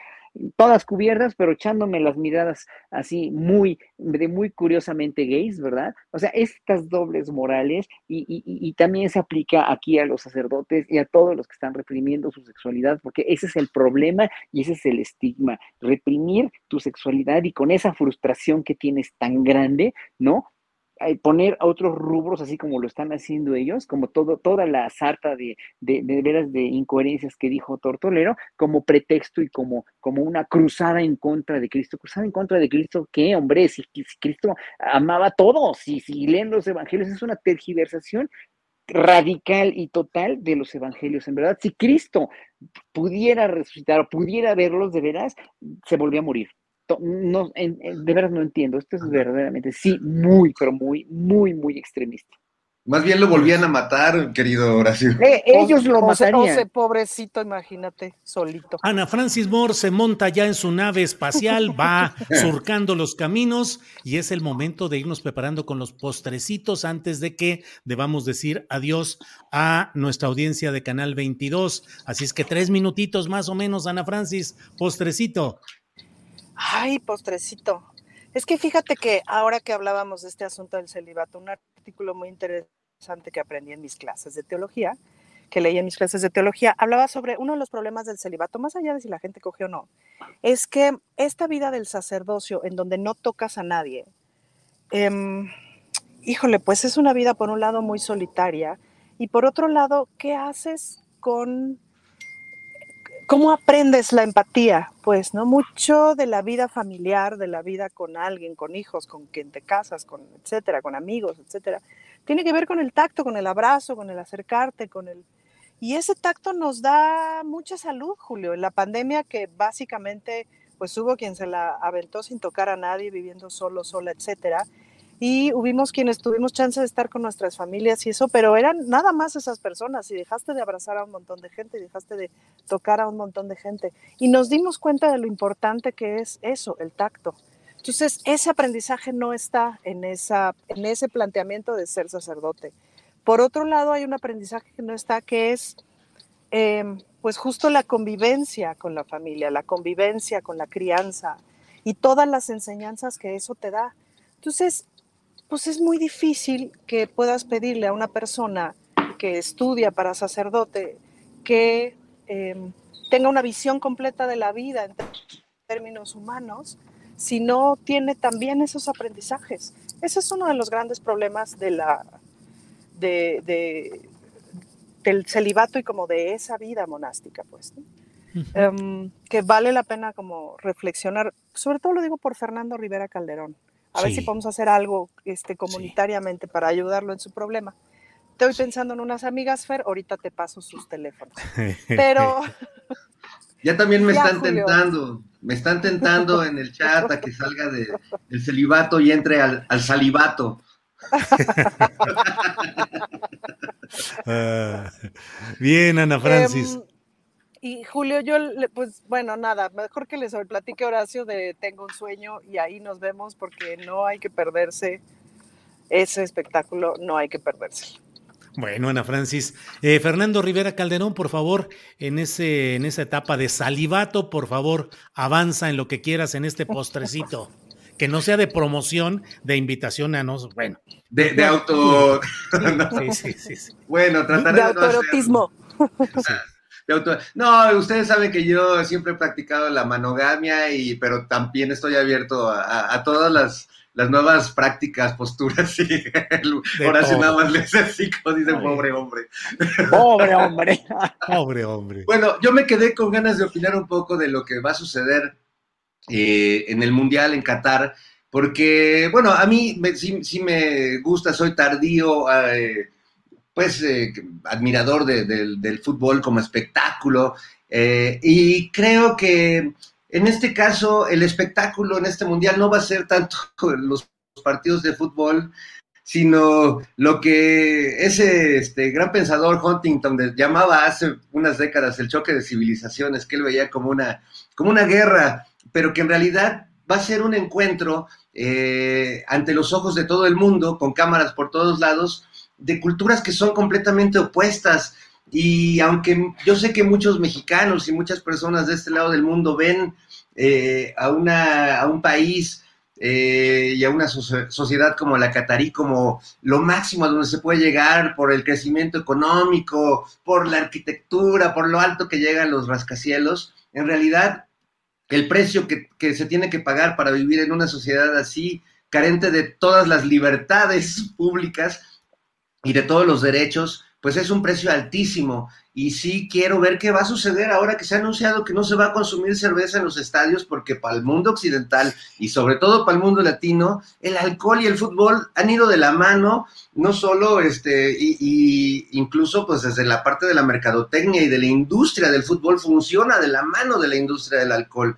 todas cubiertas, pero echándome las miradas así muy, de muy curiosamente gays, ¿verdad? O sea, estas dobles morales y, y, y, también se aplica aquí a los sacerdotes y a todos los que están reprimiendo su sexualidad, porque ese es el problema y ese es el estigma, reprimir tu sexualidad y con esa frustración que tienes tan grande, ¿no? Poner a otros rubros así como lo están haciendo ellos, como todo, toda la sarta de, de, de, veras de incoherencias que dijo Tortolero, como pretexto y como, como una cruzada en contra de Cristo. ¿Cruzada en contra de Cristo qué, hombre? Si, si Cristo amaba a todos, si, si leen los evangelios, es una tergiversación radical y total de los evangelios. En verdad, si Cristo pudiera resucitar o pudiera verlos de veras, se volvía a morir no, en, en, de verdad no entiendo. Esto es verdaderamente, sí, muy, pero muy, muy, muy extremista. Más bien lo volvían a matar, querido Horacio. Eh, ellos lo matarían. José, pobrecito, imagínate, solito. Ana Francis Moore se monta ya en su nave espacial, va (laughs) surcando los caminos y es el momento de irnos preparando con los postrecitos antes de que debamos decir adiós a nuestra audiencia de Canal 22. Así es que tres minutitos más o menos, Ana Francis, postrecito. Ay, postrecito. Es que fíjate que ahora que hablábamos de este asunto del celibato, un artículo muy interesante que aprendí en mis clases de teología, que leí en mis clases de teología, hablaba sobre uno de los problemas del celibato, más allá de si la gente coge o no, es que esta vida del sacerdocio en donde no tocas a nadie, eh, híjole, pues es una vida por un lado muy solitaria y por otro lado, ¿qué haces con ¿Cómo aprendes la empatía? Pues, ¿no? Mucho de la vida familiar, de la vida con alguien, con hijos, con quien te casas, con etcétera, con amigos, etcétera, tiene que ver con el tacto, con el abrazo, con el acercarte, con el... Y ese tacto nos da mucha salud, Julio. En la pandemia que básicamente, pues hubo quien se la aventó sin tocar a nadie, viviendo solo, sola, etcétera y hubimos quienes tuvimos chance de estar con nuestras familias y eso, pero eran nada más esas personas y dejaste de abrazar a un montón de gente, dejaste de tocar a un montón de gente y nos dimos cuenta de lo importante que es eso, el tacto. Entonces, ese aprendizaje no está en, esa, en ese planteamiento de ser sacerdote. Por otro lado, hay un aprendizaje que no está, que es em, pues justo la convivencia con la familia, la convivencia con la crianza y todas las enseñanzas que eso te da. Entonces, pues es muy difícil que puedas pedirle a una persona que estudia para sacerdote que em, tenga una visión completa de la vida en términos humanos si no tiene también esos aprendizajes. Ese es uno de los grandes problemas de la, de, del celibato y como de esa vida monástica, pues. Em, que vale la pena como reflexionar, sobre todo lo digo por Fernando Rivera Calderón, a ver si podemos hacer algo este, comunitariamente para ayudarlo en su problema. Estoy pensando en unas amigas, Fer, ahorita te paso sus teléfonos. (laughs) Pero... Ya también me están tentando, me están tentando en el chat a que salga de, del celibato y entre al, salivato. (laughs) Ah, bien, Ana Francis. Em, y Julio, yo, pues bueno, nada, mejor que les platique Horacio de Tengo un sueño y ahí nos vemos porque no hay que perderse ese espectáculo, no hay que perderse. Bueno, Ana Francis. Eh, Fernando Rivera Calderón, por favor, en, ese, en esa etapa de salivato, por favor, avanza en lo que quieras en este postrecito. (laughs) que no sea de promoción, de invitación a nos, bueno. De, auto. (laughs) Sí, sí, sí, Bueno, trataré de. autoerotismo. No, ustedes saben que yo siempre he practicado la manogamia, y, pero también estoy abierto a, todas las, nuevas prácticas, posturas y Horacio nada más les así dice pobre hombre. Pobre hombre. (laughs) pobre hombre. Bueno, yo me quedé con ganas de opinar un poco de lo que va a suceder eh, en el Mundial en Qatar, porque, bueno, a mí sí, me gusta, soy tardío. Eh, pues, eh, admirador del fútbol como espectáculo. Eh, y creo que en este caso el espectáculo en este mundial no va a ser tanto (laughs) los partidos de fútbol, sino lo que ese este, gran pensador Huntington llamaba hace unas décadas el choque de civilizaciones, que él veía como una, como una guerra, pero que en realidad va a ser un encuentro eh, ante los ojos de todo el mundo, con cámaras por todos lados, de culturas que son completamente opuestas. Y aunque yo sé que muchos mexicanos y muchas personas de este lado del mundo ven eh, a, una, a un país eh, y a una sociedad como la catarí como lo máximo a donde se puede llegar por el crecimiento económico, por la arquitectura, por lo alto que llegan los rascacielos, en realidad el precio que, que se tiene que pagar para vivir en una sociedad así, carente de todas las libertades públicas, y de todos los derechos, pues es un precio altísimo. Y sí quiero ver qué va a suceder ahora que se ha anunciado que no se va a consumir cerveza en los estadios, porque para el mundo occidental y sobre todo para el mundo latino, el alcohol y el fútbol han ido de la mano, no solo este, y, incluso pues desde la parte de la mercadotecnia y de la industria del fútbol funciona de la mano de la industria del alcohol.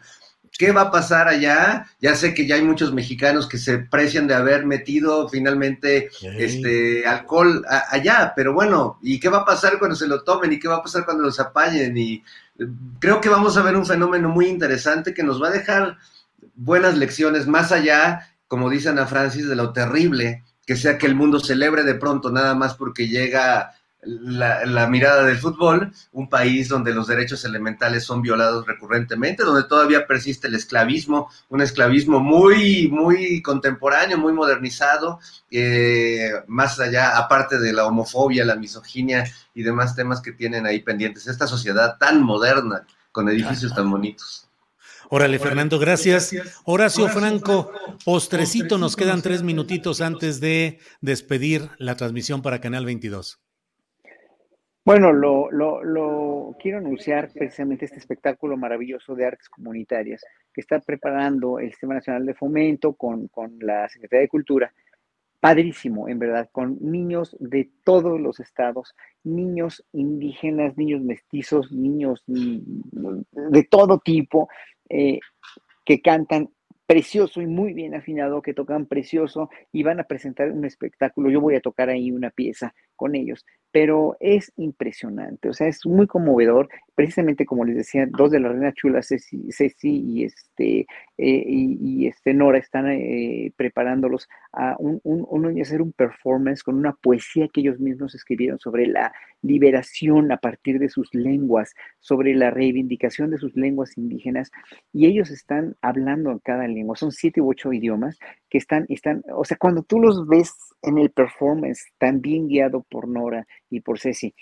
¿Qué va a pasar allá? Ya sé que ya hay muchos mexicanos que se precian de haber metido finalmente este alcohol allá, pero bueno, ¿y qué va a pasar cuando se lo tomen? ¿Y qué va a pasar cuando los apañen? Y eh, creo que vamos a ver un fenómeno muy interesante que nos va a dejar buenas lecciones más allá, como dice Ana Francis, de lo terrible que sea que el mundo celebre de pronto nada más porque llega la, mirada del fútbol, un país donde los derechos elementales son violados recurrentemente, donde todavía persiste el esclavismo, un esclavismo muy, muy contemporáneo, muy modernizado, eh, más allá, aparte de la homofobia, la misoginia y demás temas que tienen ahí pendientes. Esta sociedad tan moderna, con edificios tan bonitos. Órale, Fernando, gracias. Horacio Franco, postrecito, nos quedan tres minutitos antes de despedir la transmisión para Canal 22. Bueno, lo, lo, quiero anunciar precisamente este espectáculo maravilloso de artes comunitarias que está preparando el Sistema Nacional de Fomento con, con la Secretaría de Cultura. Padrísimo, en verdad, con niños de todos los estados, niños indígenas, niños mestizos, niños de todo tipo, eh, que cantan precioso y muy bien afinado, que tocan precioso y van a presentar un espectáculo. Yo voy a tocar ahí una pieza con ellos, pero es impresionante, o sea, es muy conmovedor. Precisamente como les decía, dos de las reinas chulas, Ceci, y, este, eh, y, este Nora, están eh, preparándolos a un, hacer un performance con una poesía que ellos mismos escribieron sobre la liberación a partir de sus lenguas, sobre la reivindicación de sus lenguas indígenas, y ellos están hablando en cada lengua, son siete u ocho idiomas que están, están, o sea, cuando tú los ves en el performance tan bien guiado por Nora y por Ceci,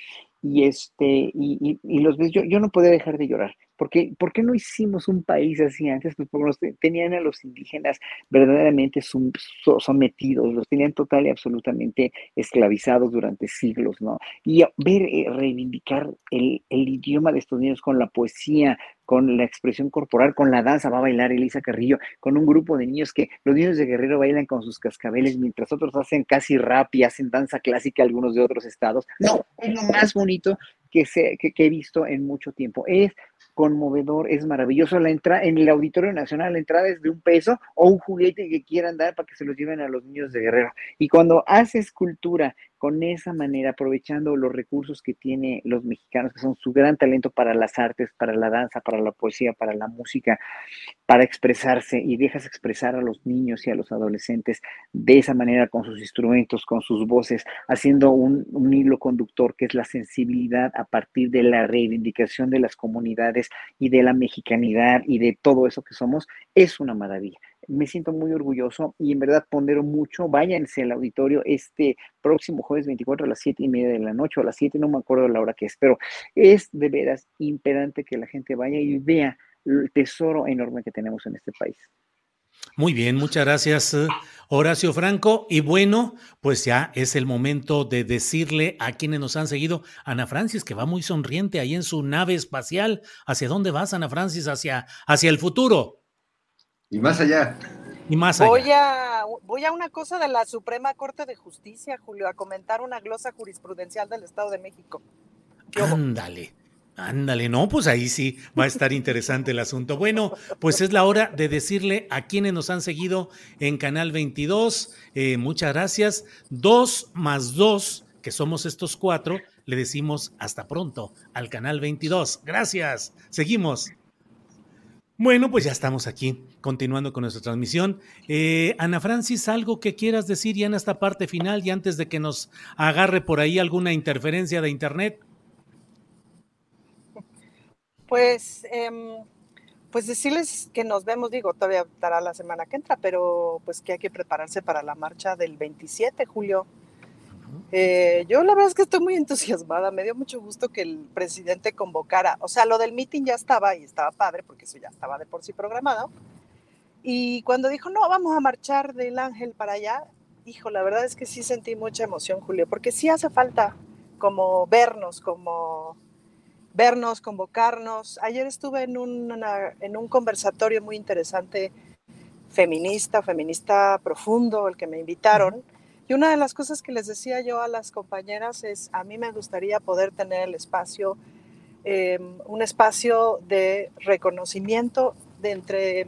y este, y, los ves, yo, yo no podía dejar de llorar. Porque, ¿Por qué no hicimos un país así antes? Pues porque tenían a los indígenas verdaderamente sometidos, los tenían total y absolutamente esclavizados durante siglos, ¿no? Y ver, eh, reivindicar el, el, idioma de estos niños con la poesía, con la expresión corporal, con la danza, va a bailar Elisa Carrillo, con un grupo de niños que los niños de Guerrero bailan con sus cascabeles, mientras otros hacen casi rap y hacen danza clásica algunos de otros estados. No, es lo más bonito que, se, que, he visto en mucho tiempo. Es conmovedor, es maravilloso. La entrada en el Auditorio Nacional, la entrada es de un peso o un juguete que quieran dar para que se los lleven a los niños de Guerrero. Y cuando haces cultura con esa manera, aprovechando los recursos que tienen los mexicanos, que son su gran talento para las artes, para la danza, para la poesía, para la música, para expresarse y dejas expresar a los niños y a los adolescentes de esa manera con sus instrumentos, con sus voces, haciendo un, un hilo conductor que es la sensibilidad a partir de la reivindicación de las comunidades y de la mexicanidad y de todo eso que somos, es una maravilla me siento muy orgulloso y en verdad pondero mucho. Váyanse al auditorio este próximo jueves 24 a las 7 y media de la noche o a las 7, no me acuerdo la hora que es, pero es de veras imperante que la gente vaya y vea el tesoro enorme que tenemos en este país. Muy bien, muchas gracias, eh, Horacio Franco. Y bueno, pues ya es el momento de decirle a quienes nos han seguido, Ana Francis, que va muy sonriente ahí en su nave espacial. ¿Hacia dónde vas, Ana Francis? Hacia, hacia el futuro. Y más allá. Y más allá. Voy a, voy a una cosa de la Suprema Corte de Justicia, Julio, a comentar una glosa jurisprudencial del Estado de México. Ándale. Ándale, no, pues ahí sí va a estar interesante el asunto. Bueno, pues es la hora de decirle a quienes nos han seguido en Canal 22, eh, muchas gracias. Dos más dos, que somos estos cuatro, le decimos hasta pronto al Canal 22. Gracias, seguimos. Bueno, pues ya estamos aquí, continuando con nuestra transmisión. Eh, Ana Francis, ¿algo que quieras decir ya en esta parte final y antes de que nos agarre por ahí alguna interferencia de Internet? Pues, em, pues decirles que nos vemos, digo, todavía estará la semana que entra, pero pues que hay que prepararse para la marcha del 27 julio. Eh, yo la verdad es que estoy muy entusiasmada, me dio mucho gusto que el presidente convocara, o sea, lo del meeting ya estaba y estaba padre, porque eso ya estaba de por sí programado. Y cuando dijo, no, vamos a marchar del Ángel para allá, hijo, la verdad es que sí sentí mucha emoción, Julio, porque sí hace falta como vernos, como vernos, convocarnos. Ayer estuve en, en un conversatorio muy interesante feminista, feminista profundo, el que me invitaron. Y una de las cosas que les decía yo a las compañeras es, a mí me gustaría poder tener el espacio, em, un espacio de reconocimiento de entre,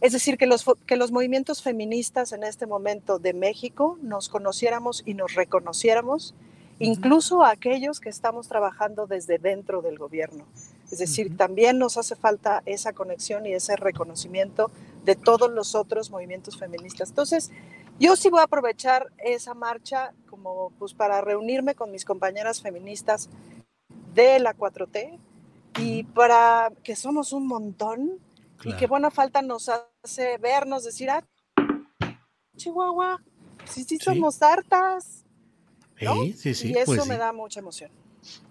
es decir, que los, que los movimientos feministas en este momento de México nos conociéramos y nos reconociéramos, incluso a aquellos que estamos trabajando desde dentro del gobierno. Es decir, también nos hace falta esa conexión y ese reconocimiento de todos los otros movimientos feministas. Entonces, yo sí voy a aprovechar esa marcha como pues para reunirme con mis compañeras feministas de la 4T y para que somos un montón y que buena falta nos hace vernos, decir, ah, Chihuahua, sí, sí, somos hartas. Sí, sí, sí. Y eso pues me da mucha emoción.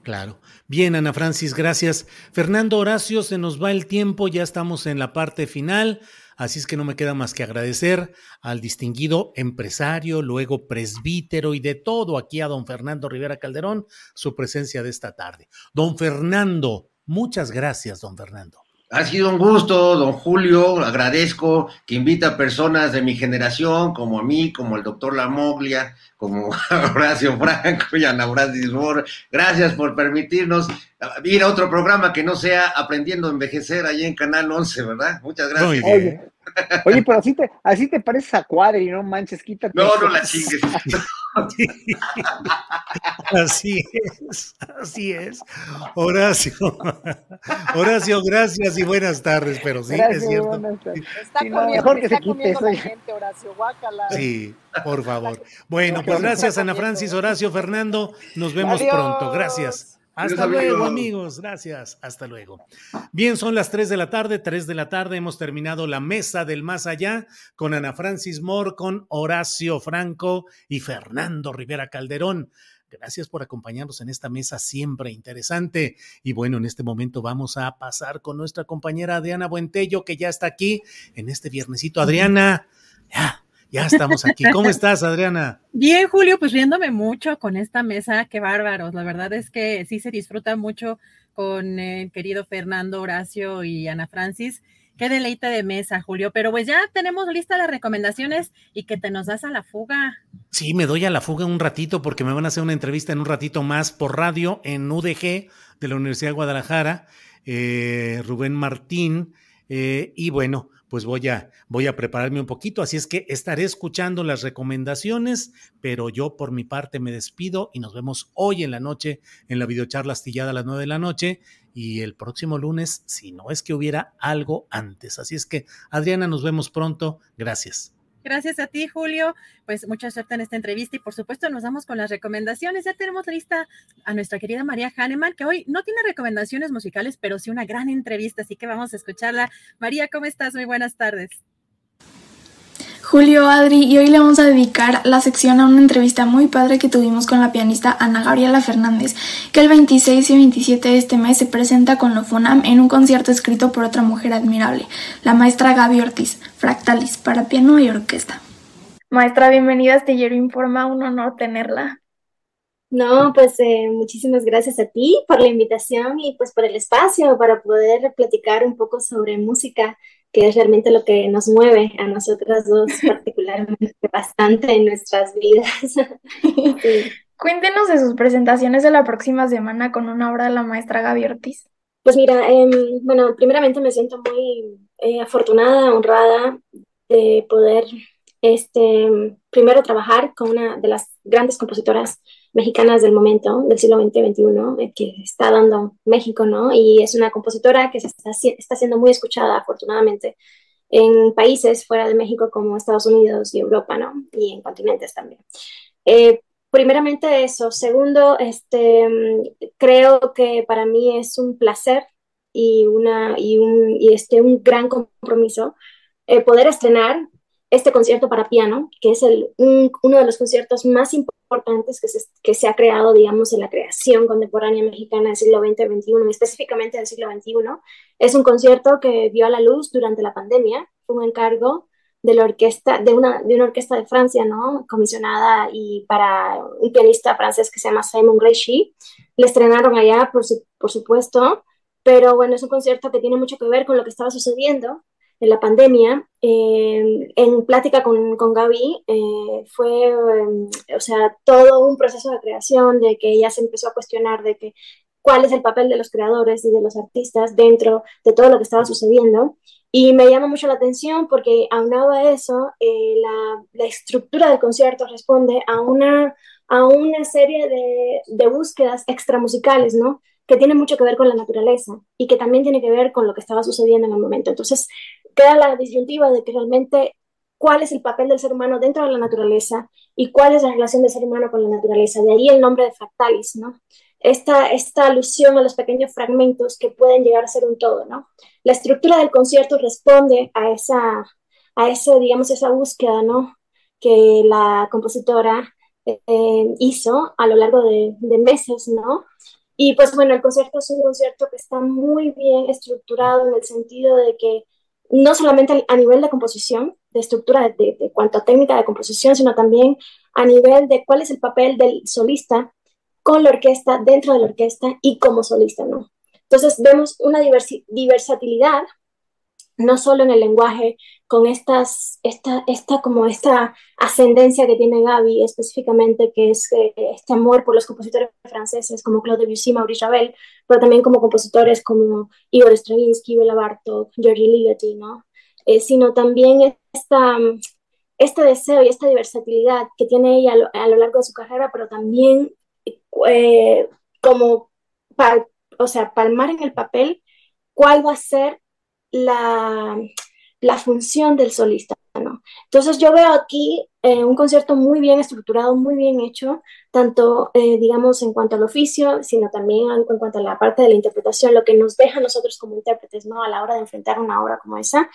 Claro. Bien, Ana Francis, gracias. Fernando Horacio, se nos va el tiempo, ya estamos en la parte final, así es que no me queda más que agradecer al distinguido empresario, luego presbítero y de todo aquí a don Fernando Rivera Calderón, su presencia de esta tarde. Don Fernando, muchas gracias, don Fernando. Ha sido un gusto, don Julio. Agradezco que invita a personas de mi generación, como a mí, como el doctor Lamoglia, como (laughs) Horacio Franco y Ana Francis Moore. Gracias por permitirnos ir a otro programa que no sea Aprendiendo a Envejecer ahí en Canal 11, ¿verdad? Muchas gracias. Oye, oye, pero así te, así te pareces a Cuadri, no manches, quítate. No, no la chingues. (laughs) (laughs) Así es, así es. Horacio, (laughs) Horacio, gracias y buenas tardes, pero sí, Gracias, es cierto. Está Sí, comiendo, mejor que está se quite eso gente, Horacio, guácala. Sí, por favor. Bueno, pues Gracias. gracias Ana Francis, Horacio, Fernando. Nos vemos Adiós. pronto. Gracias. Hasta luego, amigos. amigos. Gracias. Hasta luego. Bien, son las 3 de la tarde, 3 de la tarde. Hemos terminado la mesa del más allá con Ana Francis Moore, con Horacio Franco y Fernando Rivera Calderón. Gracias por acompañarnos en esta mesa siempre interesante. Y bueno, en este momento vamos a pasar con nuestra compañera Adriana Buentello, que ya está aquí en este viernesito. Adriana, ya, ya estamos aquí. ¿Cómo estás, Adriana? Bien, Julio, pues riéndome mucho con esta mesa, qué bárbaros. La verdad es que sí se disfruta mucho con el querido Fernando Horacio y Ana Francis. Qué deleite de mesa, Julio. Pero pues ya tenemos listas las recomendaciones y que te nos das a la fuga. Sí, me doy a la fuga un ratito porque me van a hacer una entrevista en un ratito más por radio en UDG de la Universidad de Guadalajara, eh, Rubén Martín. eh, y bueno, pues voy a, voy a prepararme un poquito, así es que estaré escuchando las recomendaciones, pero yo por mi parte me despido y nos vemos hoy en la noche en la videocharla astillada a las nueve de la noche y el próximo lunes, si no es que hubiera algo antes. Así es que, Adriana, nos vemos pronto. Gracias. Gracias a ti, Julio. Pues mucha suerte en esta entrevista y por supuesto nos vamos con las recomendaciones. Ya tenemos lista a nuestra querida María Hahnemann, que hoy no tiene recomendaciones musicales, pero sí una gran entrevista, así que vamos a escucharla. María, ¿cómo estás? Muy buenas tardes. Julio Adri y hoy le vamos a dedicar la sección a una entrevista muy padre que tuvimos con la pianista Ana Gabriela Fernández, que el 26 y 27 de este mes se presenta con Lofonam en un concierto escrito por otra mujer admirable, la maestra Gaby Ortiz, Fractalis, para piano y orquesta. Maestra, bienvenida a Astillero Informa, un honor tenerla. No, pues eh, muchísimas gracias a ti por la invitación y pues por el espacio para poder platicar un poco sobre música, que es realmente lo que nos mueve a nosotras dos (laughs) particularmente bastante en nuestras vidas. Sí. (laughs) Cuéntenos de sus presentaciones de la próxima semana con una obra de la maestra Gaby Ortiz. Pues mira, em, bueno, primeramente me siento muy eh, afortunada, honrada de poder, este, primero trabajar con una de las grandes compositoras mexicanas del momento, del siglo XX-XXI, eh, que está dando México, ¿no? Y es una compositora que se está, está siendo muy escuchada, afortunadamente, en países fuera de México como Estados Unidos y Europa, ¿no? Y en continentes también. Eh, primeramente eso. Segundo, este, mm, creo que para mí es un placer y, una, y, un, y este, un gran compromiso eh, poder estrenar este concierto para piano, que es el, un- uno de los conciertos más importantes que se, que se ha creado, digamos, en la creación contemporánea mexicana del siglo XX-XXI, y específicamente del siglo XXI. Es un concierto que vio a la luz durante la pandemia, fue un encargo de la orquesta, de una, de una orquesta de Francia, ¿no? Comisionada y para un pianista francés que se llama Simon Gréchy. Le estrenaron allá, por, su- por supuesto, pero bueno, es un concierto que tiene mucho que ver con lo que estaba sucediendo en la pandemia. Eh, en plática con, con Gaby, eh, fue, eh, o sea, todo un proceso de creación, de que ella se empezó a cuestionar de que cuál es el papel de los creadores y de los artistas dentro de todo lo que estaba sucediendo. Y me llama mucho la atención porque aunado a eso, eh, la, la estructura del concierto responde a una, a una serie de, de búsquedas extramusicales, ¿no? Que tienen mucho que ver con la naturaleza y que también tiene que ver con lo que estaba sucediendo en el momento. Entonces, queda la disyuntiva de que realmente cuál es el papel del ser humano dentro de la naturaleza y cuál es la relación del ser humano con la naturaleza. De ahí el nombre de fractalis, ¿no? Esta, esta alusión a los pequeños fragmentos que pueden llegar a ser un todo, ¿no? La estructura del concierto responde a esa, a ese, digamos, esa búsqueda, ¿no? Que la compositora eh, hizo a lo largo de, de meses, ¿no? Y pues bueno, el concierto es un concierto que está muy bien estructurado en el sentido de que no solamente a nivel de composición, de estructura de, de, cuanto a técnica de composición, sino también a nivel de cuál es el papel del solista con la orquesta, dentro de la orquesta y como solista, ¿no? Entonces vemos una diversidad no solo en el lenguaje, con estas, esta, esta, como esta ascendencia que tiene Gaby específicamente, que es eh, este amor por los compositores franceses como Claude Debussy, Maurice Ravel, pero también como compositores como Igor Stravinsky, Bela Bartok, Georgi Ligeti, ¿no? Eh, sino también esta, este deseo y esta diversidad que tiene ella a lo, largo de su carrera, pero también eh, como, o sea, palmar en el papel cuál va a ser la, función del solista. ¿no? Entonces yo veo aquí eh, un concierto muy bien estructurado, muy bien hecho, tanto, eh, digamos, en cuanto al oficio, sino también en, cuanto a la parte de la interpretación, lo que nos deja nosotros como intérpretes, ¿no? A la hora de enfrentar una obra como esa.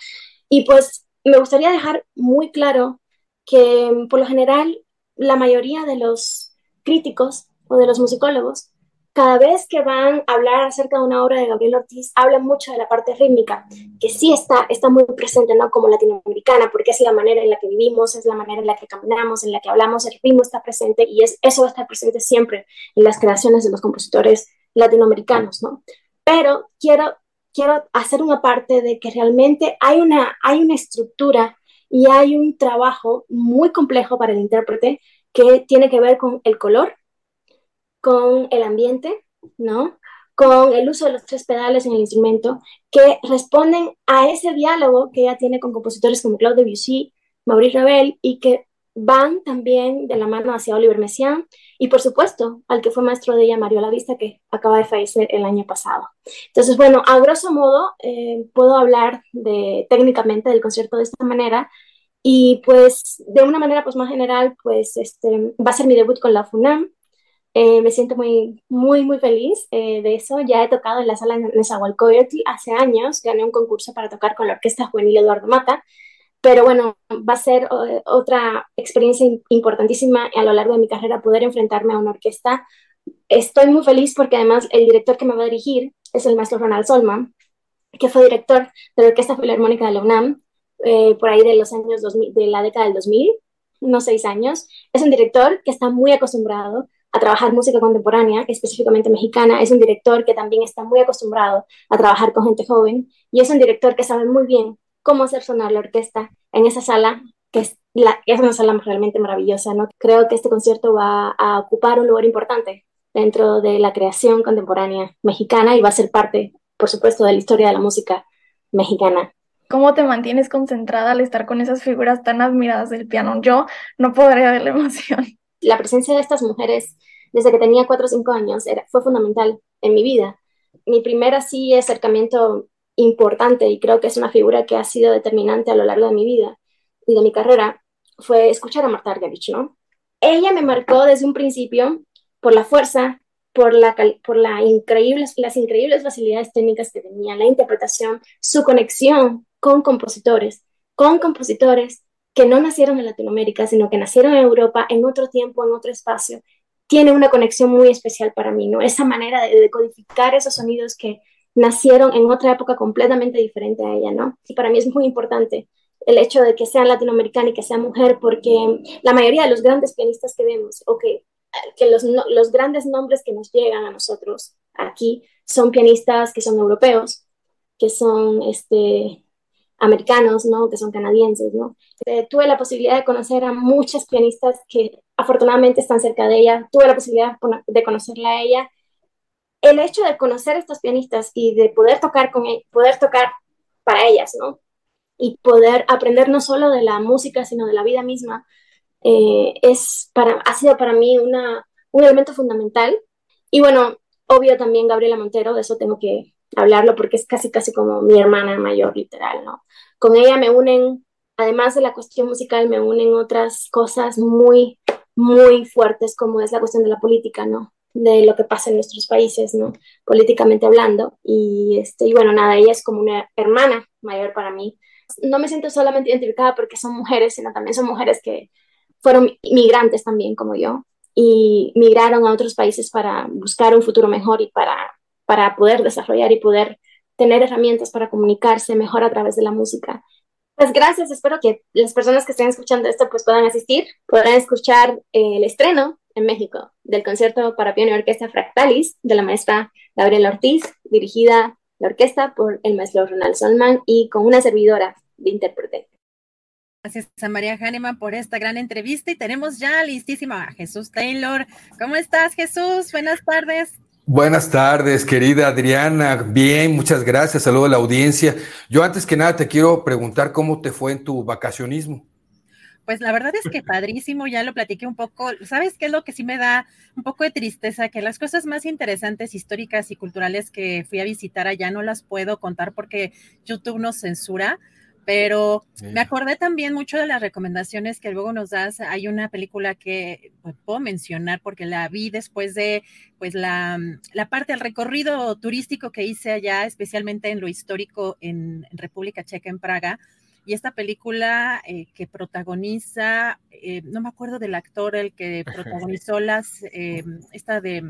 Y pues me gustaría dejar muy claro que por lo general la mayoría de los críticos o de los musicólogos cada vez que van a hablar acerca de una obra de Gabriel Ortiz, hablan mucho de la parte rítmica, que sí está, está muy presente, ¿no? Como latinoamericana, porque es la manera en la que vivimos, es la manera en la que caminamos, en la que hablamos, el ritmo está presente y es, eso va a estar presente siempre en las creaciones de los compositores latinoamericanos, ¿no? Pero quiero, quiero hacer una parte de que realmente hay una, hay una estructura y hay un trabajo muy complejo para el intérprete que tiene que ver con el color, con el ambiente, ¿no? Con el uso de los tres pedales en el instrumento, que responden a ese diálogo que ella tiene con compositores como Claude Debussy, Maurice Ravel, y que van también de la mano hacia Oliver Messiaen y por supuesto al que fue maestro de ella, Mario Lavista, que acaba de fallecer el año pasado. Entonces, bueno, a grosso modo eh, puedo hablar de, técnicamente del concierto de esta manera y pues de una manera pues más general, pues este, va a ser mi debut con la FUNAM, eh, me siento muy, muy, muy feliz eh, de eso. Ya he tocado en la sala de Nezahualcóyotl hace años, gané un concurso para tocar con la Orquesta Juvenil Eduardo Mata, pero bueno, va a ser eh, otra experiencia importantísima a lo largo de mi carrera poder enfrentarme a una orquesta. Estoy muy feliz porque además el director que me va a dirigir es el maestro Ronald Solman, que fue director de la Orquesta Filarmónica de la UNAM por ahí de los años 2000, de la década del 2000, unos seis años. Es un director que está muy acostumbrado a trabajar música contemporánea, específicamente mexicana. Es un director que también está muy acostumbrado a trabajar con gente joven y es un director que sabe muy bien cómo hacer sonar la orquesta en esa sala, que es, una sala realmente maravillosa. ¿no? Creo que este concierto va a ocupar un lugar importante dentro de la creación contemporánea mexicana y va a ser parte, por supuesto, de la historia de la música mexicana. ¿Cómo te mantienes concentrada al estar con esas figuras tan admiradas del piano? Yo no podría ver la emoción la presencia de estas mujeres desde que tenía cuatro o cinco años era, fue fundamental en mi vida. Mi primer así acercamiento importante y creo que es una figura que ha sido determinante a lo largo de mi vida y de mi carrera fue escuchar a Marta Argerich, ¿no? Ella me marcó desde un principio por la fuerza, por, la, por la increíbles, las increíbles facilidades técnicas que tenía, la interpretación, su conexión con compositores, con compositores que no nacieron en Latinoamérica, sino que nacieron en Europa, en otro tiempo, en otro espacio, tiene una conexión muy especial para mí, ¿no? Esa manera de decodificar esos sonidos que nacieron en otra época completamente diferente a ella, ¿no? Y para mí es muy importante el hecho de que sea latinoamericana y que sea mujer, porque la mayoría de los grandes pianistas que vemos, o que, que los, los grandes nombres que nos llegan a nosotros aquí, son pianistas que son europeos, que son este, americanos, ¿no? Que son canadienses, ¿no? Eh, tuve la posibilidad de conocer a muchas pianistas que afortunadamente están cerca de ella. Tuve la posibilidad de conocerla a ella. El hecho de conocer a estas pianistas y de poder tocar con e-, poder tocar para ellas, ¿no? Y poder aprender no solo de la música, sino de la vida misma, eh, es para, ha sido para mí una, un elemento fundamental. Y bueno, obvio también Gabriela Montero, de eso tengo que hablarlo porque es casi, casi como mi hermana mayor, literal, ¿no? Con ella me unen, además de la cuestión musical, me unen otras cosas muy, muy fuertes, como es la cuestión de la política, ¿no? De lo que pasa en nuestros países, ¿no? Políticamente hablando. Y, este, y bueno, nada, ella es como una hermana mayor para mí. No me siento solamente identificada porque son mujeres, sino también son mujeres que fueron migrantes también, como yo. y migraron a otros países para buscar un futuro mejor y para, para poder desarrollar y poder tener herramientas para comunicarse mejor a través de la música. Pues gracias, espero que las personas que estén escuchando esto pues puedan asistir, podrán escuchar el estreno en México del concierto para piano y orquesta Fractalis de la maestra Gabriela Ortiz, dirigida la orquesta por el maestro Ronald Solman y con una servidora de intérprete. Gracias a María Hahnemann por esta gran entrevista y tenemos ya listísima a Jesús Taylor. ¿Cómo estás, Jesús? Buenas tardes. Buenas tardes, querida Adriana. Bien, muchas gracias. Saludo a la audiencia. Yo antes que nada te quiero preguntar cómo te fue en tu vacacionismo. Pues la verdad es que padrísimo, ya lo platiqué un poco. ¿Sabes qué es lo que sí me da un poco de tristeza? Que las cosas más interesantes, históricas y culturales que fui a visitar allá no las puedo contar porque YouTube nos censura pero me acordé también mucho de las recomendaciones que luego nos das. Hay una película que pues, puedo mencionar porque la vi después de pues la, la, parte del recorrido turístico que hice allá, especialmente en lo histórico en, República Checa, en Praga. Y esta película eh, que protagoniza, eh, no me acuerdo del actor, el que protagonizó las, eh, esta de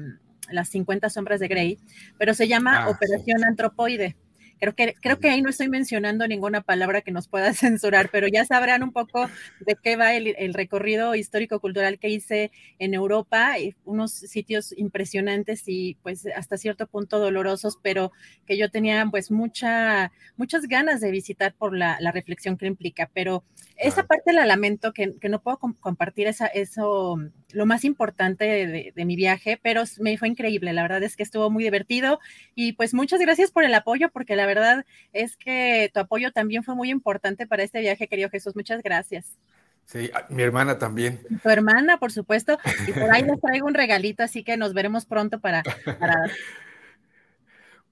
las 50 sombras de Grey, pero se llama ah, Operación Antropoide. Creo que, creo que ahí no estoy mencionando ninguna palabra que nos pueda (laughs) censurar, pero ya sabrán un poco de qué va el, recorrido histórico-cultural que hice en Europa, unos sitios impresionantes y pues hasta cierto punto dolorosos, pero que yo tenía pues mucha, muchas ganas de visitar por la, reflexión que implica. Pero esa parte la lamento, que, no puedo compartir esa, eso lo más importante de, mi viaje, pero me fue increíble. La verdad es que estuvo muy divertido y pues muchas gracias por el apoyo, porque la verdad es que tu apoyo también fue muy importante para este viaje, querido Jesús. Muchas gracias. Sí, mi hermana también. Tu hermana, por supuesto. Y por ahí les traigo un regalito, así que nos veremos pronto para... para... (laughs)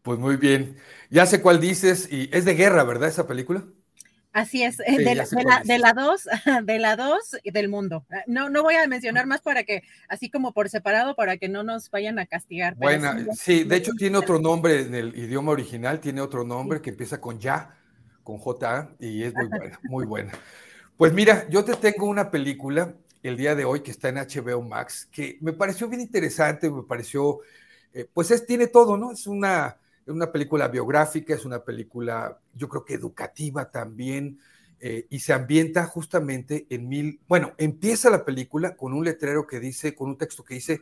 Pues muy bien. Ya sé cuál dices, y es de guerra, ¿verdad? Esa película. Así es, eh, de, la, dos, de la dos y del mundo. Ah, no, no voy a mencionar más para que, así como por separado, para que no nos vayan a castigar. Bueno, sí, de hecho tiene otro nombre en el idioma original, tiene otro nombre que empieza con ya, con J, y es muy buena, muy buena. Pues mira, yo te tengo una película el día de hoy que está en HBO Max, que me pareció bien interesante, me pareció, eh, pues es, tiene todo, ¿no? Es una es una película biográfica, es una película, yo creo que educativa también, eh, y se ambienta justamente en mil, bueno, empieza la película con un letrero que dice, con un texto que dice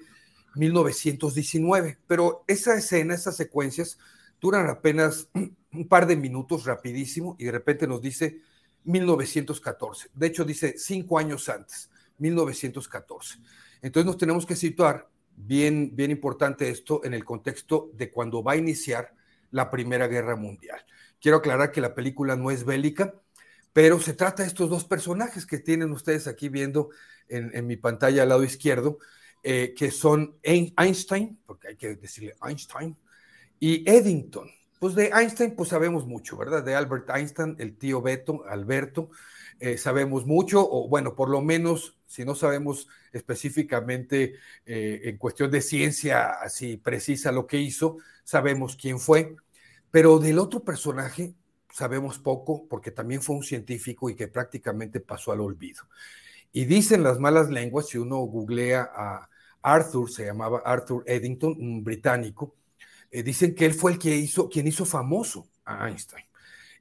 1919, pero esa escena, esas secuencias duran apenas (clears throat) un par de minutos rapidísimo y de repente nos dice 1914. De hecho, dice cinco años antes, 1914. Entonces nos tenemos que situar, bien, bien importante esto, en el contexto de cuando va a iniciar la Primera Guerra Mundial. Quiero aclarar que la película no es bélica, pero se trata de estos dos personajes que tienen ustedes aquí viendo en, mi pantalla al lado izquierdo, eh, que son Einstein, porque hay que decirle Einstein, y Eddington. Pues de Einstein, pues sabemos mucho, ¿verdad? De Albert Einstein, el tío Beto, Alberto, eh, sabemos mucho, o bueno, por lo menos, si no sabemos específicamente eh, en cuestión de ciencia así precisa lo que hizo, sabemos quién fue, pero del otro personaje sabemos poco porque también fue un científico y que prácticamente pasó al olvido. Y dicen las malas lenguas, si uno googlea a Arthur, se llamaba Arthur Eddington, un británico, eh, dicen que él fue el que hizo, quien hizo famoso a Einstein.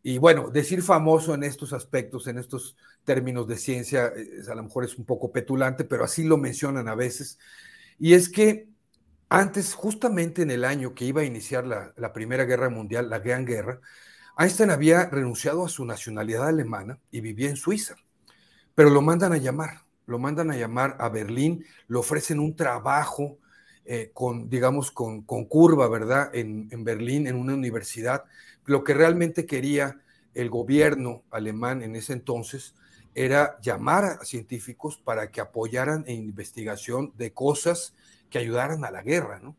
Y bueno, decir famoso en estos aspectos, en estos términos de ciencia, eh, a lo mejor es un poco petulante, pero así lo mencionan a veces. Y es que antes, justamente en el año que iba a iniciar la, Primera Guerra Mundial, la Gran Guerra, Einstein había renunciado a su nacionalidad alemana y vivía en Suiza, pero lo mandan a llamar, lo mandan a llamar a Berlín, le ofrecen un trabajo eh, con, digamos, con, con curva, ¿verdad? En, en, Berlín, en una universidad. Lo que realmente quería el gobierno alemán en ese entonces era llamar a científicos para que apoyaran en investigación de cosas que ayudaran a la guerra, ¿no?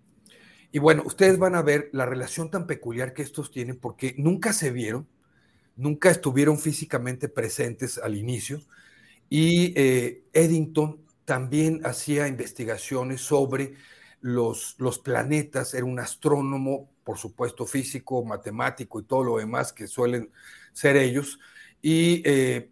Y bueno, ustedes van a ver la relación tan peculiar que estos tienen porque nunca se vieron, nunca estuvieron físicamente presentes al inicio y eh, Eddington también hacía investigaciones sobre los, los planetas, era un astrónomo, por supuesto físico, matemático y todo lo demás que suelen ser ellos, y eh,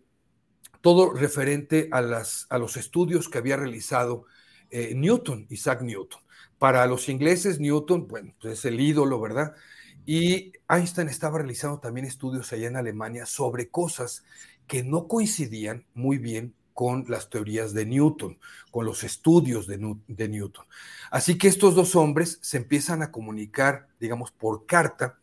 todo referente a, las, a los estudios que había realizado eh, Newton, Isaac Newton. Para los ingleses, Newton, bueno, pues es el ídolo, ¿verdad? Y Einstein estaba realizando también estudios allá en Alemania sobre cosas que no coincidían muy bien con las teorías de Newton, con los estudios de, Newton. Así que estos dos hombres se empiezan a comunicar, digamos, por carta,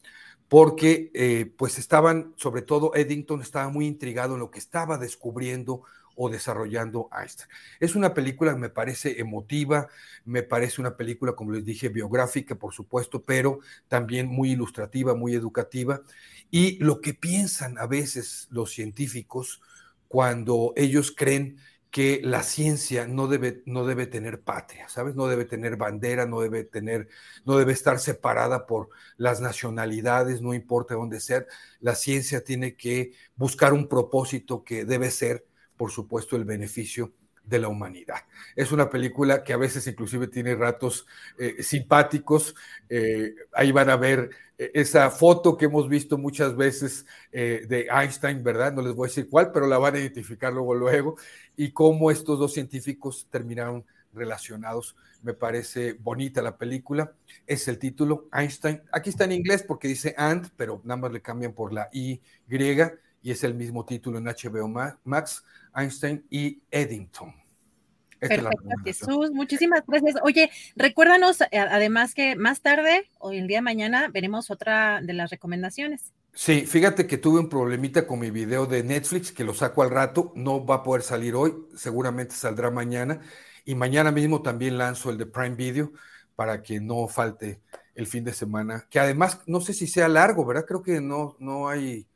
porque eh, pues estaban, sobre todo Eddington estaba muy intrigado en lo que estaba descubriendo desarrollando Einstein. Es una película me parece emotiva, me parece una película, como les dije, biográfica, por supuesto, pero también muy ilustrativa, muy educativa. Y lo que piensan a veces los científicos cuando ellos creen que la ciencia no debe, no debe tener patria, ¿sabes? No debe tener bandera, no debe tener, no debe estar separada por las nacionalidades, no importa dónde sea. La ciencia tiene que buscar un propósito que debe ser, por supuesto, el beneficio de la humanidad. Es una película que a veces inclusive tiene ratos eh, simpáticos. Eh, ahí van a ver eh, esa foto que hemos visto muchas veces de Einstein, ¿verdad? No les voy a decir cuál, pero la van a identificar luego, luego, y cómo estos dos científicos terminaron relacionados. Me parece bonita la película. Es el título, Einstein. Aquí está en inglés porque dice and, pero nada más le cambian por la Y y es el mismo título en HBO Max, Einstein y Eddington. Perfecto, Jesús, muchísimas gracias. Oye, recuérdanos eh, además que más tarde o el día de mañana veremos otra de las recomendaciones. Sí, fíjate que tuve un problemita con mi video de Netflix, que lo saco al rato, no va a poder salir hoy, seguramente saldrá mañana. Y mañana mismo también lanzo el de Prime Video para que no falte el fin de semana, que además no sé si sea largo, ¿verdad? Creo que no, no hay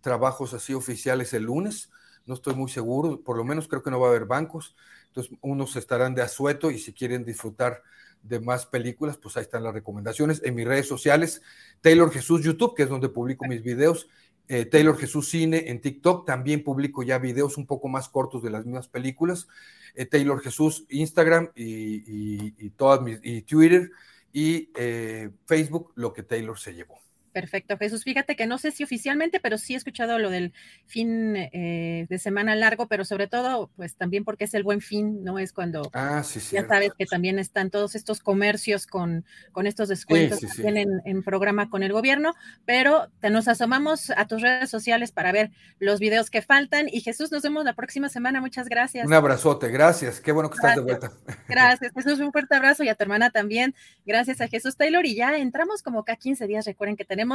trabajos así oficiales el lunes, no estoy muy seguro, por lo menos creo que no va a haber bancos, entonces unos estarán de asueto y si quieren disfrutar de más películas, pues ahí están las recomendaciones. En mis redes sociales, Taylor Jesús YouTube, que es donde publico mis videos, eh, Taylor Jesús Cine en TikTok, también publico ya videos un poco más cortos de las mismas películas, eh, Taylor Jesús Instagram y, todas mis, y Twitter y eh, Facebook, lo que Taylor se llevó. Perfecto, Jesús. Fíjate que no sé si oficialmente, pero sí he escuchado lo del fin eh, de semana largo, pero sobre todo, pues también porque es el buen fin, ¿no? Es cuando ah, sí, ya sabes que también están todos estos comercios con, con estos descuentos que tienen en programa con el gobierno, pero te nos asomamos a tus redes sociales para ver los videos que faltan. Y Jesús, nos vemos la próxima semana. Muchas gracias. Un abrazote, gracias. Qué bueno que estás de vuelta. (laughs) Gracias, Jesús. Un fuerte abrazo y a tu hermana también. Gracias a Jesús Taylor. Y ya entramos como cada 15 días. Recuerden que tenemos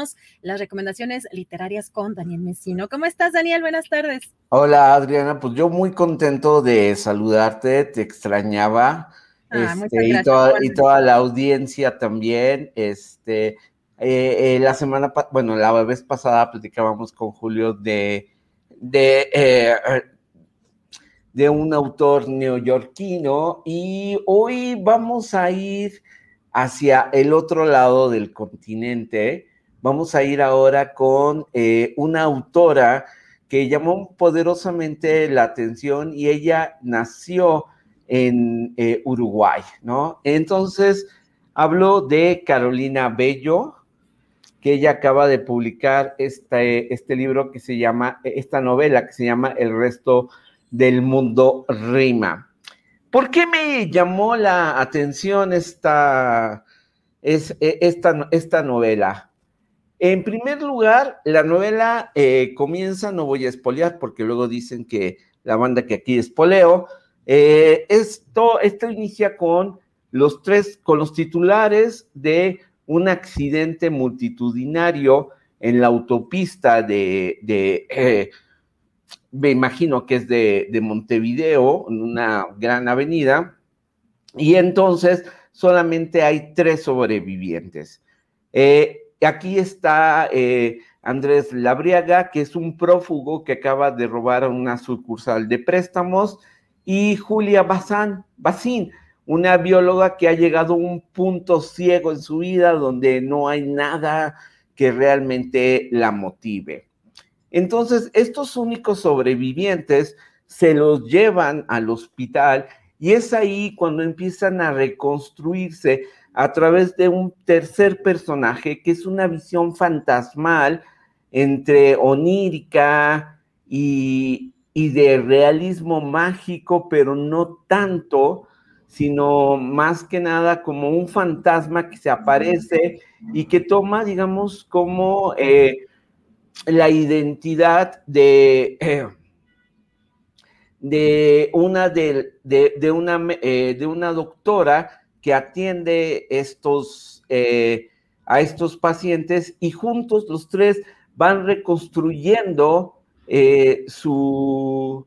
las recomendaciones literarias con Daniel Mesino. ¿Cómo estás, Daniel? Buenas tardes. Hola, Adriana. Pues yo muy contento de saludarte, te extrañaba. Ah, este, y, toda, la audiencia también. Este, eh, eh, la semana, bueno, la vez pasada platicábamos con Julio de, de, eh, de un autor neoyorquino y hoy vamos a ir hacia el otro lado del continente Vamos a ir ahora con eh, una autora que llamó poderosamente la atención y ella nació en eh, Uruguay, ¿no? Entonces, hablo de Carolina Bello, que ella acaba de publicar este, este libro que se llama, esta novela que se llama El resto del mundo rima. ¿Por qué me llamó la atención esta, es, e, esta, esta novela? En primer lugar, la novela eh, comienza, no voy a espolear porque luego dicen que la banda que aquí espoleo, eh, esto, esto inicia con los tres, con los titulares de un accidente multitudinario en la autopista de, eh, me imagino que es de, de, Montevideo, una gran avenida, y entonces solamente hay tres sobrevivientes. Aquí está eh, Andrés Labriaga, que es un prófugo que acaba de robar una sucursal de préstamos, y Julia Bazán, una bióloga que ha llegado a un punto ciego en su vida donde no hay nada que realmente la motive. Entonces, estos únicos sobrevivientes se los llevan al hospital y es ahí cuando empiezan a reconstruirse a través de un tercer personaje que es una visión fantasmal entre onírica y, de realismo mágico, pero no tanto, sino más que nada como un fantasma que se aparece y que toma, digamos, como eh, la identidad de, eh, de, una, de, una, eh, de una doctora que atiende estos, a estos pacientes y juntos los tres van reconstruyendo su,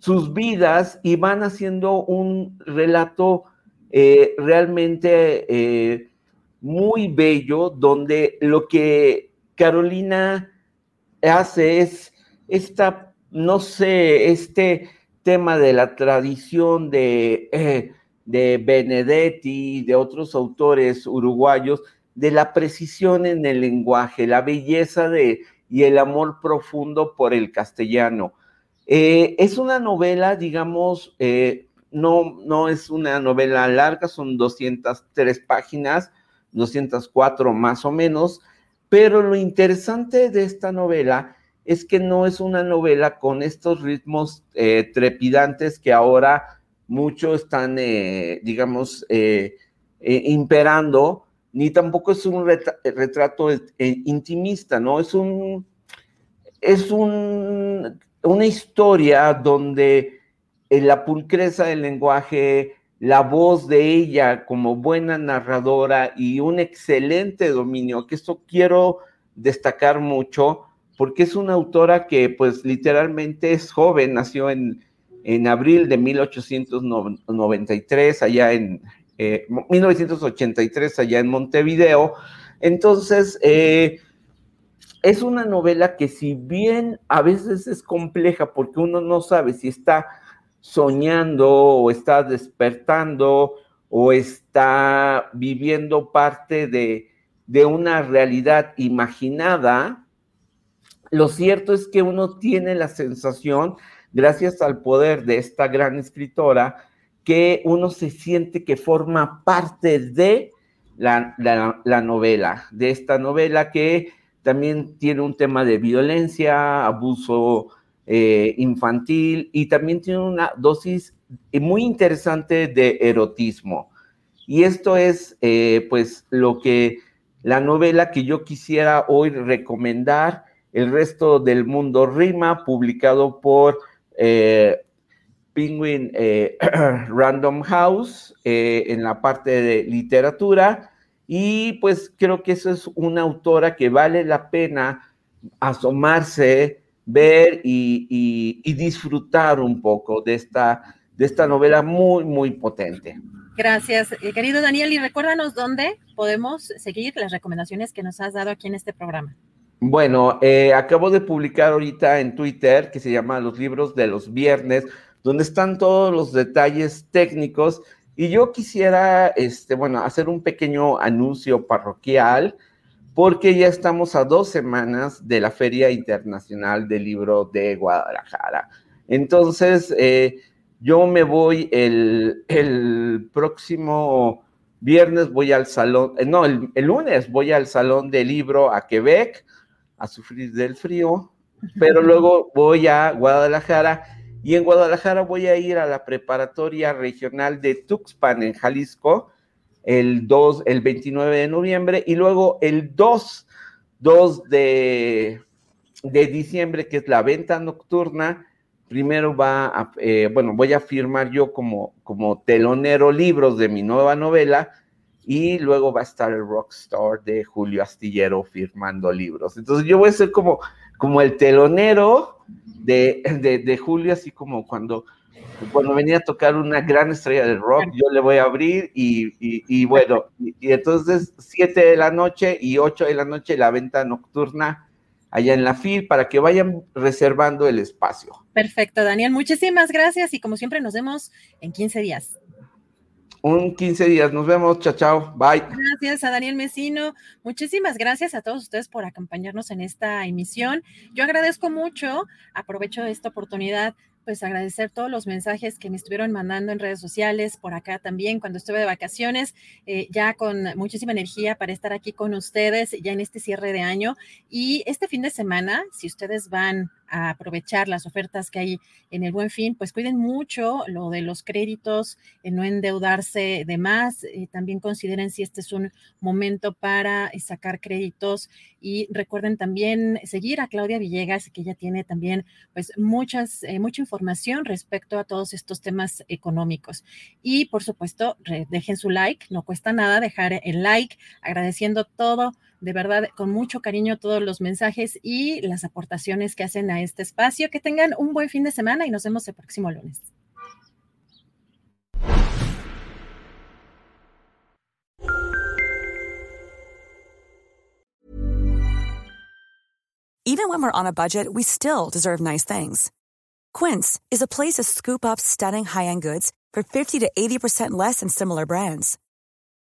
sus vidas y van haciendo un relato eh, realmente eh, muy bello, donde lo que Carolina hace es esta, no sé, este tema de la tradición de, eh, de Benedetti, de otros autores uruguayos, de la precisión en el lenguaje, la belleza de, y el amor profundo por el castellano. Eh, es una novela, digamos, eh, no, no es una novela larga, son 203 páginas, 204 más o menos, pero lo interesante de esta novela es que no es una novela con estos ritmos eh, trepidantes que ahora mucho están, digamos, imperando, ni tampoco es un retrato intimista, ¿no? Es un, es un una historia donde la pulcreza del lenguaje, la voz de ella como buena narradora y un excelente dominio, que esto quiero destacar mucho, porque es una autora que pues literalmente es joven, nació en, en abril de 1893, allá en 1983, eh, allá en Montevideo. Entonces, eh, es una novela que si bien a veces es compleja porque uno no sabe si está soñando o está despertando o está viviendo parte de, una realidad imaginada, lo cierto es que uno tiene la sensación, gracias al poder de esta gran escritora, que uno se siente que forma parte de la, la novela, de esta novela que también tiene un tema de violencia, abuso eh, infantil y también tiene una dosis muy interesante de erotismo. Y esto es eh, pues lo que la novela que yo quisiera hoy recomendar, El resto del mundo rima, publicado por eh, Penguin (clears throat) Random House en la parte de literatura y pues creo que eso es una autora que vale la pena asomarse, ver y, disfrutar un poco de esta, de esta novela muy, muy potente. Gracias, eh, querido Daniel. Y recuérdanos dónde podemos seguir las recomendaciones que nos has dado aquí en este programa. Bueno, eh, acabo de publicar ahorita en Twitter que se llama Los libros de los viernes, donde están todos los detalles técnicos y yo quisiera, este, bueno, hacer un pequeño anuncio parroquial, porque ya estamos a dos semanas de la Feria Internacional del Libro de Guadalajara. Entonces, eh, yo me voy el, próximo viernes, voy al salón, eh, no, el, el lunes voy al Salón del Libro a Quebec a sufrir del frío, pero luego voy a Guadalajara y en Guadalajara voy a ir a la preparatoria regional de Tuxpan, en Jalisco, el 2, el 29 de noviembre, y luego el 2, 2 de, de diciembre, que es la venta nocturna. Primero va a, eh, bueno, voy a firmar yo como, como telonero libros de mi nueva novela, y luego va a estar el rockstar de Julio Astillero firmando libros. Entonces yo voy a ser como, como el telonero de, de, Julio, así como cuando, cuando venía a tocar una gran estrella de rock, yo le voy a abrir y, y, bueno, y, entonces 7 de la noche y 8 de la noche la venta nocturna allá en la FIL para que vayan reservando el espacio. Perfecto, Daniel, muchísimas gracias y como siempre nos vemos en 15 días un 15 días. Nos vemos. Chao, chao. Bye. Gracias a Daniel Mesino. Muchísimas gracias a todos ustedes por acompañarnos en esta emisión. Yo agradezco mucho, aprovecho esta oportunidad pues agradecer todos los mensajes que me estuvieron mandando en redes sociales, por acá también, cuando estuve de vacaciones, eh, ya con muchísima energía para estar aquí con ustedes, ya en este cierre de año. Y este fin de semana, si ustedes van aprovechar las ofertas que hay en el buen fin, pues cuiden mucho lo de los créditos, no endeudarse de más, eh, también consideren si este es un momento para eh, sacar créditos y recuerden también seguir a Claudia Villegas, que ella tiene también pues muchas, eh, mucha información respecto a todos estos temas económicos. Y por supuesto, dejen su like, no cuesta nada dejar el like, agradeciendo todo de verdad con mucho cariño todos los mensajes y las aportaciones que hacen a este espacio. Que tengan un buen fin de semana y nos vemos el próximo lunes. Even when we're on a budget, we still deserve nice things. Quince is a place to scoop up stunning high-end goods for 50 to 80% less than similar brands.